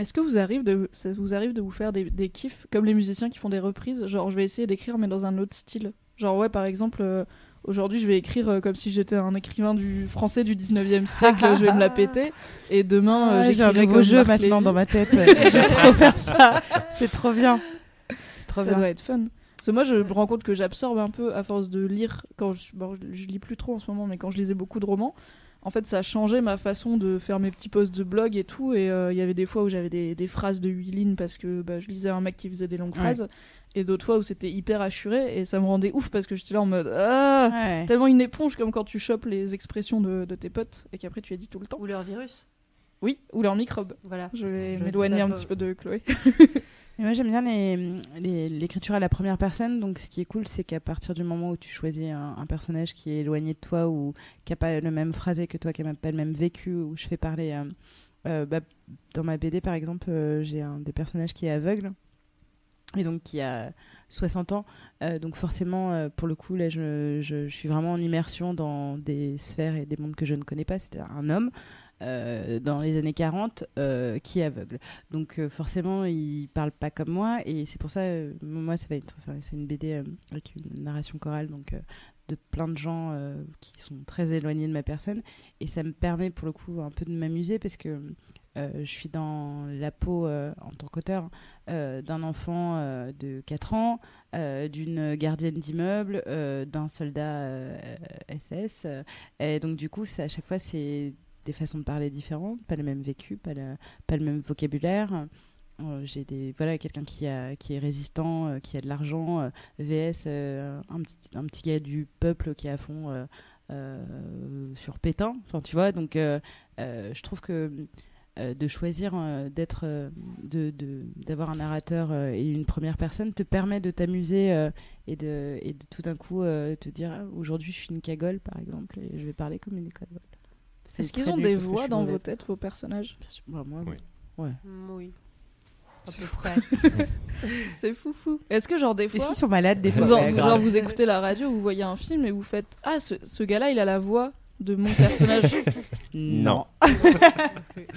Est-ce que vous arrive de, ça vous arrive de vous faire des, des kiffs comme les musiciens qui font des reprises? Genre, je vais essayer d'écrire, mais dans un autre style. Genre, ouais, par exemple, euh, aujourd'hui, je vais écrire euh, comme si j'étais un écrivain du français du 19e siècle, je vais me la péter. Et demain, euh, j'ai un nouveau jeu maintenant Lévy. dans ma tête. je vais trop faire ça. C'est trop bien. C'est trop ça bien. doit être fun. Parce que moi, je me rends compte que j'absorbe un peu à force de lire. Quand je, bon, je, lis plus trop en ce moment, mais quand je lisais beaucoup de romans, en fait, ça a changé ma façon de faire mes petits posts de blog et tout. Et euh, il y avait des fois où j'avais des, des phrases de 8 lignes parce que bah, je lisais un mec qui faisait des longues Ouais. phrases. Et d'autres fois où c'était hyper assuré. Et ça me rendait ouf parce que j'étais là en mode Ah Ouais. Tellement une éponge comme quand tu chopes les expressions de, de tes potes et qu'après tu as dit tout le temps. Ou leur virus. Oui, ou leur microbe. Voilà. Je vais m'éloigner dis un petit peu de Chloé. Et moi, j'aime bien les- les- l'écriture à la première personne. Donc, ce qui est cool, c'est qu'à partir du moment où tu choisis un, un personnage qui est éloigné de toi ou qui n'a pas le même phrasé que toi, qui n'a pas le même vécu, où je fais parler. euh, euh, bah, dans ma BD, par exemple, euh, j'ai un des personnages qui est aveugle. Et donc qui a 60 ans. Euh, donc forcément, euh, pour le coup, là, je, suis vraiment en immersion dans des sphères et des mondes que je ne connais pas. C'était un homme euh, dans les années 40 euh, qui est aveugle. Donc forcément, il parle pas comme moi. Et c'est pour ça, moi, ça va être, c'est une BD avec une narration chorale, donc de plein de gens qui sont très éloignés de ma personne. Et ça me permet, pour le coup, un peu de m'amuser parce que je suis dans la peau, euh, en tant qu'auteur, euh, d'un enfant euh, de 4 ans, euh, d'une gardienne d'immeuble, euh, d'un soldat euh, SS. euh, et donc, du coup, à chaque fois, c'est des façons de parler différentes, pas le même vécu, pas le, pas le même vocabulaire. Euh, j'ai des voilà quelqu'un qui a qui est résistant euh, qui a de l'argent euh, vs euh, un petit un petit gars du peuple qui est à fond euh, euh, sur Pétain enfin tu vois donc euh, euh, je trouve que euh, de choisir euh, d'être euh, de de- d'avoir un narrateur euh, et une première personne te permet de t'amuser euh, et de et de tout d'un coup euh, te dire ah, aujourd'hui je suis une cagole par exemple et je vais parler comme une cagole C'est Est-ce qu'ils ont des voix dans vos têtes, vos personnages Bah, moi, Oui. ouais. Oui. À C'est peu près. C'est fou fou. Est-ce que genre des Est-ce fois qu'ils sont malades des fois vous, en- Ouais, vous- grave. genre vous écoutez la radio, vous voyez un film et vous faites ah ce, ce gars-là il a la voix de mon personnage. Non.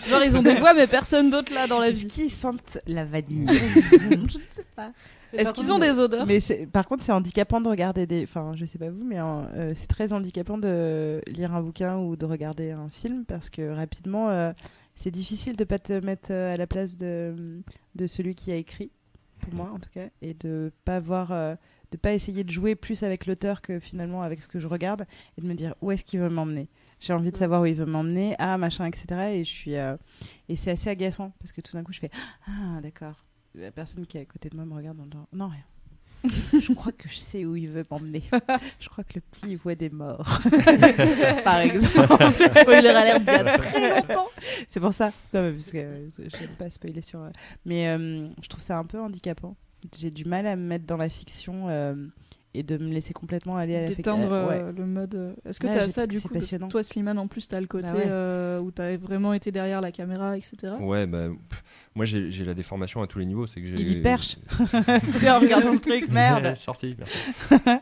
genre ils ont des voix mais personne d'autre là dans la Est-ce vie. qu'ils sentent la vanille Je ne sais pas. Est-ce qu'ils ont des odeurs Mais c'est- par contre, c'est handicapant de regarder des. Enfin, je sais pas vous, mais euh, c'est très handicapant de lire un bouquin ou de regarder un film parce que rapidement, euh, c'est difficile de pas te mettre euh, à la place de, de celui qui a écrit, pour moi en tout cas, et de pas voir. euh, de pas essayer de jouer plus avec l'auteur que finalement avec ce que je regarde et de me dire où est-ce qu'il veut m'emmener? J'ai envie de savoir où il veut m'emmener, ah machin, etc. Et je suis euh, et c'est assez agaçant parce que tout d'un coup je fais ah d'accord. La personne qui est à côté de moi me regarde en disant non rien. je crois que je sais où il veut m'emmener. Je crois que le petit il voit des morts, par exemple. Spoiler alert d'il y a très longtemps. C'est pour ça, Non, parce que euh, j'aime pas spoiler sur. euh, Mais euh, je trouve ça un peu handicapant. J'ai du mal à me mettre dans la fiction et de me laisser complètement aller à la. D'éteindre Ouais. euh, le mode. euh, Est-ce que Ouais, t'as j'ai- ça que du c'est coup passionnant. Toi, Slimane, en plus, t'as le côté Bah ouais. euh, où t'as vraiment été derrière la caméra, etc. Ouais, bah, pff, moi j'ai la déformation à tous les niveaux. c'est que j'ai- Il y perche. en regardant le truc, merde. Sorti, merci.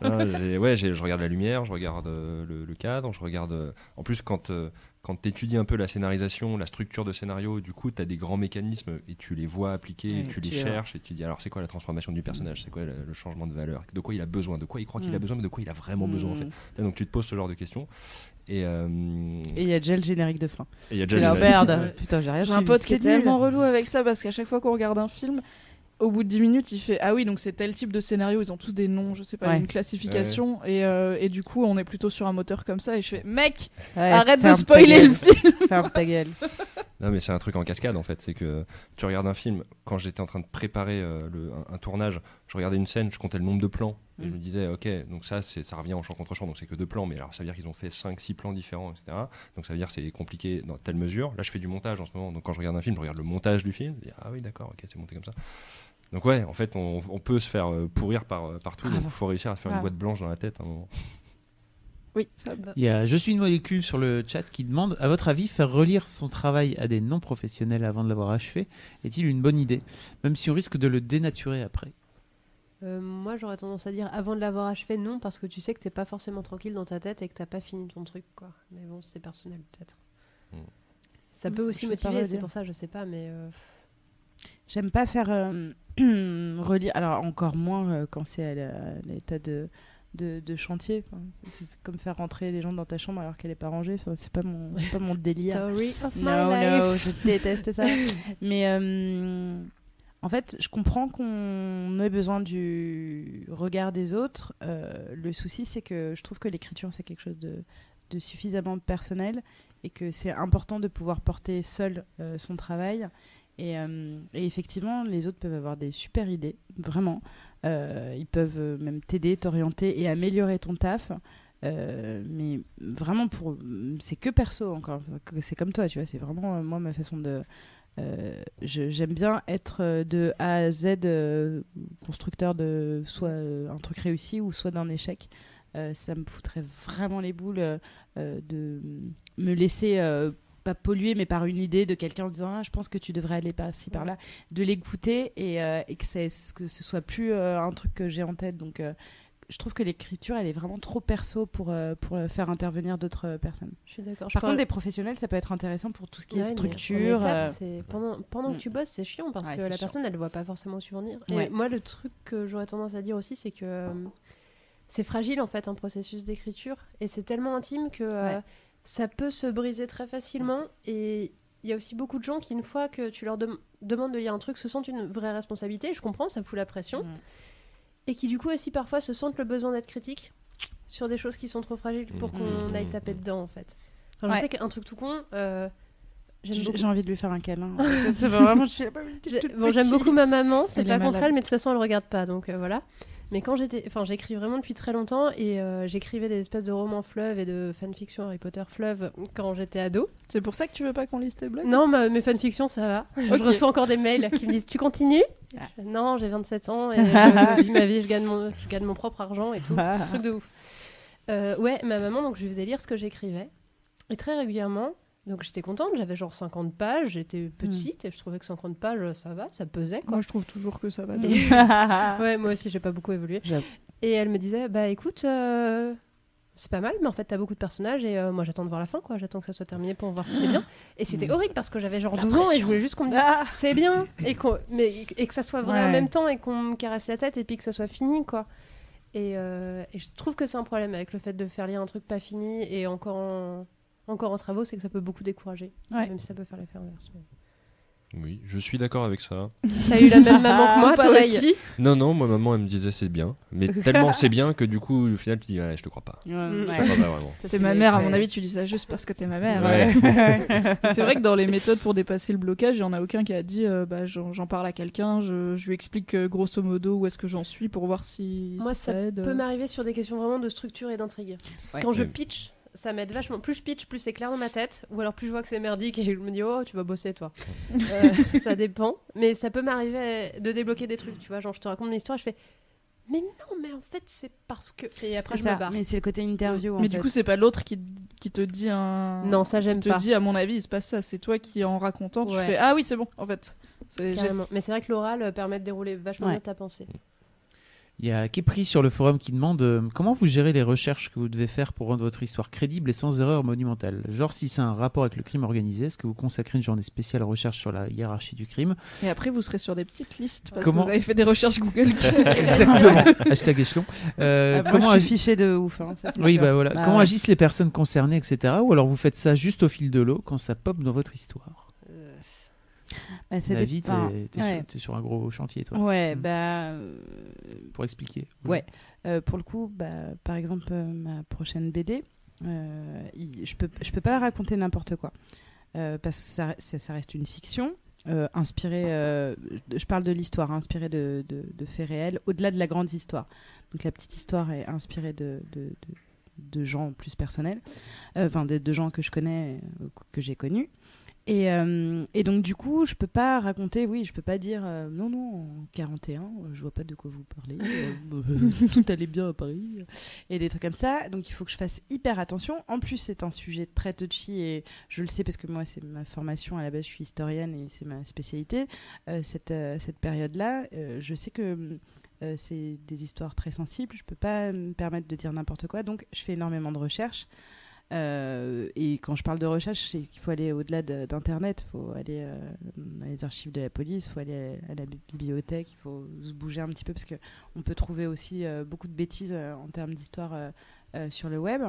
Non, ouais, j'ai- je regarde la lumière, je regarde euh, le, le cadre, je regarde. euh, en plus, quand, euh, quand tu étudies un peu la scénarisation, la structure de scénario, du coup, tu as des grands mécanismes et tu les vois appliquer, et tu les euh, cherches et tu dis alors c'est quoi la transformation du personnage, c'est quoi le, le changement de valeur, de quoi il a besoin, de quoi il croit qu'il a Mm. besoin, mais de quoi il a vraiment besoin en fait? Mm. Donc tu te poses ce genre de questions. Et euh, Et il y a déjà le générique de fin. et il y a déjà le- merde. Ouais. Putain, j'ai rien J'ai un pote qui est tellement relou avec ça parce qu'à chaque fois qu'on regarde un film, au bout de 10 minutes, il fait Ah oui, donc c'est tel type de scénario, ils ont tous des noms, je sais pas, Ouais. une classification. Et, euh, et du coup, on est plutôt sur un moteur comme ça. Et je fais Mec, Ouais, arrête de spoiler le film Ferme ta gueule. Non, mais c'est un truc en cascade en fait. C'est que tu regardes un film, quand j'étais en train de préparer euh, le- un, un tournage, je regardais une scène, je comptais le nombre de plans. Et je Mm. me disais, ok, donc ça, c'est- ça revient en champ contre champ, donc c'est que deux plans, mais alors ça veut dire qu'ils ont fait 5-6 plans différents, etc. Donc ça veut dire que c'est compliqué dans telle mesure. Là, je fais du montage en ce moment, donc quand je regarde un film, je regarde le montage du film. Je dis, ah oui, d'accord, ok, c'est monté comme ça. Donc ouais, en fait, on, on peut se faire euh, pourrir par, euh, partout, donc il faut réussir à se faire une boîte blanche dans la tête. à un moment. Oui, Il y a Je suis une molécule sur le chat qui demande À votre avis, faire relire son travail à des non-professionnels avant de l'avoir achevé est-il une bonne idée Même si on risque de le dénaturer après? Euh, moi, j'aurais tendance à dire avant de l'avoir achevé, non, parce que tu sais que t'es pas forcément tranquille dans ta tête et que t'as pas fini ton truc, quoi. Mais bon, c'est personnel, peut-être. Mm. Ça peut aussi motiver, c'est pour ça, je sais pas, mais. euh, J'aime pas faire euh, relire. Alors, encore moins euh, quand c'est à l'état de, de, de chantier. Enfin, c'est comme faire rentrer les gens dans ta chambre alors qu'elle est pas rangée. Enfin, c'est pas mon, c'est pas mon délire. Story of my Non, life. non, je déteste ça. Mais euh, en fait, je comprends qu'on ait besoin du regard des autres. Le souci, c'est que je trouve que l'écriture, c'est quelque chose de, de suffisamment personnel et que c'est important de pouvoir porter seul euh, son travail. Et, euh, et effectivement, les autres peuvent avoir des super idées, vraiment. Euh, ils peuvent euh, même t'aider, t'orienter et améliorer ton taf. Mais vraiment pour c'est que perso encore c'est comme toi tu vois c'est vraiment moi ma façon de j'aime bien être de A à Z constructeur de soit un truc réussi ou soit d'un échec ça me foutrait vraiment les boules de me laisser pas polluer mais par une idée de quelqu'un en disant ah, je pense que tu devrais aller par ci par là de l'écouter et, euh, et que, que ce soit plus euh, un truc que j'ai en tête donc euh, je trouve que l'écriture elle est vraiment trop perso pour, euh, pour faire intervenir d'autres personnes Je suis d'accord. Je par parle- contre des professionnels ça peut être intéressant pour tout ce qui Ouais, est structure étape, pendant, pendant mm. que tu bosses, c'est chiant parce Ouais, que la chiant. personne, elle ne voit pas forcément. Et Ouais. moi, le truc que j'aurais tendance à dire aussi, c'est que c'est fragile en fait un processus d'écriture et c'est tellement intime que euh, Ouais. Ça peut se briser très facilement. Et il y a aussi beaucoup de gens qui, une fois que tu leur dem- demandes de lire un truc, se sentent une vraie responsabilité. Je comprends, ça fout la pression. Mm. Et qui, du coup, aussi parfois se sentent le besoin d'être critiques sur des choses qui sont trop fragiles pour Mm. qu'on Mm. aille taper dedans en fait. Enfin, Ouais. Je sais qu'un truc tout con. euh, J'aime j'ai beaucoup j'ai envie de lui faire un câlin vraiment, je suis Bon, j'aime beaucoup ma maman, c'est pas contre elle, mais de toute façon, elle regarde pas, donc euh, voilà. Mais quand j'étais. Enfin, j'écris vraiment depuis très longtemps et euh, j'écrivais des espèces de romans fleuves et de fanfiction Harry Potter fleuve quand j'étais ado. C'est pour ça que tu veux pas qu'on lise tes blogs Non, ma- mes fanfictions, ça va. Je reçois encore des mails qui me disent Tu continues? Ah. Non, j'ai 27 ans et je, je vis ma vie, je gagne, mon, je gagne mon propre argent et tout. Ah. Truc de ouf. Euh, ouais, ma maman, donc je lui faisais lire ce que j'écrivais. Et très régulièrement, donc j'étais contente, j'avais genre 50 pages, j'étais petite et je trouvais que 50 pages, ça va, ça pesait quoi. Moi, je trouve toujours que ça va. Ouais, moi aussi, j'ai pas beaucoup évolué. Et elle me disait, bah écoute, euh, c'est pas mal, mais en fait, t'as beaucoup de personnages et euh, moi, j'attends de voir la fin, quoi. J'attends que ça soit terminé pour voir si c'est bien. Et c'était Mm. horrible parce que j'avais genre La 12 ans et je voulais juste qu'on me dise Ah c'est bien et, qu'on- mais, et que ça soit vrai en même temps et qu'on me caresse la tête et puis que ça soit fini, quoi. Et, euh, et je trouve que c'est un problème avec le fait de faire lire un truc pas fini et encore en, encore en travaux, c'est que ça peut beaucoup décourager. Ouais. Même si ça peut faire l'effet inverse. mais- Oui, je suis d'accord avec ça. T'as eu la même maman que moi, toi Pareil. aussi Non, non, moi, maman, elle me disait c'est bien. Mais tellement c'est bien que du coup, au final, tu dis, ouais, je te crois pas. Ouais. Je ouais. te crois pas vraiment. Ça, T'es ma mère, à mon avis, tu dis ça juste parce que t'es ma mère. Ouais. C'est vrai que dans les méthodes pour dépasser le blocage, il y en a aucun qui a dit euh, bah, j'en parle à quelqu'un, je, je lui explique euh, grosso modo où est-ce que j'en suis pour voir si Moi, si ça aide. peut m'arriver sur des questions vraiment de structure et d'intrigue. Ouais. Quand je pitch, ça m'aide vachement. Plus je pitch, plus c'est clair dans ma tête. Ou alors plus je vois que c'est merdique et je me dis, oh, tu vas bosser toi. Euh, ça dépend. Mais ça peut m'arriver de débloquer des trucs. Tu vois, genre je te raconte mon histoire, je fais, mais non, mais en fait, c'est parce que. Et après, je me ça, barre. mais c'est le côté interview. en Mais du fait. coup, c'est pas l'autre qui, qui te dit un. Non, ça, j'aime qui te pas. dit, à mon avis, il se passe ça. C'est toi qui, en racontant, tu Ouais. fais Ah oui, c'est bon, en fait. Mais c'est vrai que l'oral euh, permet de dérouler vachement Ouais. bien ta pensée. Il y a Kepri sur le forum qui demande euh, comment vous gérez les recherches que vous devez faire pour rendre votre histoire crédible et sans erreur monumentale? Genre, si c'est un rapport avec le crime organisé, est-ce que vous consacrez une journée spéciale à recherche sur la hiérarchie du crime? Et après, vous serez sur des petites listes parce Comment? que vous avez fait des recherches Google. qui- Exactement. Hashtag échelon. Euh, Ah, comment je fiché de ouf. hein, ça, Oui, sûr. bah voilà. Bah comment ouais. agissent les personnes concernées, etc. Ou alors vous faites ça juste au fil de l'eau quand ça pop dans votre histoire? Bah, ça La vie, dépend. t'es t'es Ouais. sur, t'es sur un gros chantier, toi. Ouais, Mm. bah. euh, Pour expliquer. Ouais. Euh, pour le coup, bah, par exemple, euh, ma prochaine BD, euh, il- je peux, je peux pas raconter n'importe quoi. Euh, parce que ça, ça- ça reste une fiction. euh, inspirée, euh, je parle de l'histoire, hein, inspirée de, de- de faits réels, au-delà de la grande histoire. Donc la petite histoire est inspirée de, de, de- gens plus personnels, euh, enfin de, gens que je connais, euh, que j'ai connus. Et, euh, et donc du coup, je peux pas raconter, oui, je peux pas dire euh, non, non, en 41, euh, je vois pas de quoi vous parlez, euh, tout allait bien à Paris, et des trucs comme ça. Donc il faut que je fasse hyper attention. En plus, c'est un sujet très touchy et je le sais parce que moi, c'est ma formation à la base, je suis historienne et c'est ma spécialité. Cette, cette période-là, je sais que c'est des histoires très sensibles, je peux pas me permettre de dire n'importe quoi, donc je fais énormément de recherches. Euh, et quand je parle de recherche, c'est qu'il faut aller au-delà de- d'Internet, il faut aller euh, dans les archives de la police, il faut aller à la bi- bibliothèque, il faut se bouger un petit peu parce qu'on peut trouver aussi euh, beaucoup de bêtises euh, en termes d'histoire sur le web.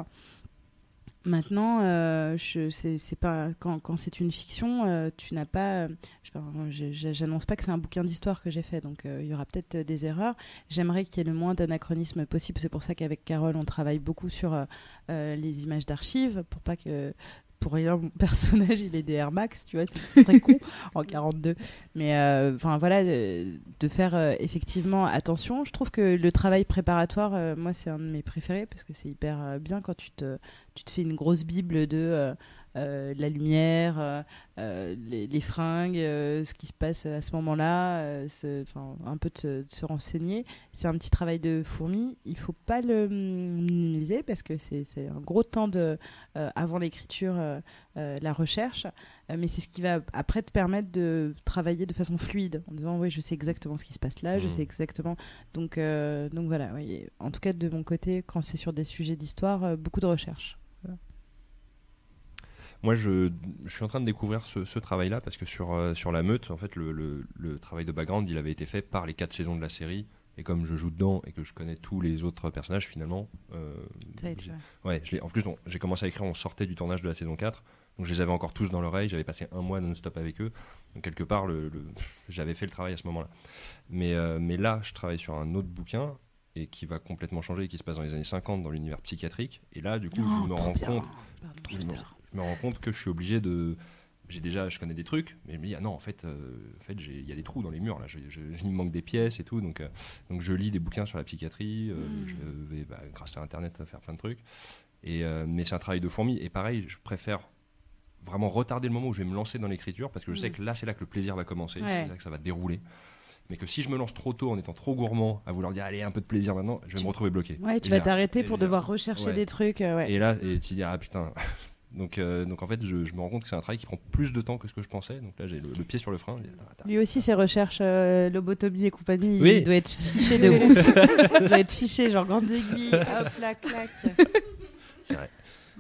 Maintenant, euh, c'est, pas, quand, c'est une fiction, euh, tu n'as pas. je- j'annonce pas que c'est un bouquin d'histoire que j'ai fait, donc euh, il y aura peut-être euh, des erreurs. J'aimerais qu'il y ait le moins d'anachronismes possible. C'est pour ça qu'avec Carole, on travaille beaucoup sur euh, euh, les images d'archives pour pas que pour rien mon personnage il ait des Air Max tu vois c'est très con en 42 mais euh, enfin voilà de faire euh, effectivement attention. Je trouve que le travail préparatoire euh, moi c'est un de mes préférés parce que c'est hyper bien quand tu te tu te fais une grosse bible de la lumière, euh, euh, les, les fringues, euh, ce qui se passe à ce moment-là, euh, un peu de se, de se renseigner. C'est un petit travail de fourmi. Il faut pas le hum, minimiser parce que c'est un gros temps de, euh, avant l'écriture, euh, euh, la recherche. Euh, mais c'est ce qui va après te permettre de travailler de façon fluide en disant oui, je sais exactement ce qui se passe là, je Mhm. sais exactement. Donc, euh, donc voilà. oui. En tout cas, de mon côté, quand c'est sur des sujets d'histoire, euh, beaucoup de recherche. Moi, je, je suis en train de découvrir ce, ce travail-là parce que sur, euh, sur la meute, en fait, le, le- le travail de background, il avait été fait par les quatre saisons de la série. Et comme je joue dedans et que je connais tous les autres personnages, finalement, euh, ouais. je en plus, j'ai commencé à écrire, on sortait du tournage de la saison 4. Donc je les avais encore tous dans l'oreille, j'avais passé un mois non-stop avec eux. Donc quelque part, le, le- j'avais fait le travail à ce moment-là. Mais, euh, mais là, je travaille sur un autre bouquin et qui va complètement changer, qui se passe dans les années 50 dans l'univers psychiatrique. Et là, du coup, Oh, je me trop rends bien. compte Pardon, je me, rends compte que je suis obligé de. J'ai déjà, je connais des trucs, mais je me dis, ah non, en fait, euh, en fait il y a des trous dans les murs, là. Je- je- il me manque des pièces et tout. Donc, euh, donc je lis des bouquins sur la psychiatrie. euh, Mm. Je vais, bah, grâce à Internet, faire plein de trucs. Et, mais c'est un travail de fourmi. Et pareil, je préfère vraiment retarder le moment où je vais me lancer dans l'écriture parce que je sais Mm. que là, c'est là que le plaisir va commencer. Ouais. C'est là que ça va dérouler. Mais que si je me lance trop tôt en étant trop gourmand à vouloir dire, allez, un peu de plaisir maintenant, je vais Tu- me retrouver bloqué. Ouais, tu Et vas t'arrêter pour devoir rechercher ouais. des trucs. euh, ouais. et là, et tu dis, ah putain. Donc, euh, donc en fait, je, je me rends compte que c'est un travail qui prend plus de temps que ce que je pensais. Donc là, j'ai le, le pied sur le frein. Lui aussi, ses recherches euh, lobotomie et compagnie, Oui. il doit être fiché de ouf. il doit être fiché, genre grande aiguille, hop là, clac. C'est vrai.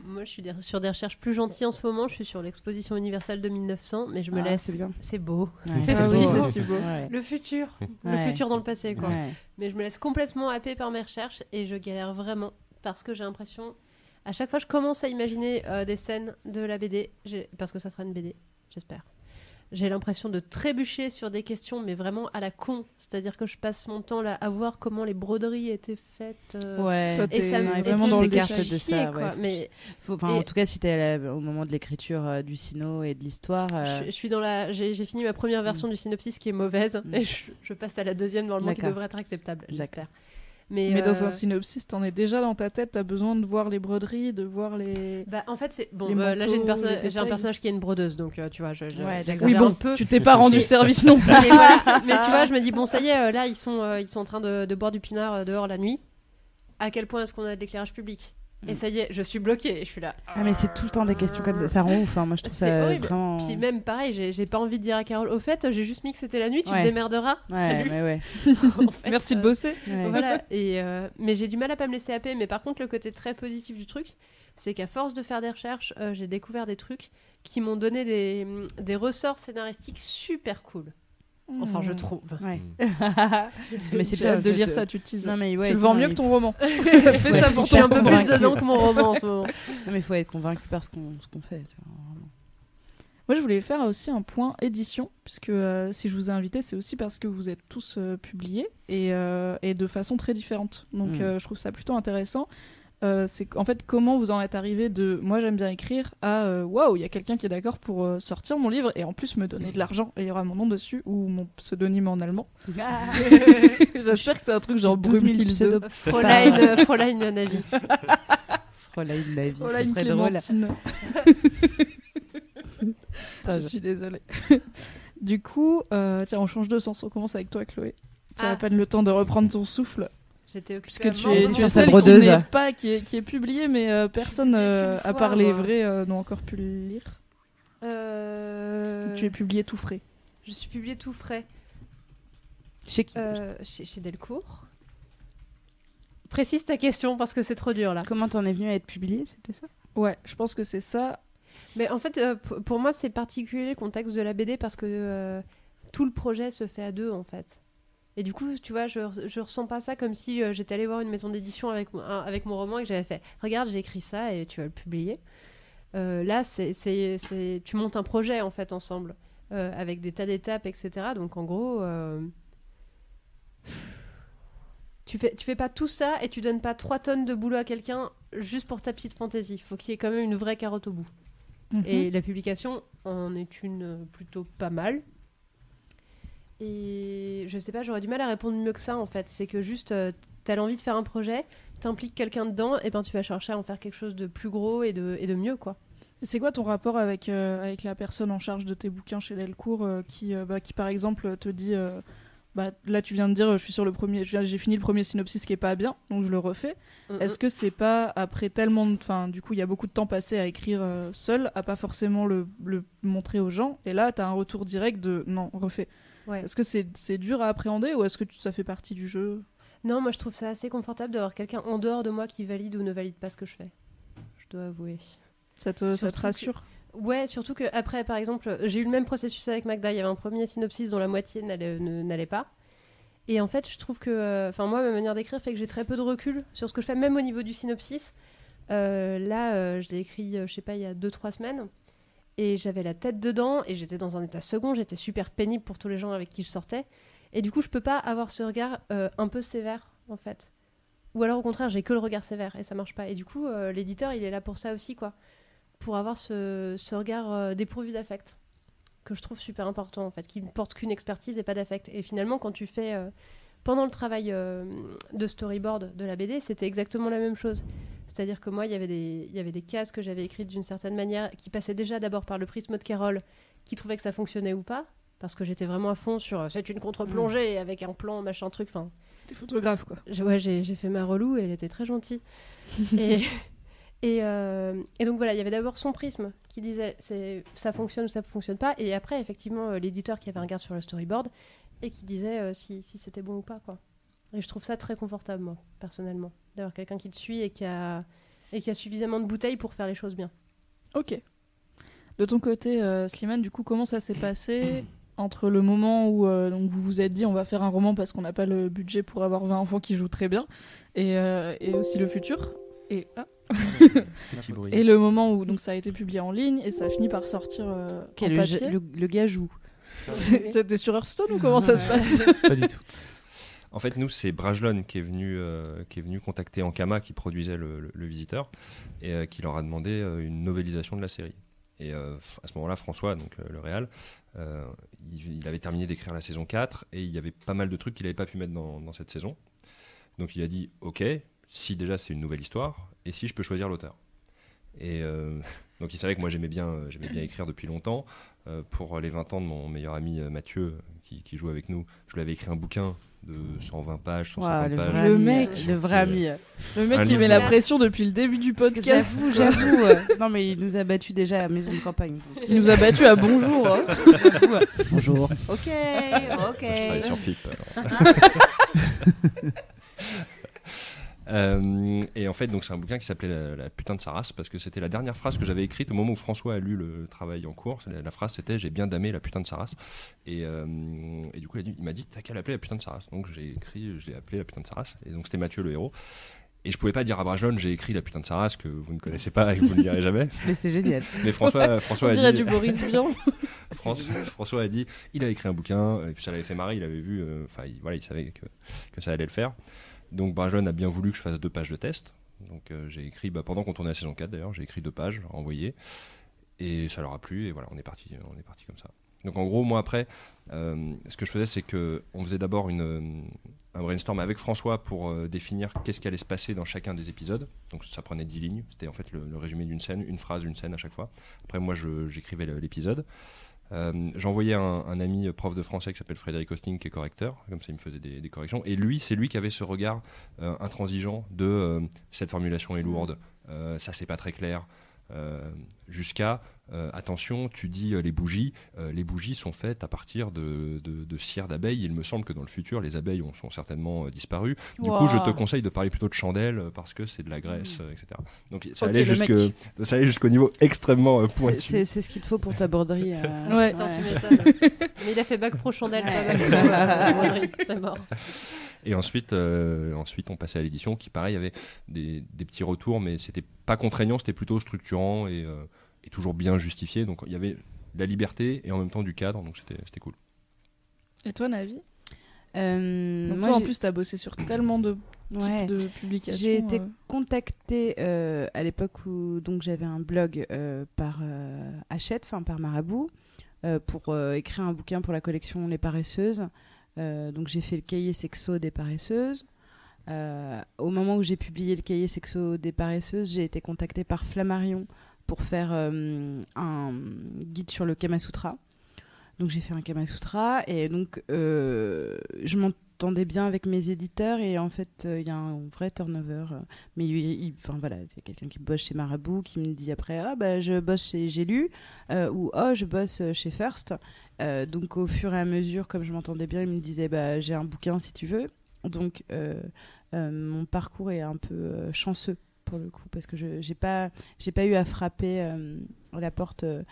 Moi, je suis des- sur des recherches plus gentilles en ce moment. Je suis sur l'exposition universelle de 1900, mais je me Ah, laisse. c'est bien. C'est beau. Ouais. C'est Ah beau. c'est beau. Ouais. Le futur. Le futur dans le passé, quoi. Ouais. Mais je me laisse complètement happer par mes recherches et je galère vraiment parce que j'ai l'impression. À chaque fois, je commence à imaginer euh, des scènes de la BD, parce que ça sera une BD, j'espère. J'ai l'impression de trébucher sur des questions, mais vraiment à la con. C'est-à-dire que je passe mon temps là à voir comment les broderies étaient faites. euh, Ouais. Toi, Et ça me vraiment dans le détail. de ça, quoi. ouais. Mais Faut- enfin, Et- En tout cas, si tu es au moment de l'écriture euh, du sino et de l'histoire. euh, je, je suis dans la. J'ai fini ma première version du synopsis qui est mauvaise Mm. et je, je passe à la deuxième normalement qui devrait être acceptable, j'espère. Mais, Mais dans euh, un synopsis, t'en es déjà dans ta tête, t'as besoin de voir les broderies, de voir les. Bah, en fait, c'est bon. Euh, là, j'ai une manteaux, perso- les j'ai un personnage qui est une brodeuse, donc euh, tu vois, je, je- Ouais, d'accord. Oui, bon, un peu. tu t'es pas rendu Mais- service non plus. mais, voilà. mais tu vois, je me dis, bon, ça y est, là, ils sont, ils sont en train de, de boire du pinard dehors la nuit. À quel point est-ce qu'on a de l'éclairage public? Et Mm. ça y est, je suis bloquée. Et je suis là. Ah, mais c'est tout le temps des questions comme ça. Ça rend ouf. hein. Moi, je trouve C'est ça horrible. vraiment. Puis même, pareil, j'ai pas envie de dire à Carole, au fait, j'ai juste mis que c'était la nuit, tu Ouais. te démerderas. Ouais, Salut. ouais, ouais. En fait, Merci de euh, bosser. ouais. Voilà, et, euh, mais j'ai du mal à pas me laisser happer. Mais par contre, le côté très positif du truc, c'est qu'à force de faire des recherches, euh, j'ai découvert des trucs qui m'ont donné des, des ressorts scénaristiques super cool. Enfin, je Mmh. trouve. Ouais. Mm. mais c'est bien de lire te- ça, tu teases. Non, mais ouais, tu le vends non, mieux que ton roman. Fais Fais ça pour suis un peu plus dedans que mon roman en ce moment. Non, mais il faut être convaincu par ce qu'on ce qu'on fait. Moi, je voulais faire aussi un point édition, puisque euh, si je vous ai invité, c'est aussi parce que vous êtes tous euh, publiés et, euh, et de façon très différente. Donc, Mm. euh, je trouve ça plutôt intéressant. Euh, c'est en fait comment vous en êtes arrivé de moi j'aime bien écrire à euh, waouh il y a quelqu'un qui est d'accord pour euh, sortir mon livre et en plus me donner de l'argent et il y aura mon nom dessus ou mon pseudonyme en allemand j'espère que c'est un truc genre J'ai 12 000 Brumhilde pseudos. Fräulein, euh, Fräulein Navi. Fräulein ça une serait drôle. Clémentine. Putain, je je- suis désolée. du coup, euh, tiens, on change de sens. On commence avec toi, Chloé. Tu as Ah. à peine le temps de reprendre ton souffle. J'étais Parce occupée que à tu es, tu sur es sa brodeuse. pas, qui est, qui est publiée, mais euh, personne, euh, à part les moi. vrais, euh, n'ont encore pu le lire. Euh, Tu es publié tout frais. Je suis publiée tout frais Chez qui euh, chez, chez Delcourt. Précise ta question parce que c'est trop dur là. Comment t'en es venu à être publié C'était ça? Ouais, je pense que c'est ça. Mais en fait, euh, pour moi, c'est particulier le contexte de la BD parce que euh, tout le projet se fait à deux en fait. Et du coup, tu vois, je, je ressens pas ça comme si euh, j'étais allée voir une maison d'édition avec, un- avec mon roman et que j'avais fait Regarde, j'ai écrit ça et tu vas le publier. Euh, là, c'est, c'est, c'est- tu montes un projet en fait ensemble euh, avec des tas d'étapes, etc. Donc en gros, tu, fais, tu fais pas tout ça et tu donnes pas trois tonnes de boulot à quelqu'un juste pour ta petite fantaisie. Il faut qu'il y ait quand même une vraie carotte au bout. Mhm. Et la publication en est une plutôt pas mal. Et je sais pas, j'aurais du mal à répondre mieux que ça en fait. C'est que juste, euh, t'as l'envie de faire un projet, t'impliques quelqu'un dedans, et ben tu vas chercher à en faire quelque chose de plus gros et de, et de mieux quoi. C'est quoi ton rapport avec, euh, avec la personne en charge de tes bouquins chez Delcourt euh, qui, euh, bah, qui, par exemple, te dit bah, Là, tu viens de dire, je suis sur le premier, j'ai fini le premier synopsis qui est pas bien, donc je le refais. Est-ce que c'est pas après tellement de. Enfin, du coup, il y a beaucoup de temps passé à écrire seul, à pas forcément le, le montrer aux gens, et là, t'as un retour direct de non, refais. Ouais. Est-ce que c'est dur à appréhender ou est-ce que tu- ça fait partie du jeu? Non, moi je trouve ça assez confortable d'avoir quelqu'un en dehors de moi qui valide ou ne valide pas ce que je fais. Je dois avouer. Ça te, ça te que- rassure? Ouais, surtout que après, par exemple, j'ai eu le même processus avec Magda. Il y avait un premier synopsis dont la moitié n'allait n'allait pas. Et en fait, je trouve que, euh, enfin moi, ma manière d'écrire fait que j'ai très peu de recul sur ce que je fais, même au niveau du synopsis. Euh, là, euh, je l'ai écrit, euh, je sais pas, il y a 2-3 semaines. Et j'avais la tête dedans et j'étais dans un état second. J'étais super pénible pour tous les gens avec qui je sortais. Et du coup, je peux pas avoir ce regard euh, un peu sévère, en fait. Ou alors, au contraire, j'ai que le regard sévère et ça marche pas. Et du coup, euh, l'éditeur, il est là pour ça aussi, quoi pour avoir ce, ce regard euh, dépourvu d'affect que je trouve super important en fait, qui ne porte qu'une expertise et pas d'affect. Et finalement, quand tu fais pendant le travail euh, de storyboard de la BD, c'était exactement la même chose. C'est-à-dire que moi, il y avait des, il y avait des cases que j'avais écrites d'une certaine manière qui passaient déjà d'abord par le prisme de Carole, qui trouvait que ça fonctionnait ou pas, parce que j'étais vraiment à fond sur euh, c'est une contre-plongée avec un plan, machin truc. Enfin, T'es photographe, quoi. je- ouais, j'ai j'ai fait ma relou et elle était très gentille. et, et, euh, et donc voilà, il y avait d'abord son prisme qui disait c'est ça fonctionne ou ça ne fonctionne pas. Et après, effectivement, l'éditeur qui avait un regard sur le storyboard et qui disait euh, si, si c'était bon ou pas. quoi. Et je trouve ça très confortable, moi, personnellement, d'avoir quelqu'un qui te suit et qui a, Et qu'il y a suffisamment de bouteilles pour faire les choses bien. Ok. De ton côté, euh, Slimane, du coup, comment ça s'est passé entre le moment où euh, donc vous vous êtes dit on va faire un roman parce qu'on n'a pas le budget pour avoir 20 enfants qui jouent très bien et, euh, et aussi le futur et, ah, Petit bruit. et le moment où donc ça a été publié en ligne et ça a fini par sortir euh, Ok, en le, papier. ja- le, le gars joue? T'es sur Hearthstone ou comment ça se passe Pas du tout. En fait, nous, c'est Brajlon qui est venu, euh, qui est venu contacter Ankama, qui produisait le, le- le visiteur, et euh, qui leur a demandé euh, une novélisation de la série. Et euh, à ce moment-là, François, donc euh, le réal, euh, il, il avait terminé d'écrire la saison 4 et il y avait pas mal de trucs qu'il n'avait pas pu mettre dans, dans cette saison. Donc il a dit Ok, si déjà c'est une nouvelle histoire, et si je peux choisir l'auteur? Et euh, donc il savait que moi j'aimais bien, j'aimais bien écrire depuis longtemps. Euh, pour les 20 ans de mon meilleur ami euh, Mathieu, qui, qui joue avec nous, je lui avais écrit un bouquin de 120 pages, 150 Ouah, le pages. vrai Le mec. euh, le vrai ami. Le mec il livre. met la pression depuis le début du podcast. J'avoue, j'avoue. euh, non, mais il nous a battus déjà à la maison de campagne. Il nous a battu à bonjour. hein. Euh, Bonjour. Ok, Je ok. travaille sur FIP. Euh, et en fait, donc c'est un bouquin qui s'appelait la, la putain de sa race parce que c'était la dernière phrase que j'avais écrite au moment où François a lu le travail en cours. La, la phrase c'était j'ai bien damé la putain de sa race. Et, euh, et du coup, il, a m'a dit t'as qu'à l'appeler la putain de sa race. Donc j'ai écrit, je l'ai appelé la putain de sa race. Et donc c'était Mathieu le héros. Et je pouvais pas dire à Brajlon j'ai écrit la putain de sa race que vous ne connaissez pas et que vous ne lirez jamais. Mais c'est génial. Mais François, On François a dirait dit, du Boris Vian. François, François a dit, il a écrit un bouquin, et puis ça l'avait fait marrer, il avait vu, euh, enfin il, voilà, il savait que, que ça allait le faire. Donc Brajlon a bien voulu que je fasse deux pages de test. Donc euh, j'ai écrit, bah, pendant qu'on tournait la saison 4 d'ailleurs, j'ai écrit deux pages, envoyé, et ça leur a plu, et voilà, on est parti, on est parti comme ça. Donc en gros, moi après, euh, ce que je faisais, c'est que on faisait d'abord euh, un brainstorm avec François pour définir qu'est-ce qui allait se passer dans chacun des épisodes. Donc ça prenait 10 lignes, c'était en fait le, le résumé d'une scène, une phrase, une scène à chaque fois. Après moi, j'écrivais l'épisode. Euh, J'envoyais un, un ami prof de français qui s'appelle Frédéric Hosting, qui est correcteur, comme ça il me faisait des, corrections. Et lui, c'est lui qui avait ce regard euh, intransigeant de euh, cette formulation est lourde, ça c'est pas très clair, jusqu'à euh, attention, tu dis euh, les bougies, euh, les bougies sont faites à partir de, de, de cire d'abeille. Il me semble que dans le futur, les abeilles ont, sont certainement euh, disparues. Du coup, je te conseille de parler plutôt de chandelles euh, parce que c'est de la graisse, euh, etc. Donc ça Ok, allait le mec. jusque- ça allait jusqu'au niveau extrêmement euh, pointu. C'est ce qu'il te faut pour ta broderie. euh, Ouais. Attends, tu m'étonnes. Mais il a fait bac pro chandelle, pas bac pro euh, broderie. C'est mort. Et ensuite, euh, ensuite, on passait à l'édition qui, pareil, avait des, des petits retours, mais c'était pas contraignant, c'était plutôt structurant et, euh, et toujours bien justifié. Donc il y avait la liberté et en même temps du cadre, donc c'était c'était cool. Et toi, Navi? Euh, Donc moi, toi, en plus, t'as bossé sur tellement de ouais. de publications. J'ai été euh. contactée euh, à l'époque où donc j'avais un blog euh, par euh, Hachette, enfin par Marabout, euh, pour euh, écrire un bouquin pour la collection Les Paresseuses. Euh, donc j'ai fait le cahier sexo des paresseuses. Euh, au moment où j'ai publié le cahier sexo des paresseuses, j'ai été contactée par Flammarion pour faire euh, un guide sur le Kama Sutra. Donc j'ai fait un Kama Sutra et donc je bien avec mes éditeurs et en fait euh, il y a un vrai turnover. euh, mais il, enfin voilà, il y a quelqu'un qui bosse chez Marabout qui me dit après ah bah je bosse chez J'ai lu euh, ou oh je bosse chez First. Euh, donc au fur et à mesure, comme je m'entendais bien, il me disait bah j'ai un bouquin si tu veux. Donc euh, euh, mon parcours est un peu euh, chanceux pour le coup parce que je j'ai pas j'ai pas eu à frapper euh, la porte. euh,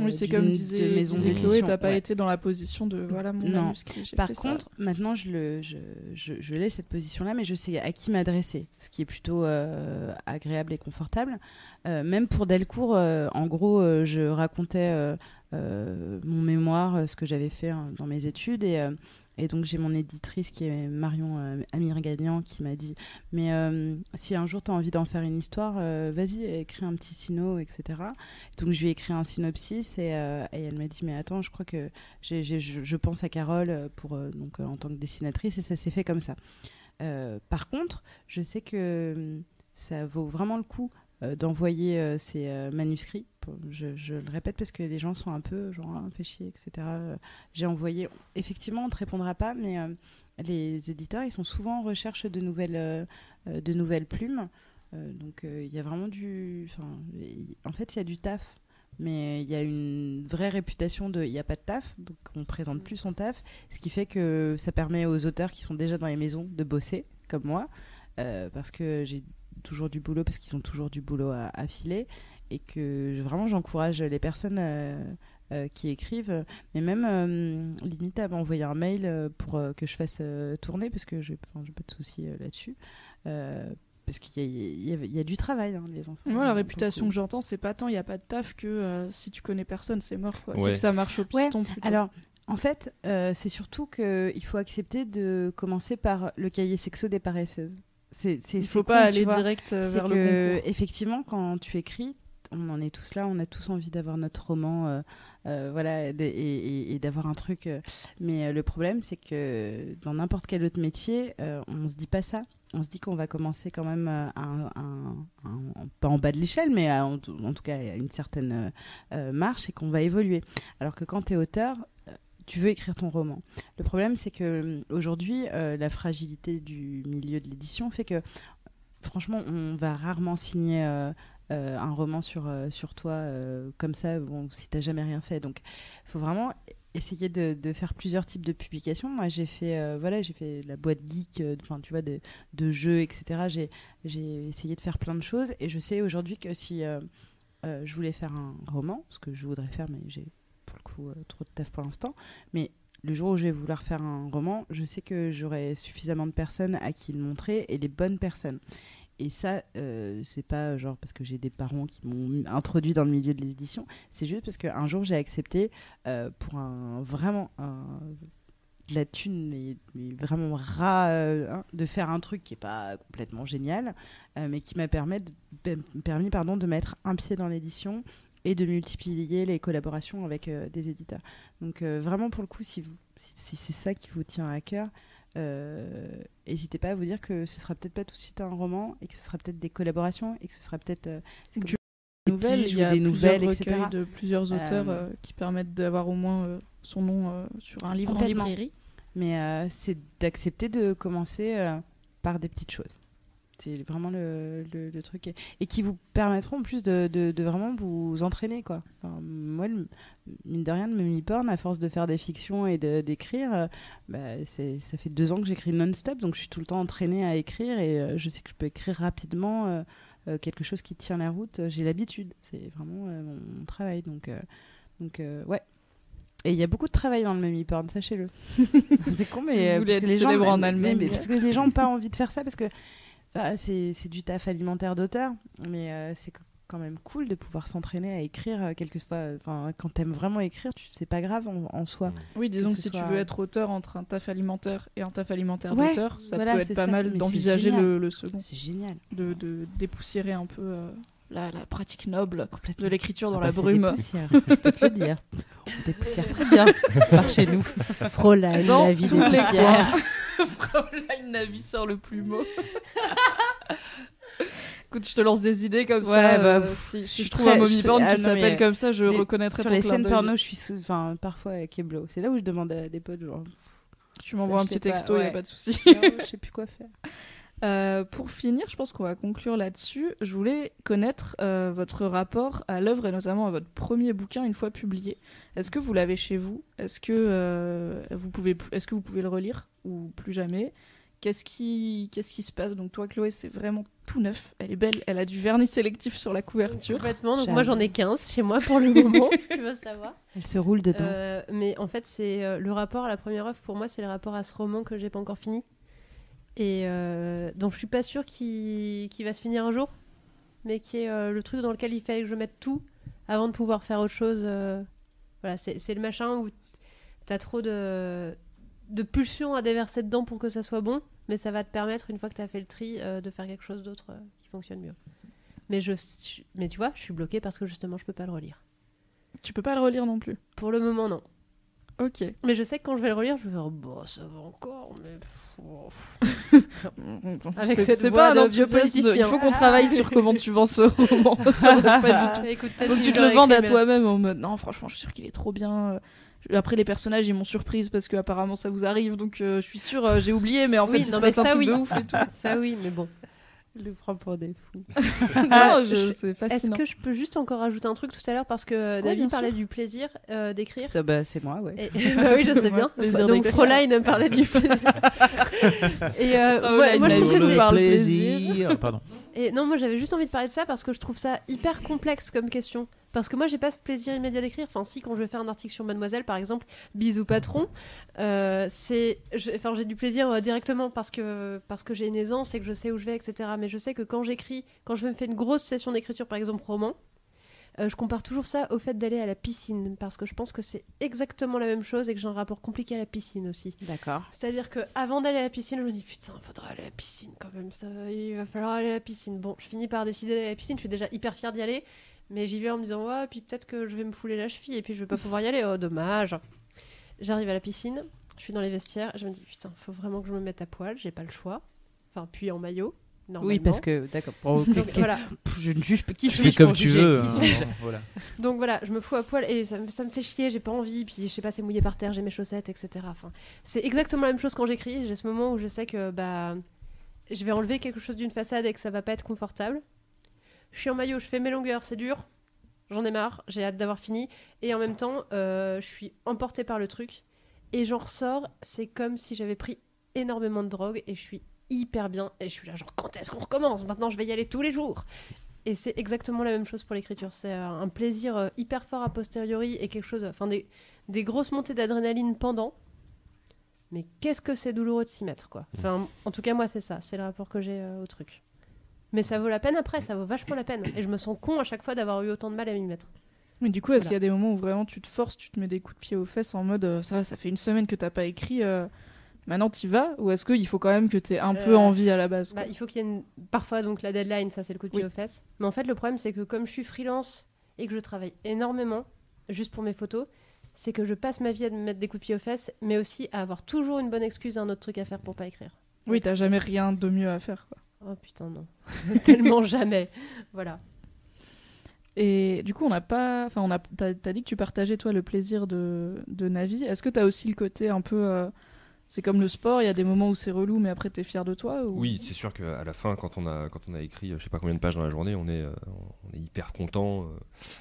Oui, c'est comme de disait, maison disait Chloé, t'as pas Ouais. été dans la position de voilà mon Non. manuscrit. Par ça. contre, maintenant, je, le, je, je, je laisse cette position-là, mais je sais à qui m'adresser, ce qui est plutôt euh, agréable et confortable. Euh, même pour Delcourt, euh, en gros, euh, je racontais euh, euh, mon mémoire, euh, ce que j'avais fait hein, dans mes études, et, euh, et donc j'ai mon éditrice qui est Marion euh, Amir Gagnant qui m'a dit Mais euh, si un jour tu as envie d'en faire une histoire, euh, vas-y, écris un petit sino, etc. Donc je lui ai écrit un synopsis et, euh, elle m'a dit Mais attends, je crois que je, je pense à Carole pour, donc, en tant que dessinatrice et ça s'est fait comme ça. Par contre, je sais que ça vaut vraiment le coup d'envoyer euh, ces euh, manuscrits. Je, le répète parce que les gens sont un peu genre ah, fait chier, etc. Euh, J'ai envoyé. Effectivement, on te répondra pas, mais euh, les éditeurs, ils sont souvent en recherche de nouvelles, euh, euh, de nouvelles plumes. Euh, donc euh, il y a vraiment du. En fait, il y a du taf mais il y a une vraie réputation de il n'y a pas de taf, donc on présente plus son taf, ce qui fait que ça permet aux auteurs qui sont déjà dans les maisons de bosser, comme moi, euh, parce que j'ai toujours du boulot parce qu'ils ont toujours du boulot à, à filer et que vraiment j'encourage les personnes euh, euh, qui écrivent, mais même euh, limite à m'envoyer un mail euh, pour euh, que je fasse euh, tourner parce que j'ai pas de souci euh, là-dessus. Euh, parce qu'il y, a- y y du travail, hein, les enfants. Moi, la Beaucoup. réputation que j'entends, c'est pas tant il y a pas de taf que euh, si tu connais personne, c'est mort. C'est Ouais. que ça marche au piston. Alors, en fait, euh, c'est surtout qu'il faut accepter de commencer par le cahier sexo des paresseuses. C'est, il faut pas aller direct euh, vers que, le concours. effectivement, quand tu écris, on en est tous là, on a tous envie d'avoir notre roman, euh, euh, voilà, et, et- et d'avoir un truc. euh, mais le problème, c'est que dans n'importe quel autre métier, on se dit pas ça. On se dit qu'on va commencer quand même à un- un- un- pas en bas de l'échelle, mais à- en, tout- en tout cas à une certaine marche et qu'on va évoluer. Alors que quand tu es auteur, tu veux écrire ton roman. Le problème, c'est que euh, aujourd'hui, euh, la fragilité du milieu de l'édition fait que, franchement, on va rarement signer euh, un roman sur, sur toi comme ça, bon, si t'as jamais rien fait. Donc, il faut vraiment essayer de, faire plusieurs types de publications. Moi, j'ai fait, voilà, j'ai fait la boîte geek, tu vois, de, de jeux, etc. J'ai, essayé de faire plein de choses et je sais aujourd'hui que si je voulais faire un roman, ce que je voudrais faire, mais j'ai euh, trop de taf pour l'instant, mais le jour où je vais vouloir faire un roman, je sais que j'aurai suffisamment de personnes à qui le montrer et des bonnes personnes. Et ça, euh, c'est pas genre parce que j'ai des parents qui m'ont introduit dans le milieu de l'édition, c'est juste parce qu'un jour j'ai accepté euh, pour un vraiment de la thune, mais, vraiment ras, euh, hein, de faire un truc qui est pas complètement génial, mais qui m'a permis, de mettre un pied dans l'édition et de multiplier les collaborations avec euh, des éditeurs. Donc euh, vraiment pour le coup, si, vous- si, si c'est ça qui vous tient à cœur, euh, n'hésitez pas à vous dire que ce sera peut-être pas tout de suite un roman et que ce sera peut-être des collaborations et que ce sera peut-être Du- des nouvelles, il y a des nouvelles, etc. de plusieurs auteurs Euh, euh, qui permettent d'avoir au moins euh, son nom sur un livre en librairie. Mais c'est d'accepter de commencer par des petites choses. C'est vraiment le, le- le truc. Et, et qui vous permettront en plus de, de- de vraiment vous entraîner. Quoi. Enfin, moi, le- mine de rien, de me porn, à force de faire des fictions et d'écrire, euh, bah, ça fait deux ans que j'écris non-stop. Donc je suis tout le temps entraînée à écrire et euh, je sais que je peux écrire rapidement euh, euh, quelque chose qui tient la route. J'ai l'habitude. C'est vraiment mon, mon travail. Donc, donc ouais. Et il y a beaucoup de travail dans le Memi Porn, sachez-le. c'est con, Si mais, vous parce être que les gens, en mais- Allemagne. mais parce que les gens n'ont pas envie de faire ça parce que c'est du taf alimentaire d'auteur, mais euh, c'est qu- quand même cool de pouvoir s'entraîner à écrire euh, quelquefois. Enfin, quand t'aimes vraiment écrire, tu- c'est pas grave en, en soi. Oui, disons que si tu veux être auteur entre un taf alimentaire et un taf alimentaire Ouais, d'auteur, ça voilà, peut c'est être pas ça. Mal d'envisager le, le second, C'est génial. de, de dépoussiérer un peu euh, la, la pratique noble de l'écriture dans Ah la bah, brume. des poussières, je peux te le dire. On dépoussière très bien par chez nous. Dans la vie des poussières. Fraulein Navi sort le plumeau. Écoute, je te lance des idées comme Ouais, ça. bah, euh, si, je trouve très- un mommy je- porn ah qui s'appelle comme ça, je les- reconnaîtrai Sur ton les scènes porno, je suis sous- enfin, parfois euh, Keblo. C'est là où je demande à des potes, genre, Tu m'envoies un Je sais petit texto, il ouais. a pas de souci. je sais plus quoi faire. Euh, pour finir, je pense qu'on va conclure là-dessus. Je voulais connaître euh, votre rapport à l'œuvre et notamment à votre premier bouquin une fois publié. Est-ce que vous l'avez chez vous? Est-ce que euh, vous pouvez, est-ce que vous pouvez le relire ou plus jamais? Qu'est-ce qui, qu'est-ce qui se passe? Donc toi, Chloé, c'est vraiment tout neuf. Elle est belle. Elle a du vernis sélectif sur la couverture. Complètement. Donc moi j'en ai 15 chez moi pour le moment, si tu veux savoir. Elle se roule dedans. Euh, mais en fait, c'est euh, le rapport à la première œuvre pour moi, c'est le rapport à ce roman que j'ai pas encore fini. Et euh, donc je suis pas sûre qu'il va se finir un jour, mais qui est euh, le truc dans lequel il fallait que je mette tout avant de pouvoir faire autre chose. euh, Voilà, c'est le machin où t'as trop de de pulsions à déverser dedans pour que ça soit bon, mais ça va te permettre une fois que t'as fait le tri de faire quelque chose d'autre qui fonctionne mieux. Mais je, mais tu vois, je suis bloquée parce que justement je peux pas le relire. Tu peux pas le relire non plus. Pour le moment non. Ok. Mais je sais que quand je vais le relire, je vais faire bon, ça va encore, mais. Avec cette voix pas de vieux enthousiasme. Il politicien. faut qu'on travaille sur comment tu vends ce roman. Ça pas du tout. Écoute, Faut que si tu te le vendes à toi-même en mode non, franchement, je suis sûr qu'il est trop bien. Après, les personnages, ils m'ont surprise parce que apparemment ça vous arrive, donc euh, je suis sûre, euh, j'ai oublié, mais en fait, Oui, il se non, passe un ça, truc oui. de ouf et tout. Ça oui, mais bon. Elle nous prend pour des fous. non, je- je- c'est Est-ce que je peux juste encore ajouter un truc tout à l'heure parce que David parlait sûr. du plaisir euh, d'écrire. Ça, bah, c'est moi, ouais. Et- bah oui, je sais bien. Plaisir Donc. Fräulein parlait du plaisir. Et euh, Oh moi, je trouve que c'est par le plaisir. écrire Pardon. Et non, moi j'avais juste envie de parler de ça parce que je trouve ça hyper complexe comme question. Parce que moi j'ai pas ce plaisir immédiat d'écrire. Enfin, si, quand je vais faire un article sur Mademoiselle par exemple, bisous patron, euh, c'est. Enfin, j'ai du plaisir euh, directement parce que, parce que j'ai une aisance et que je sais où je vais, etc. Mais je sais que quand j'écris, quand je me fais une grosse session d'écriture, par exemple roman, euh, je compare toujours ça au fait d'aller à la piscine parce que je pense que c'est exactement la même chose et que j'ai un rapport compliqué à la piscine aussi. D'accord. C'est-à-dire que avant d'aller à la piscine, je me dis putain, faudra aller à la piscine quand même, ça, il va falloir aller à la piscine. Bon, je finis par décider d'aller à la piscine, je suis déjà hyper fière d'y aller, mais j'y vais en me disant ouais, puis peut-être que je vais me fouler la cheville et puis je vais pas pouvoir y aller, oh dommage. J'arrive à la piscine, je suis dans les vestiaires, je me dis putain, faut vraiment que je me mette à poil, j'ai pas le choix. Enfin, puis en maillot. Oui, parce que d'accord. Bon, ok, Donc, ok. voilà. Je ne juge pas. Qui Tu fais suis-je comme tu juger veux. Qui hein, voilà. Donc voilà, je me fous à poil et ça, me- ça me fait chier, j'ai pas envie, puis je sais pas, c'est mouillé par terre, j'ai mes chaussettes, etc. Enfin, c'est exactement la même chose quand j'écris. J'ai ce moment où je sais que bah, je vais enlever quelque chose d'une façade et que ça va pas être confortable. Je suis en maillot, je fais mes longueurs, c'est dur, j'en ai marre, j'ai hâte d'avoir fini. Et en même temps, euh, je suis emportée par le truc et j'en ressors, c'est comme si j'avais pris énormément de drogue et je suis hyper bien. Et je suis là, genre, quand est-ce qu'on recommence? Maintenant, je vais y aller tous les jours. Et c'est exactement la même chose pour l'écriture. C'est euh, un plaisir euh, hyper fort a posteriori et quelque chose, enfin des, des grosses montées d'adrénaline pendant. Mais qu'est-ce que c'est douloureux de s'y mettre, quoi? En tout cas, moi, c'est ça. C'est le rapport que j'ai au truc. Mais ça vaut la peine après, ça vaut vachement la peine. Et je me sens con à chaque fois d'avoir eu autant de mal à m'y mettre. Mais du coup, est-ce Voilà. qu'il y a des moments où vraiment tu te forces, tu te mets des coups de pied aux fesses en mode euh, ça, ça fait une semaine que t'as pas écrit, euh, maintenant t'y vas Ou est-ce qu'il faut quand même que t'aies un peu Euh, envie à la base Bah, il faut qu'il y ait une... parfois donc la deadline, ça c'est le coup de pied Oui. aux fesses. Mais en fait, le problème c'est que comme je suis freelance et que je travaille énormément juste pour mes photos, c'est que je passe ma vie à me mettre des coups de pied aux fesses, mais aussi à avoir toujours une bonne excuse, un autre truc à faire pour pas écrire. Oui, t'as jamais rien de mieux à faire. Quoi. Oh putain non, tellement jamais. Voilà. Et du coup, on n'a pas. Enfin, on a. T'as as dit que tu partageais toi le plaisir de, de Navi. Est-ce que t'as aussi le côté un peu. euh, C'est comme le sport, il y a des moments où c'est relou, mais après t'es fier de toi ou... Oui, c'est sûr qu'à la fin, quand on a, quand on a écrit, euh, je sais pas combien de pages dans la journée, on est, euh, on est hyper content. euh.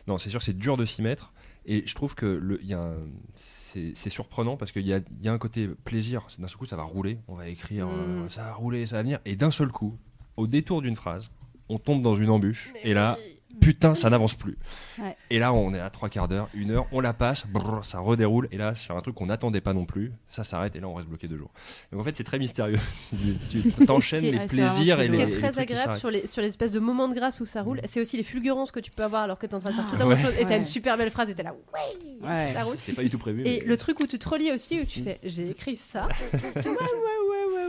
Non, c'est sûr, que c'est dur de s'y mettre. Et je trouve que le, il y a un- c'est c'est surprenant parce qu'il y a, il y a un côté plaisir. C'est D'un seul coup, ça va rouler. On va écrire, euh, Mm. ça va rouler, ça va venir. Et d'un seul coup, au détour d'une phrase, on tombe dans une embûche. et là, putain, ça n'avance plus. Ouais. Et là, on est à trois quarts d'heure, une heure, on la passe, brrr, ça redéroule. Et là, sur un truc qu'on n'attendait pas non plus, ça s'arrête. Et là, on reste bloqué deux jours. Donc en fait, c'est très mystérieux. tu t'enchaînes les plaisirs et les, Ce qui et est les très agréable sur les sur l'espèce de moment de grâce où ça roule, c'est aussi les fulgurances que tu peux avoir alors que t'es en train de faire tout un Ouais. autre chose et t'as Ouais. une super belle phrase et t'es là ouais, Ouais. ça roule. C'était pas du tout prévu. Et mais- le truc où tu te relis aussi où tu fais j'ai écrit ça.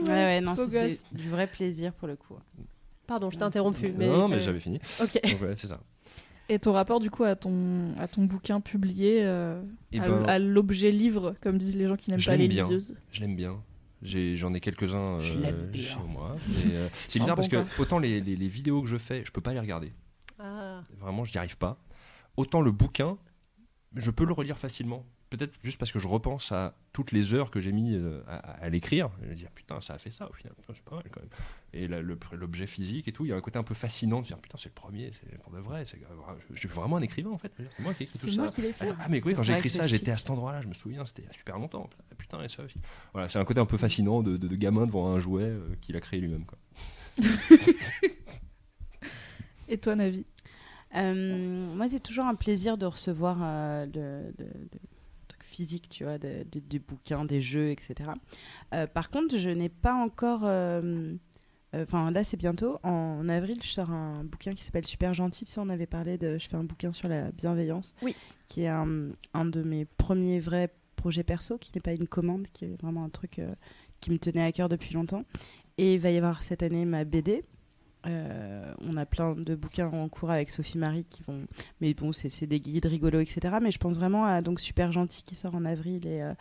ouais ouais non, c'est du vrai plaisir pour le coup. Pardon, je t'ai interrompu. Mais non, non, mais j'avais fini. Ok. Donc ouais, c'est ça. Et ton rapport du coup à ton, à ton bouquin publié, euh, Et à, ben, à l'objet livre, comme disent les gens qui n'aiment pas les bien. liseuses je l'aime bien. J'ai- J'en ai, quelques-uns euh, chez moi. mais, euh, c'est bizarre bon parce que autant les, les- les vidéos que je fais, je peux pas les regarder. Ah. Vraiment, je n'y arrive pas. Autant le bouquin, je peux le relire facilement. Peut-être juste parce que je repense à toutes les heures que j'ai mis euh, à, à l'écrire. Je vais dire, putain, ça a fait ça au final. C'est pas mal quand même. Et là, le- l'objet physique et tout, il y a un côté un peu fascinant de dire, putain, c'est le premier, c'est pour de vrai. c'est- Je, je suis vraiment un écrivain en fait. C'est moi qui ai écrit tout C'est ça. moi qui l'ai fait. Attends, ah mais oui, quand j'ai écrit ça, j'étais à cet endroit-là, je me souviens, c'était il y a super longtemps. Ah, Putain, et ça aussi. Voilà, c'est un côté un peu fascinant de, de- de gamin devant un jouet euh, qu'il a créé lui-même. quoi. Et toi, Navi? Euh, moi, c'est toujours un plaisir de recevoir euh, le, le- le truc physique, tu vois, de- de- des bouquins, des jeux, etc. Euh, par contre, je n'ai pas encore. euh, Enfin, là, c'est bientôt. En avril, je sors un bouquin qui s'appelle Super Gentil. Tu sais, on avait parlé de. Je fais un bouquin sur la bienveillance. Oui. Qui est un, un de mes premiers vrais projets perso, qui n'est pas une commande, qui est vraiment un truc euh, qui me tenait à cœur depuis longtemps. Et il va y avoir cette année ma BD. Euh, on a plein de bouquins en cours avec Sophie Marie qui vont. Mais bon, c'est des guides rigolos, etc. Mais je pense vraiment à donc Super Gentil qui sort en avril et, euh,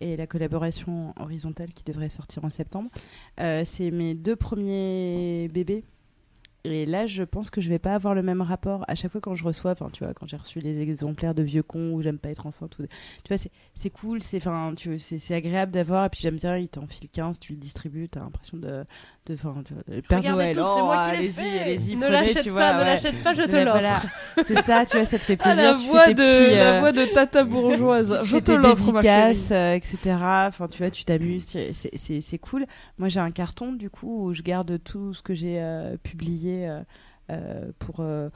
et la collaboration horizontale qui devrait sortir en septembre. Euh, c'est mes deux premiers bébés. Et là, je pense que je vais pas avoir le même rapport à chaque fois quand je reçois, enfin, tu vois, quand j'ai reçu les exemplaires de vieux cons où j'aime pas être enceinte, ou... tu vois, c'est- cool, c'est tu c'est agréable d'avoir, et puis j'aime bien, il t'en file 15, tu le distribues, t'as l'impression de. De, de- le Père Regardez Noël, tous, oh, allez-y, allez-y, Ne l'achète pas, ne ouais. l'achète pas, je te l'offre. voilà. C'est ça, tu vois, ça te fait Ah, plaisir. la tu voix fais tes de petits, la euh, voix de Tata bourgeoise. tu Je fais te l'offre, ma chérie. euh, etc. Enfin, tu vois, tu t'amuses, c'est- cool. Moi, j'ai un carton, du coup, où je garde tout ce que j'ai euh, publié euh, euh, pour, euh,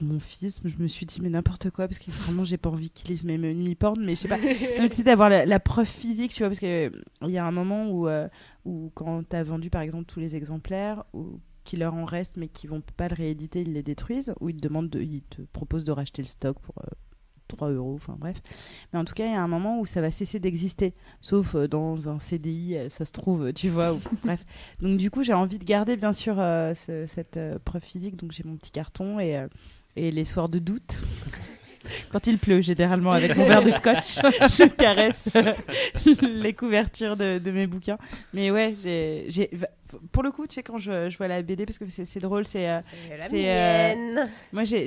mon fils. Je me suis dit, mais n'importe quoi, parce que vraiment, j'ai pas envie qu'il lise mes nuits porn, mais je sais pas. Même si d'avoir la, la preuve physique, tu vois, parce qu'il y a un moment où, euh, où quand tu as vendu, par exemple, tous les exemplaires, ou qu'il leur en reste, mais qui vont pas le rééditer, ils les détruisent, ou ils te, demandent de, ils te proposent de racheter le stock pour euh, 3 euros, enfin bref. Mais en tout cas, il y a un moment où ça va cesser d'exister, sauf euh, dans un CDI, euh, ça se trouve, tu vois, ou bref. Donc du coup, j'ai envie de garder, bien sûr, euh, ce- cette preuve physique, donc j'ai mon petit carton et les soirs de doute. Quand il pleut, généralement, avec mon verre de scotch, je caresse euh, les couvertures de, de mes bouquins. Mais ouais, j'ai, pour le coup, tu sais, quand je, je vois la BD, parce que c'est, drôle, c'est, euh, la C'est, euh, moi, j'ai,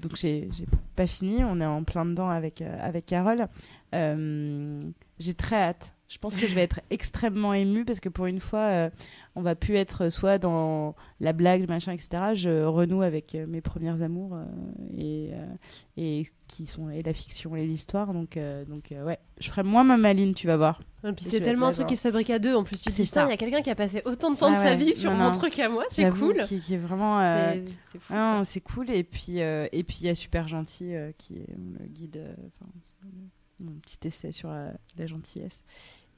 donc j'ai, j'ai pas fini. On est en plein dedans avec euh, avec Carole. Euh, j'ai très hâte. Je pense que je vais être extrêmement émue parce que pour une fois, euh, on va plus être soit dans la blague, machin, etc. Je renoue avec euh, mes premières amours euh, et euh, et qui sont et la fiction et l'histoire. Donc donc ouais, je ferai moins ma maline, tu vas voir. Et puis c'est tellement un truc qui se fabrique à deux. En plus, tu dis ça. Il y a quelqu'un qui a passé autant de temps de Ah sa ouais, vie sur non, mon non. truc à moi. C'est cool. Qui, qui est vraiment. C'est. Ah cool. Et puis, et puis il y a Super Gentil qui est le guide, mon petit essai sur la, la gentillesse.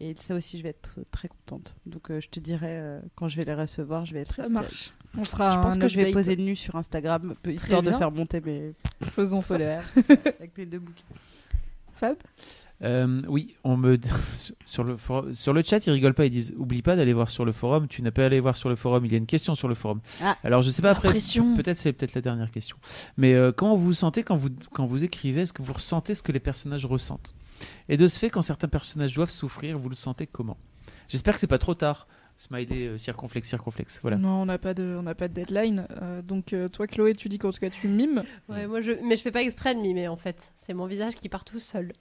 Et ça aussi, je vais être très contente. Donc, euh, je te dirai euh, quand je vais les recevoir, je vais être. Ça restée- marche. On fera Je pense que je vais poser nu sur Instagram, histoire de faire monter mes Faisons ça. avec mes deux bouquins. Fab? Euh, oui, on me sur le sur le chat, ils rigolent pas, ils disent oublie pas d'aller voir sur le forum. Tu n'as pas allé voir sur le forum. Il y a une question sur le forum. Ah. Alors je sais pas après. Peut-être c'est peut-être la dernière question. Mais euh, comment vous vous sentez quand vous quand vous écrivez Est-ce que vous ressentez ce que les personnages ressentent? Et de ce fait, quand certains personnages doivent souffrir, vous le sentez comment? J'espère que c'est pas trop tard. Smiley euh, circonflexe circonflexe. Voilà. Non, on n'a pas de, on n'a pas de deadline. Euh, donc euh, toi, Chloé, tu dis qu'en tout cas tu mimes. Ouais, moi je... Mais je fais pas exprès de mimer en fait. C'est mon visage qui part tout seul.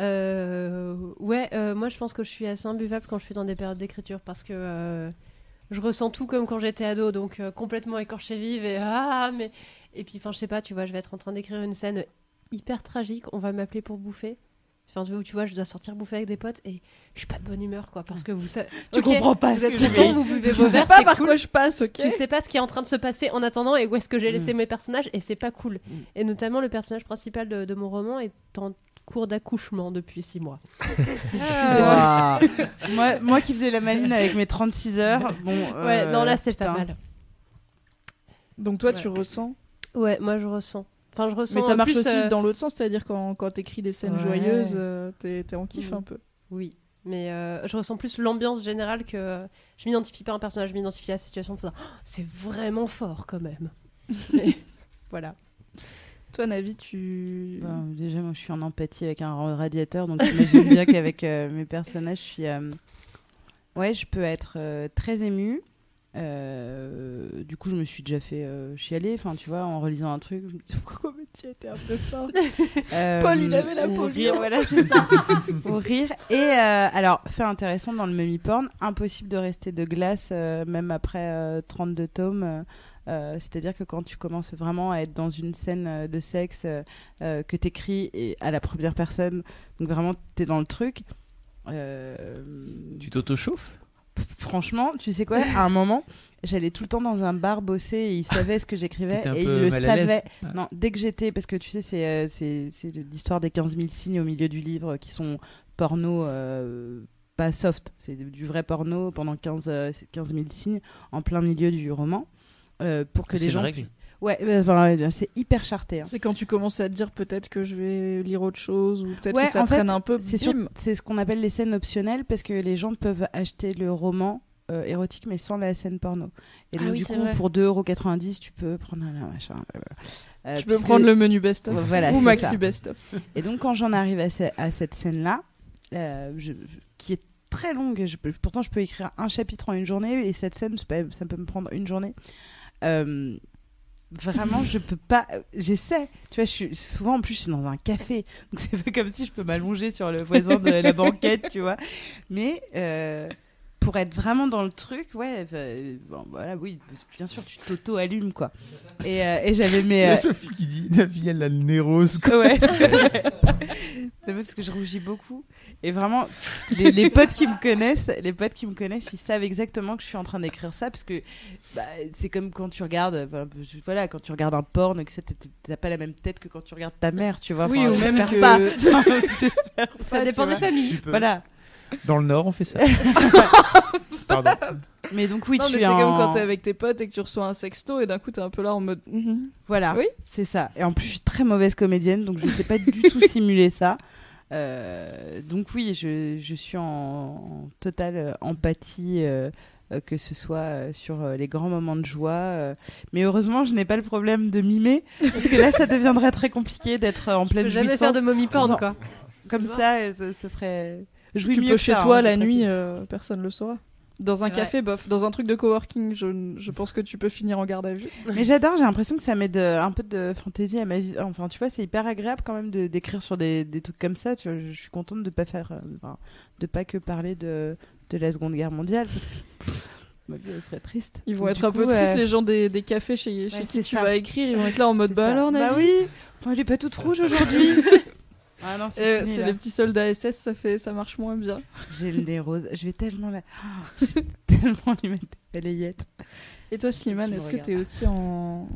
Euh, Ouais, euh, moi je pense que je suis assez imbuvable quand je suis dans des périodes d'écriture parce que euh, je ressens tout comme quand j'étais ado, donc euh, complètement écorchée vive et ah, mais. Et puis, enfin, je sais pas, tu vois, je vais être en train d'écrire une scène hyper tragique, on va m'appeler pour bouffer. Enfin, tu vois, je dois sortir bouffer avec des potes et je suis pas de bonne humeur quoi parce que vous savez. Tu comprends pas Vous ce êtes content, vous buvez vos sais pas par cool. quoi je passe, ok Tu sais pas ce qui est en train de se passer en attendant et où est-ce que j'ai laissé Mm. mes personnages et c'est pas cool. Mm. Et notamment le personnage principal de, de mon roman est en cours d'accouchement depuis six mois. Ah. Moi, moi qui faisais la maline avec mes 36 heures, bon. ouais, euh, non là c'est pas mal. Donc toi, Ouais. tu ressens? Ouais, moi je ressens. Enfin, je ressens. Mais ça en marche plus, aussi euh, dans l'autre sens, c'est-à-dire quand, quand t'écris des scènes Ouais. joyeuses, euh, t'es t'es en kiff Mhm. un peu. Oui, mais euh, je ressens plus l'ambiance générale que je m'identifie pas à un personnage, je m'identifie à la situation. Oh, c'est vraiment fort quand même. Voilà. Toi, Navi, tu. Bah, déjà, moi, je suis en empathie avec un radiateur, donc j'imagine bien qu'avec euh, mes personnages, je suis. euh, Ouais, je peux être euh, très émue. Du coup, je me suis déjà fait chialer, enfin, tu vois, en relisant un truc. Je me dis, pourquoi tu été un peu fort Paul, il avait la peau rire, voilà, c'est ça. Ou rire. Et alors, fait intéressant dans le mummy porn, impossible de rester de glace, même après euh, 32 tomes. Euh, C'est-à-dire que quand tu commences vraiment à être dans une scène euh, de sexe euh, que t'écris et à la première personne, donc vraiment t'es dans le truc. Tu t'auto-chauffes? Franchement, tu sais quoi À un moment, j'allais tout le temps dans un bar bosser et il savait ce que j'écrivais et il peu le savait. Ah. Non, dès que j'étais, parce que tu sais, c'est l'histoire des 15 000 signes au milieu du livre qui sont porno. euh, pas soft, c'est du vrai porno pendant 15, euh, 15 000 signes en plein milieu du roman. Euh, pour que C'est les gens. règle. Ouais, euh, enfin, ouais, c'est hyper charté. hein. C'est quand tu commences à te dire peut-être que je vais lire autre chose ou peut-être Ouais, que ça en fait, traîne un peu. C'est sur- bim. c'est ce qu'on appelle les scènes optionnelles parce que les gens peuvent acheter le roman euh, érotique mais sans la scène porno. Et Ah donc oui, du coup vrai. pour 2,90€ tu peux prendre un machin. euh, Tu peux prendre le menu best-of Voilà, ou maxi best-of. Et donc quand j'en arrive à, ce- à cette scène-là, euh, je- qui est très longue, je peux- pourtant je peux écrire un chapitre en une journée et cette scène ça peut, ça peut me prendre une journée. Euh, vraiment, je peux pas. J'essaie. Tu vois, je suis souvent en plus, je suis dans un café, donc c'est pas comme si je peux m'allonger sur le voisin de la banquette, tu vois. Mais euh, pour être vraiment dans le truc, ouais, euh, bon, voilà, oui, bien sûr, tu t'auto-allumes, quoi. Et, euh, et j'avais Il y mes. a euh, Sophie qui dit Navi, elle a le nez rose. quoi. Ouais, parce que je rougis beaucoup. Et vraiment, les, les potes qui me connaissent, les potes qui me connaissent, ils savent exactement que je suis en train d'écrire ça parce que bah, c'est comme quand tu regardes, enfin, je- voilà, quand tu regardes un porn, que t'as pas la même tête que quand tu regardes ta mère, tu vois. Oui, Enfin, ou même que- pas. J'espère pas, Ça dépend des familles. Voilà. Dans le Nord, on fait ça. Pardon. Mais donc oui, non, tu mais es c'est en... comme quand t'es avec tes potes et que tu reçois un sexto et d'un coup t'es un peu là en mode. mhm. Voilà, Oui. c'est ça. Et en plus, je suis très mauvaise comédienne, donc je ne sais pas du tout simuler ça. Euh, donc oui, je, je suis en, en totale euh, empathie, euh, euh, que ce soit euh, sur euh, les grands moments de joie. euh. Mais heureusement, je n'ai pas le problème de mimer, parce que là, ça deviendrait très compliqué d'être euh, en Je pleine peux jamais jouissance. faire de mommy porn, quoi. Comme ça, euh, ce, ce serait... Je tu mieux peux que chez ça, toi hein, la nuit, euh, personne le saura. Dans un café, bof. Dans un truc de coworking, je, je pense que tu peux finir en garde à vue. Mais j'adore, j'ai l'impression que ça met de- un peu de fantaisie à ma vie. Enfin, tu vois, c'est hyper agréable quand même de- d'écrire sur des, des trucs comme ça. Tu vois, je suis contente de pas faire, euh, enfin, de pas que parler de, de la Seconde Guerre mondiale. Parce que pff, ma vie, elle serait triste. Ils vont Donc, être un peu tristes, euh, les gens des, des cafés chez, chez Ouais, qui tu ça. vas écrire. Ils vont être là en mode bah alors, Bah oui, elle est pas toute rouge aujourd'hui. Ah non, c'est Euh, les petits soldats SS, ça, fait, ça marche moins bien. J'ai le nez rose. Je vais tellement la... Oh, je vais tellement lui mettre des balayettes. Et toi, Slimane, Tu est-ce que regardes. t'es aussi en.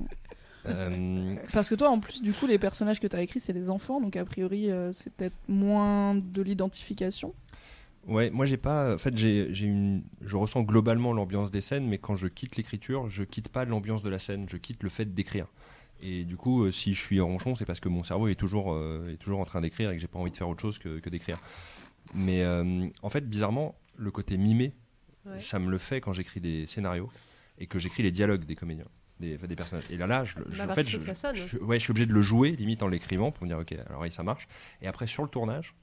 Euh, Parce que toi, en plus, du coup, les personnages que t'as écrits, c'est des enfants, donc a priori, euh, c'est peut-être moins de l'identification. Ouais, moi j'ai pas. En fait, j'ai, j'ai une. Je ressens globalement l'ambiance des scènes, mais quand je quitte l'écriture, je quitte pas l'ambiance de la scène. Je quitte le fait d'écrire. Et du coup, euh, si je suis ronchon, c'est parce que mon cerveau est toujours, euh, est toujours en train d'écrire et que j'ai pas envie de faire autre chose que, que d'écrire. Mais euh, en fait, bizarrement, le côté mimé, Ouais. ça me le fait quand j'écris des scénarios et que j'écris les dialogues des comédiens, des, personnages. Et là, là, je, je- Bah, en fait, je, je- ouais, je suis obligé de le jouer limite en l'écrivant pour me dire ok, alors oui, ça marche. Et après sur le tournage,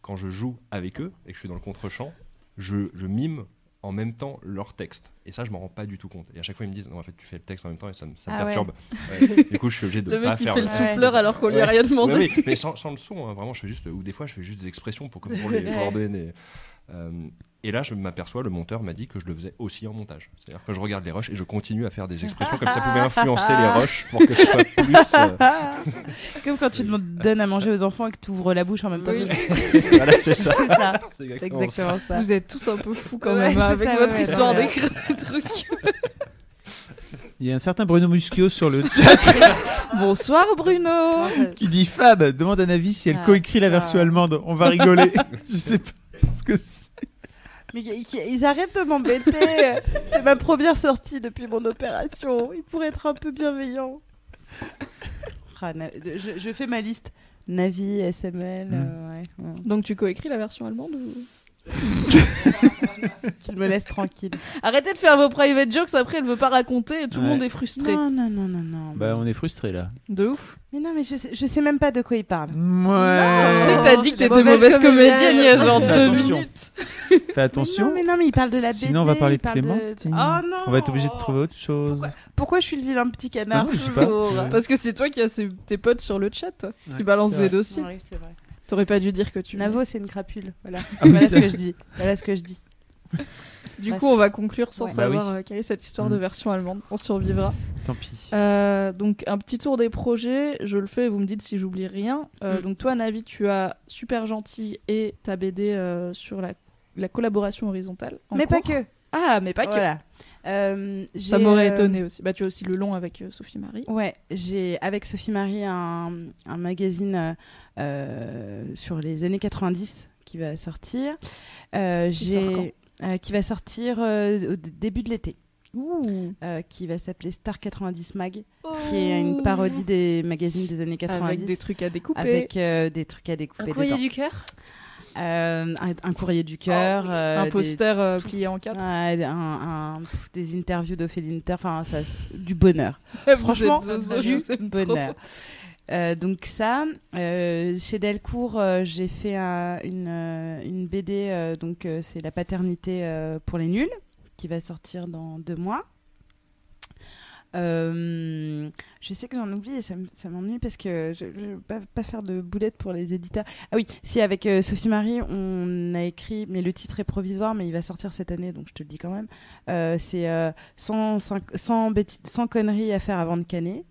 quand je joue avec eux et que je suis dans le contre-champ, je, je mime en même temps leur texte. Et ça, je m'en rends pas du tout compte. Et à chaque fois, ils me disent non, en fait, tu fais le texte en même temps et ça, me- ça me Ah ouais. perturbe. Ouais. Du coup, je suis obligé de Le pas mec, faire fait le Ouais. souffleur alors qu'on lui a Ouais. rien demandé. Ouais, oui, mais sans, sans le son, hein, vraiment, je fais juste, ou des fois, je fais juste des expressions pour, pour les Ouais. coordonner. Euh, et là, je m'aperçois, le monteur m'a dit que je le faisais aussi en montage. C'est-à-dire que je regarde les rushs et je continue à faire des expressions comme ça pouvait influencer les rushs pour que ce soit plus. euh, Comme quand tu donnes à manger aux enfants et que tu ouvres la bouche en même temps. Oui. que- voilà, c'est ça. C'est ça. C'est C'est exactement ça. Vous êtes tous un peu fous quand Ouais, même c'est avec ça, votre ouais, histoire ouais. d'écrire des trucs. Il y a un certain Bruno Muschio sur le chat Bonsoir Bruno. Qui dit Fab, demande à Navi si elle Ah, coécrit la version allemande. On va rigoler. Je sais pas ce que c'est. Mais ils arrêtent de m'embêter. C'est ma première sortie depuis mon opération. Ils pourraient être un peu bienveillants. Ah, je, je fais ma liste. Navi, SML, Hmm. euh, ouais, ouais. Donc tu coécris la version allemande ou... qu'ils me laissent tranquille. Arrêtez de faire vos private jokes, après elle veut pas raconter et tout le Ouais. monde est frustré. Non, non, non, non, non. Bah, on est frustrés là. De ouf. Mais non, mais je sais, je sais même pas de quoi ils parlent. Tu sais Ouais. que t'as dit que t'étais mauvaise mauvaise comédienne il y a genre Fais deux attention. minutes. Fais Mais attention. non, mais non, mais ils parlent de la BD. Sinon, on va parler de Clémentine. Oh non On va être obligé de trouver autre chose. Pourquoi Pourquoi je suis le vilain petit canard Ah non, je sais pas. toujours Ouais. Parce que c'est toi qui as ces- tes potes sur le chat qui Ouais, balancent des vrai. dossiers. Ouais, c'est vrai. T'aurais pas dû dire que tu. Navo, c'est une crapule. Voilà. Ah oui, voilà ce que je dis. Voilà ce que je dis. Du Bref. coup, on va conclure sans Ouais. Bah savoir oui. euh, quelle est cette histoire de Mm. version allemande. On survivra. Tant pis. Euh, donc un petit tour des projets, je le fais, vous me dites si j'oublie rien. Euh, Mm. Donc toi Navi, tu as Super Gentil et ta BD euh, sur la, la collaboration horizontale. en Mais pas que. Ah, mais pas que. Euh, Ça m'aurait euh, étonné aussi. Bah tu as aussi le long avec euh, Sophie Marie. Ouais, j'ai avec Sophie Marie un, un magazine euh, sur les années 90 qui va sortir. Euh, j'ai euh, qui va sortir euh, au début de l'été. Ouh. euh, qui va s'appeler Star 90 Mag, qui est une parodie des magazines des années 90 avec des trucs à découper. avec, euh, des trucs à découper Un courrier dedans. du cœur? Euh, un, un courrier du cœur, euh, un des- poster euh, plié en quatre. ouais, un- un- pff, des interviews d'Ophélie Winter, enfin ça, du bonheur. Franchement, zozo, du bonheur. Donc ça, chez Delcourt, j'ai fait un- une, une BD, donc c'est la paternité pour les nuls, qui va sortir dans deux mois. Je sais que j'en oublie et ça, m'ennuie parce que je ne veux pas, pas faire de boulettes pour les éditeurs. Ah oui, si avec euh, Sophie Marie, on a écrit, mais le titre est provisoire, mais il va sortir cette année, donc je te le dis quand même. Euh, c'est euh, 100, 100, bêti- 100 conneries à faire avant de canner.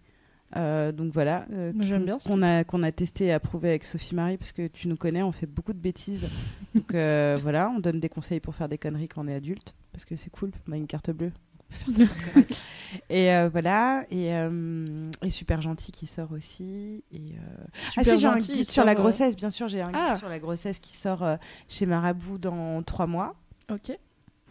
Euh, donc voilà, euh, j'aime qu'on- bien qu'on a, qu'on a testé et approuvé avec Sophie Marie parce que tu nous connais, on fait beaucoup de bêtises. donc euh, voilà, on donne des conseils pour faire des conneries quand on est adulte parce que c'est cool, on a une carte bleue. Et euh, voilà, et, euh, et super gentil qui sort aussi. Et, euh, ah si, j'ai un guide sur la grossesse, bien sûr, j'ai un guide Ah. sur la grossesse qui sort chez Marabout dans trois mois. Ok.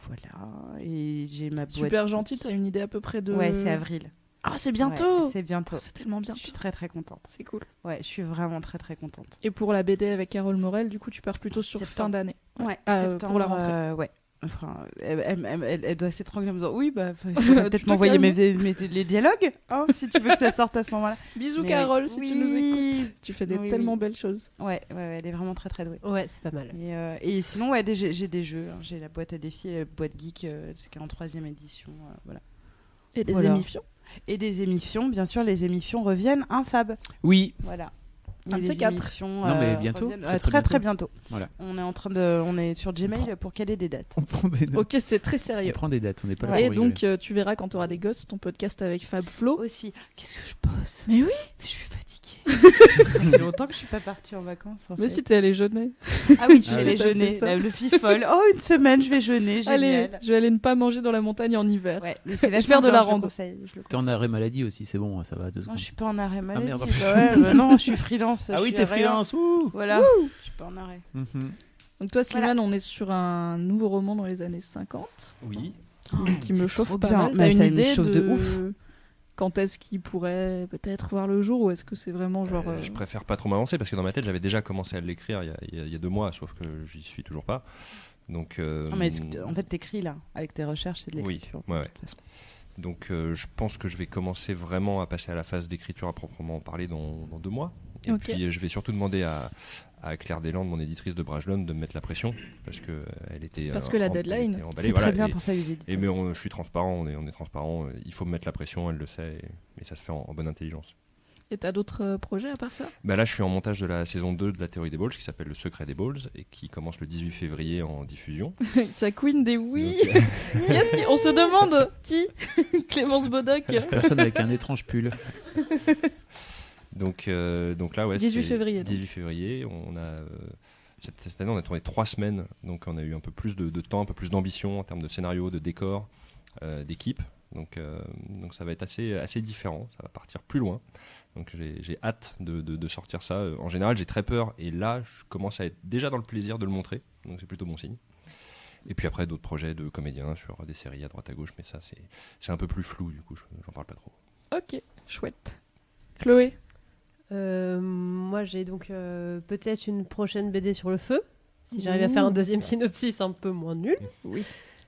Voilà, et j'ai ma boîte. Super gentil, t'as une idée à peu près de. Ouais, c'est avril. Ah, c'est Ouais, bientôt c'est bientôt. C'est tellement bien. Je suis très très contente. C'est cool. Ouais, je suis vraiment très très contente. Et pour la BD avec Carole Morel, du coup, tu pars plutôt sur Septembre. fin d'année. Ouais, Ah, septembre, pour la rentrée. ouais. Enfin, elle, elle- elle- elle- elle doit s'étrangler en me disant Oui, bah, il faudrait peut-être m'envoyer mes, calmes. mes- les dialogues, hein, si tu veux que ça sorte à ce moment-là. Bisous, Mais Carole, oui. si tu nous écoutes. Tu fais des Oui, tellement oui. belles choses. Ouais, ouais, ouais, elle est vraiment très très douée. Ouais, c'est pas mal. Et, euh, et sinon, ouais, j'ai j'ai des jeux. hein. J'ai la boîte à défis, la boîte geek, euh, qui est en troisième édition. euh, voilà. Et des Voilà. émissions. Et des émissions, bien sûr, les émissions reviennent infab. Oui, Voilà. Un Et de ces les quatre. émissions, Non, mais euh, bientôt, reviennent- très, euh, très très très bientôt. Voilà. On est en train de, on est sur Gmail pour caler des dates. on prend des notes. Ok, c'est très On sérieux. prend des dates, on n'est pas là Et pour rigoler. donc, euh, tu verras quand tu auras des gosses, ton podcast avec Fab Flo. Aussi, qu'est-ce que je bosse Mais oui Mais je suis fatiguée. ça fait longtemps que je suis pas partie en vacances. en Mais fait. si t'es allé jeûner. Ah oui, tu Ah sais jeûner. Ça. La- Le fifole. Oh, une semaine, je vais jeûner. Allez, Génial. je vais aller ne pas manger dans la montagne en hiver. Ouais, mais c'est Je vais vachement faire de la rando. conseille, je le T'es en arrêt maladie aussi, c'est bon, ça va deux Non, secondes. je suis pas en arrêt maladie. merde. Ouais, bah non, je suis freelance. Ah oui, t'es freelance, ouh Voilà. Je suis pas en arrêt. Mhm. Donc toi, Slimane, on est sur un nouveau roman dans les années 50 Oui. qui, qui me chauffe pas bien. mal. T'as une me chauffe de ouf. Quand est-ce qu'il pourrait peut-être voir le jour ou est-ce que c'est vraiment genre... Euh, euh, Je préfère pas trop m'avancer parce que dans ma tête j'avais déjà commencé à l'écrire il, y a- il y a- il y a deux mois, sauf que j'y suis toujours pas. Donc, euh, Non, mais en fait, t'écris là. Avec tes recherches, c'est de Oui, l'écriture. ouais, de ouais. toute façon. donc euh, je pense que je vais commencer vraiment à passer à la phase d'écriture à proprement parler dans, dans deux mois. Et puis euh, je vais surtout demander à, à Claire Deslandes, mon éditrice de Brajlon, de me mettre la pression parce que euh, elle était Parce euh, que la en- deadline. C'est voilà, très bien et- pour ça, les éditeurs. Et mais on- je suis transparent, on est, on est transparent. Il faut me mettre la pression, elle le sait, et, et ça se fait en, en bonne intelligence. Et t'as d'autres euh, projets à part ça? Bah là, je suis en montage de la saison 2 de la théorie des balls, qui s'appelle Le secret des balls, et qui commence le 18 février en diffusion. Sa queen des oui Donc, Qu'est-ce qui... On se demande qui? Clémence Bodoc Personne avec un étrange pull. Donc, euh, donc là, ouais, 18 c'est février, donc. 18 février, on a euh, cette, cette année, on a tourné trois semaines, donc on a eu un peu plus de, de temps, un peu plus d'ambition en termes de scénario, de décor, euh, d'équipe. Donc, euh, donc ça va être assez, assez différent, ça va partir plus loin. Donc j'ai hâte de, de- de sortir ça. En général, j'ai très peur, et là, je commence à être déjà dans le plaisir de le montrer, donc c'est plutôt bon signe. Et puis après, d'autres projets de comédiens sur des séries à droite à gauche, mais ça, c'est un peu plus flou, du coup, je- j'en parle pas trop. Ok, chouette. Chloé? Moi, j'ai donc euh, peut-être une prochaine BD sur le feu. Si j'arrive à faire un deuxième synopsis un peu moins nul.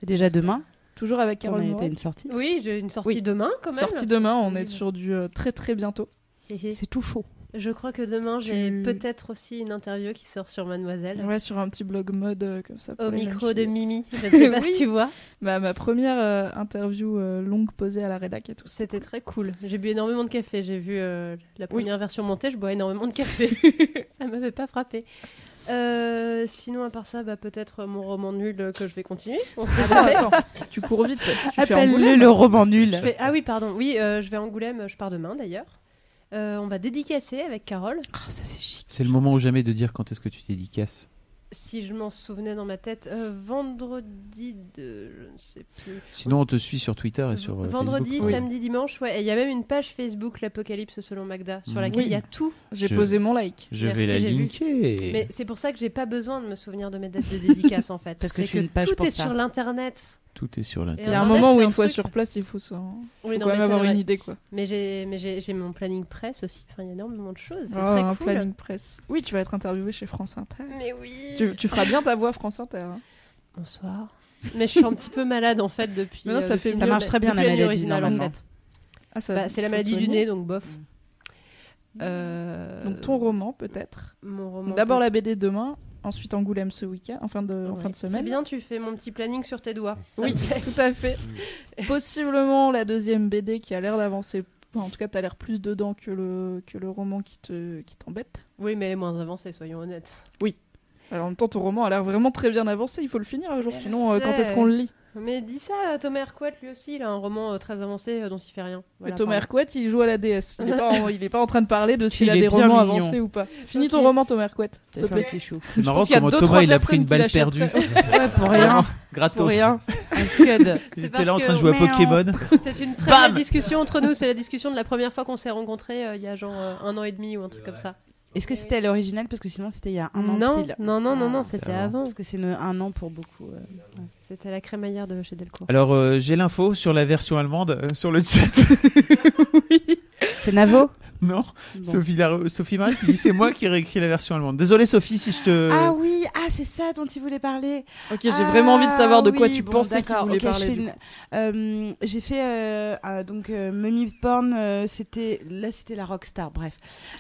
Et déjà demain, Toujours avec on Carole a été Moret. une sortie. Oui, j'ai une sortie Oui. demain quand même. Sortie demain, on est Oui. sur du euh, très très bientôt. C'est tout chaud. Je crois que demain, j'ai peut-être aussi une interview qui sort sur Mademoiselle. Ouais, sur un petit blog mode euh, comme ça. Au micro de. Mimi. Je ne sais pas Oui. si tu vois. Bah, ma première euh, interview euh, longue posée à la rédac et tout. C'était très cool. J'ai bu énormément de café. J'ai vu euh, la première version montée. Je bois énormément de café. ça m'avait pas frappé. Euh, sinon, à part ça, bah, peut-être mon roman nul que je vais continuer. On sait jamais. attends, tu cours vite. Tu fais Appelle-le Angoulême le roman nul. Je fais- Ah oui, pardon. Oui, euh, je vais à Angoulême. Je pars demain d'ailleurs. Euh, on va dédicacer avec Carole. Oh, ça c'est chic. C'est le moment ou jamais de dire quand est-ce que tu dédicaces? Si je m'en souvenais dans ma tête, euh, vendredi de. Je ne sais plus. Sinon, on te suit sur Twitter et sur. euh, vendredi, Facebook. Oui. samedi, dimanche, ouais. Et il y a même une page Facebook, l'Apocalypse selon Magda, sur Mhm. laquelle Oui. il y a tout. J'ai Je- posé mon like. Je Merci, vais la j'ai vu. linker. Mais c'est pour ça que j'ai pas besoin de me souvenir de mes dates de dédicace en fait. Parce que C'est tu as une page tout pour est ça. sur l'internet. Tout est sur Et Il y a un moment où une un fois truc- sur place, il faut, ça... Oui, faut non, quand même avoir une idée quoi. Mais j'ai, mais j'ai, j'ai mon planning presse aussi. Enfin, il y a énormément de choses. C'est Oh, très un cool. planning presse. Oui, tu vas être interviewé chez France Inter. Mais oui. Tu, tu feras bien ta voix France Inter. hein. Bonsoir. Mais je suis un petit peu malade en fait depuis. Non, ça euh, fait depuis mieux. Ça marche très bien, la maladie, originale, en normalement. fait. Ah, ça, Bah, c'est la maladie du nez, donc bof. Euh, Donc ton roman peut-être. Mon roman. D'abord la BD demain Ensuite Angoulême ce week-end, en fin de, en fin de C'est semaine. bien, tu fais mon petit planning sur tes doigts. Ça Oui, tout à fait. Possiblement la deuxième BD qui a l'air d'avancer. Enfin, en tout cas, t'as l'air plus dedans que le, que le roman qui te qui t'embête. Oui, mais elle est moins avancée, soyons honnêtes. Alors en même temps, ton roman a l'air vraiment très bien avancé. Il faut le finir un jour, je sinon euh, quand est-ce qu'on le lit? Mais dis ça, euh, Thomas Hercouet, lui aussi, il a un roman euh, très avancé euh, dont il fait rien. Voilà, Mais Thomas. Hercouet, il joue à la DS. Il est pas en, il est pas en train de parler de s'il il a est des bien romans mignon. avancés ou pas. Finis ton roman, Thomas Hercouet. s'il te C'est petit chou. C'est marrant pense qu'il y a comment deux, Thomas trois il a pris une balle perdue. l'achèteraient. Ouais, pour rien. Gratos. Pour rien. Un scud. Il C'est était parce là en train de que- jouer à Pokémon. C'est une très Bam belle discussion entre nous. C'est la discussion de la première fois qu'on s'est rencontrés euh, il y a genre euh, un an et demi ou un truc comme ça. Est-ce que c'était à l'original? Parce que sinon, c'était il y a un an non, pile. non, non, non, non, Ah, c'était avant. avant. Parce que c'est un an pour beaucoup. euh. C'était la crémaillère de chez Delcourt. Alors euh, j'ai l'info sur la version allemande euh, sur le chat. C'est Navo? non, Bon. Sophie, Marie qui dit c'est moi qui ai réécrit la version allemande. Désolé Sophie si je te. Ah oui, ah c'est ça dont il voulait parler. Ok, j'ai vraiment envie de savoir de quoi Ah oui, tu bon, pensais qu'il d'accord, voulait parler. Euh, J'ai fait euh, ah, donc euh, Mummy Porn, euh, c'était là c'était la rockstar, bref,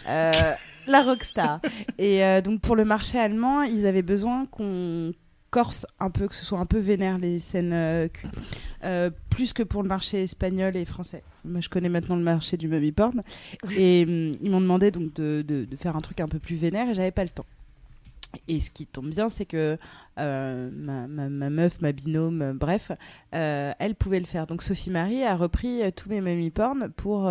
Euh, la rockstar. Et euh, donc pour le marché allemand, ils avaient besoin qu'on corse un peu, que ce soit un peu vénère les scènes euh. Euh, plus que pour le marché espagnol et français. Moi, je connais maintenant le marché du mummy porn. Et hum, ils m'ont demandé donc de, de- de faire un truc un peu plus vénère et j'avais pas le temps. Et ce qui tombe bien, c'est que euh, ma, ma- ma meuf, ma binôme, bref, elle pouvait le faire. Donc Sophie Marie a repris tous mes mummy porn pour,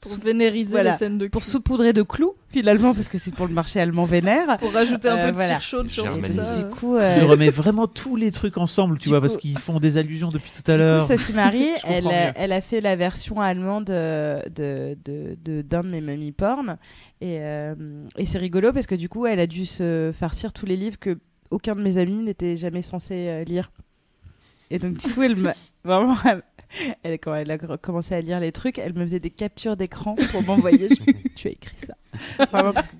Pour vénériser Voilà. les scènes de pour saupoudrer de clous, finalement, parce que c'est pour le marché allemand vénère. Pour rajouter un Euh, peu de voilà. cire chaude sur tout ça. Du euh. coup, euh, Je remets vraiment tous les trucs ensemble, tu Du vois, coup- parce qu'ils font des allusions depuis tout à l'heure. Sophie Marie, elle, elle a fait la version allemande euh, de de- de- d'un de, mes mummy porn. Et, euh, et c'est rigolo parce que du coup, elle a dû se farcir tous les livres que aucun de mes amis n'était jamais censé euh, lire. Et donc, du coup, elle m'a vraiment. Elle, quand elle a commencé à lire les trucs, elle me faisait des captures d'écran pour m'envoyer. Je- tu as écrit ça. Vraiment, parce que-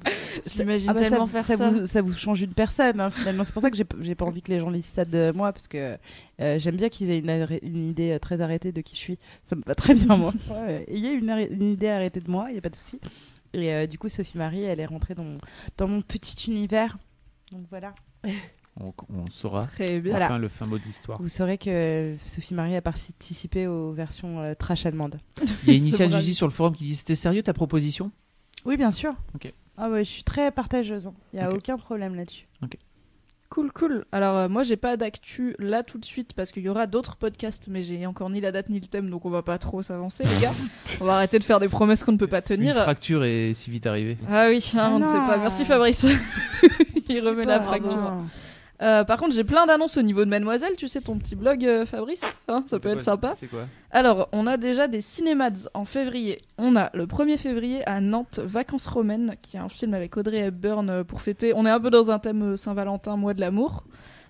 J'imagine Ah bah, tellement ça, faire ça ça. Vous, ça vous change une personne, hein, finalement. C'est pour ça que j'ai j'ai pas envie que les gens lisent ça de moi, parce que euh, j'aime bien qu'ils aient une, idée euh, très arrêtée de qui je suis. Ça me va très bien, moi. Ouais, Ayez une, arrê- une idée arrêtée de moi, il n'y a pas de souci. Et euh, du coup, Sophie Marie, elle est rentrée dans, dans mon petit univers. Donc voilà. On, on saura Très bien. Voilà. le fin mot de l'histoire. Vous saurez que Sophie Marie a participé aux versions euh, trash allemandes. Il y a Initial. Gigi sur le forum qui dit c'était sérieux ta proposition? Oui, bien sûr. Ok. Ah ouais, je suis très partageuse. hein. Il n'y a aucun problème là-dessus. Cool, cool. Alors, euh, moi, j'ai pas d'actu là tout de suite parce qu'il y aura d'autres podcasts, mais j'ai encore ni la date ni le thème, donc on va pas trop s'avancer, les gars. on va arrêter de faire des promesses qu'on ne peut pas Une tenir. fracture est si vite arrivée. Ah oui, hein, Ah on ne sait non. pas. Merci Fabrice. Il remet la fracture. non. Euh, par contre, j'ai plein d'annonces au niveau de Mademoiselle. Tu sais, ton petit blog, euh, Fabrice hein, Ça peut être sympa. C'est quoi Alors, on a déjà des cinémads en février. On a le 1er février à Nantes, Vacances romaines, qui est un film avec Audrey Hepburn euh, pour fêter. On est un peu dans un thème Saint-Valentin, mois de l'amour.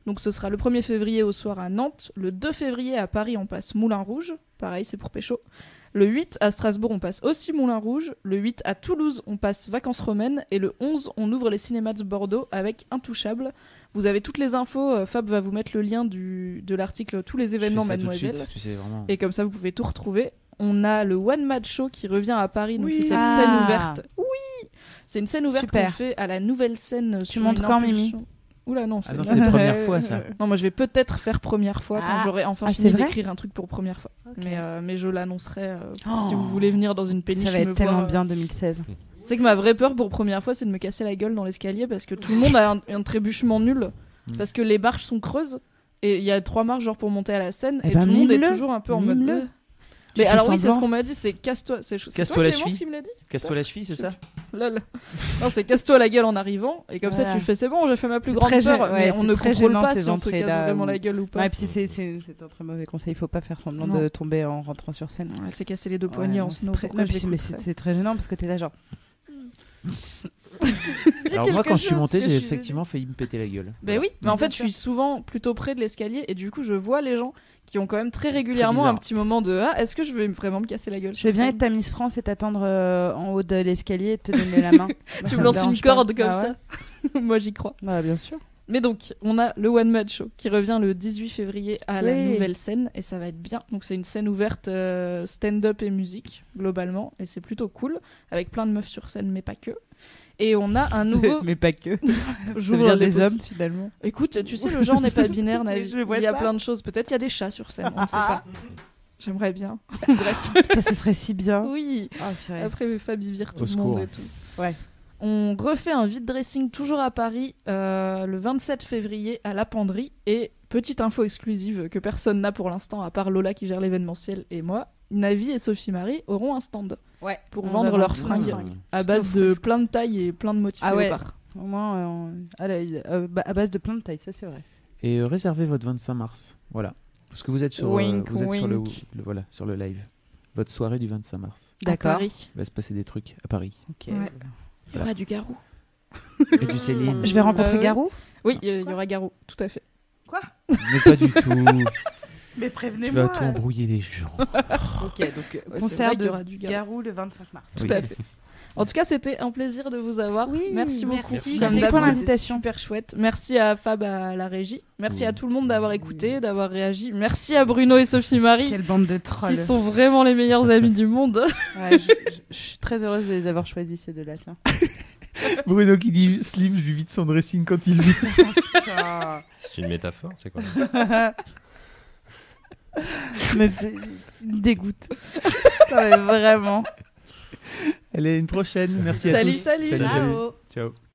Donc, ce sera le 1er février au soir à Nantes. Le 2 février à Paris, on passe Moulin Rouge. Pareil, c'est pour Pécho. Le 8 à Strasbourg, on passe aussi Moulin Rouge. Le 8 à Toulouse, on passe Vacances romaines. Et le 11, on ouvre les cinémas de Bordeaux avec Intouchable. Vous avez toutes les infos. euh, Fab va vous mettre le lien du, de l'article Tous les événements Je fais ça tout de Mademoiselle. suite, tu sais vraiment. Et comme ça, vous pouvez tout retrouver. On a le One Match Show qui revient à Paris. Donc, Oui. c'est cette Ah. scène ouverte. Oui C'est une scène ouverte Super. qu'on fait à la nouvelle scène. sur montes une quand, impulsion. Oula, non. Ah non, c'est- c'est la première fois ça. non, moi, je vais peut-être faire première fois quand Ah. j'aurai enfin Ah, fini d'écrire un truc pour première fois. Mais, euh, mais je l'annoncerai euh, Oh. si vous voulez venir dans une péniche. Ça va me être tellement voir, bien 2016. C'est que ma vraie peur pour première fois, c'est de me casser la gueule dans l'escalier parce que tout le monde a un, un trébuchement nul. Mm. Parce que les marches sont creuses et il y a trois marches genre pour monter à la scène Eh et ben, tout le monde est toujours un peu en mode. Tu Mais alors oui, c'est ce qu'on m'a dit, c'est casse-toi. C'est c'est Casse-toi toi, la cheville. Casse-toi la cheville, c'est ça Lol. Non, c'est casse-toi la gueule en arrivant et comme ça tu fais c'est bon, j'ai fait ma plus C'est grande peur. gê- mais ouais, on c'est ne très contrôle gênant, pas ces si on se casse vraiment la gueule ou pas. Ouais, et puis c'est- c'est c'est un très mauvais conseil. Il faut pas faire semblant Non. de tomber en rentrant sur scène. Elle s'est cassé les deux Ouais, poignets non, en c'est snow. très- non, c'est- mais c'est c'est très gênant parce que t'es là genre. Alors moi quand je suis monté, j'ai effectivement failli me péter la gueule. Ben oui, mais en fait, je suis souvent plutôt près de l'escalier et du coup, je vois les gens qui ont quand même très régulièrement un petit moment de ah, est-ce que je vais vraiment me casser la gueule Je vais bien être ta Miss France et t'attendre euh, en haut de l'escalier et te donner la main. Moi, Tu me lances une pas. corde comme Ah ouais ça. Moi, j'y crois. Bah, bien sûr. Mais donc, on a le One Match Show qui revient le 18 février à la Oui. nouvelle scène et ça va être bien. Donc, c'est une scène ouverte euh, stand-up et musique, globalement, et c'est plutôt cool, avec plein de meufs sur scène, mais pas que. Et on a un nouveau. Mais pas que. J'ouvre des hommes finalement. Écoute, tu sais, le genre n'est pas binaire. Il y a ça. plein de choses. Peut-être il y a des chats sur scène. On ne sait pas. J'aimerais bien. Bref. Putain, ce serait si bien. Oui. Ah. Après, Fabi vire tout Au le monde secours. et tout. Ouais. On refait un vide dressing toujours à Paris euh, le 27 février à la Penderie. Et petite info exclusive que personne n'a pour l'instant, à part Lola qui gère l'événementiel et moi, Navi et Sophie Marie auront un stand Ouais. pour vendre leurs fringues à base de plein de tailles et plein de motifs Ah ouais. Au moins, euh, on- à, la- euh, bah, à base de plein de tailles, ça c'est vrai. Et euh, réservez votre 25 mars. Voilà. Parce que vous êtes sur, euh, Wink, vous êtes sur, le, voilà, sur le live. Votre soirée du 25 mars. Paris. Il va se passer des trucs à Paris. Ok. Ouais. Il y aura du garou. Et du Céline. Je vais rencontrer ouais. Garou Oui, il y- aura garou, tout à fait. Mais pas du tout. Mais tu prévenez-moi. vas tout embrouiller les gens. Ok, donc euh, concert de aura du garou. Garou le 25 mars. Tout Oui. à fait. En tout cas, c'était un plaisir de vous avoir. Oui, merci beaucoup. merci. Merci pour l'invitation. Super chouette. Merci à Fab à la régie. Merci Oui. à tout le monde d'avoir écouté, d'avoir réagi. Merci à Bruno et Sophie Marie Quelle bande de trolls. sont vraiment les meilleurs amis du monde. Ouais, je, je- je suis très heureuse de les avoir choisis ces deux-là. Bruno qui dit Slim, je lui vide son dressing quand il vit. Putain. C'est une métaphore, c'est quoi Mais c'est- c'est une dégoûte. Non, mais vraiment. Allez, une prochaine. Merci à Salut, tous. salut. salut. Ciao. Ciao.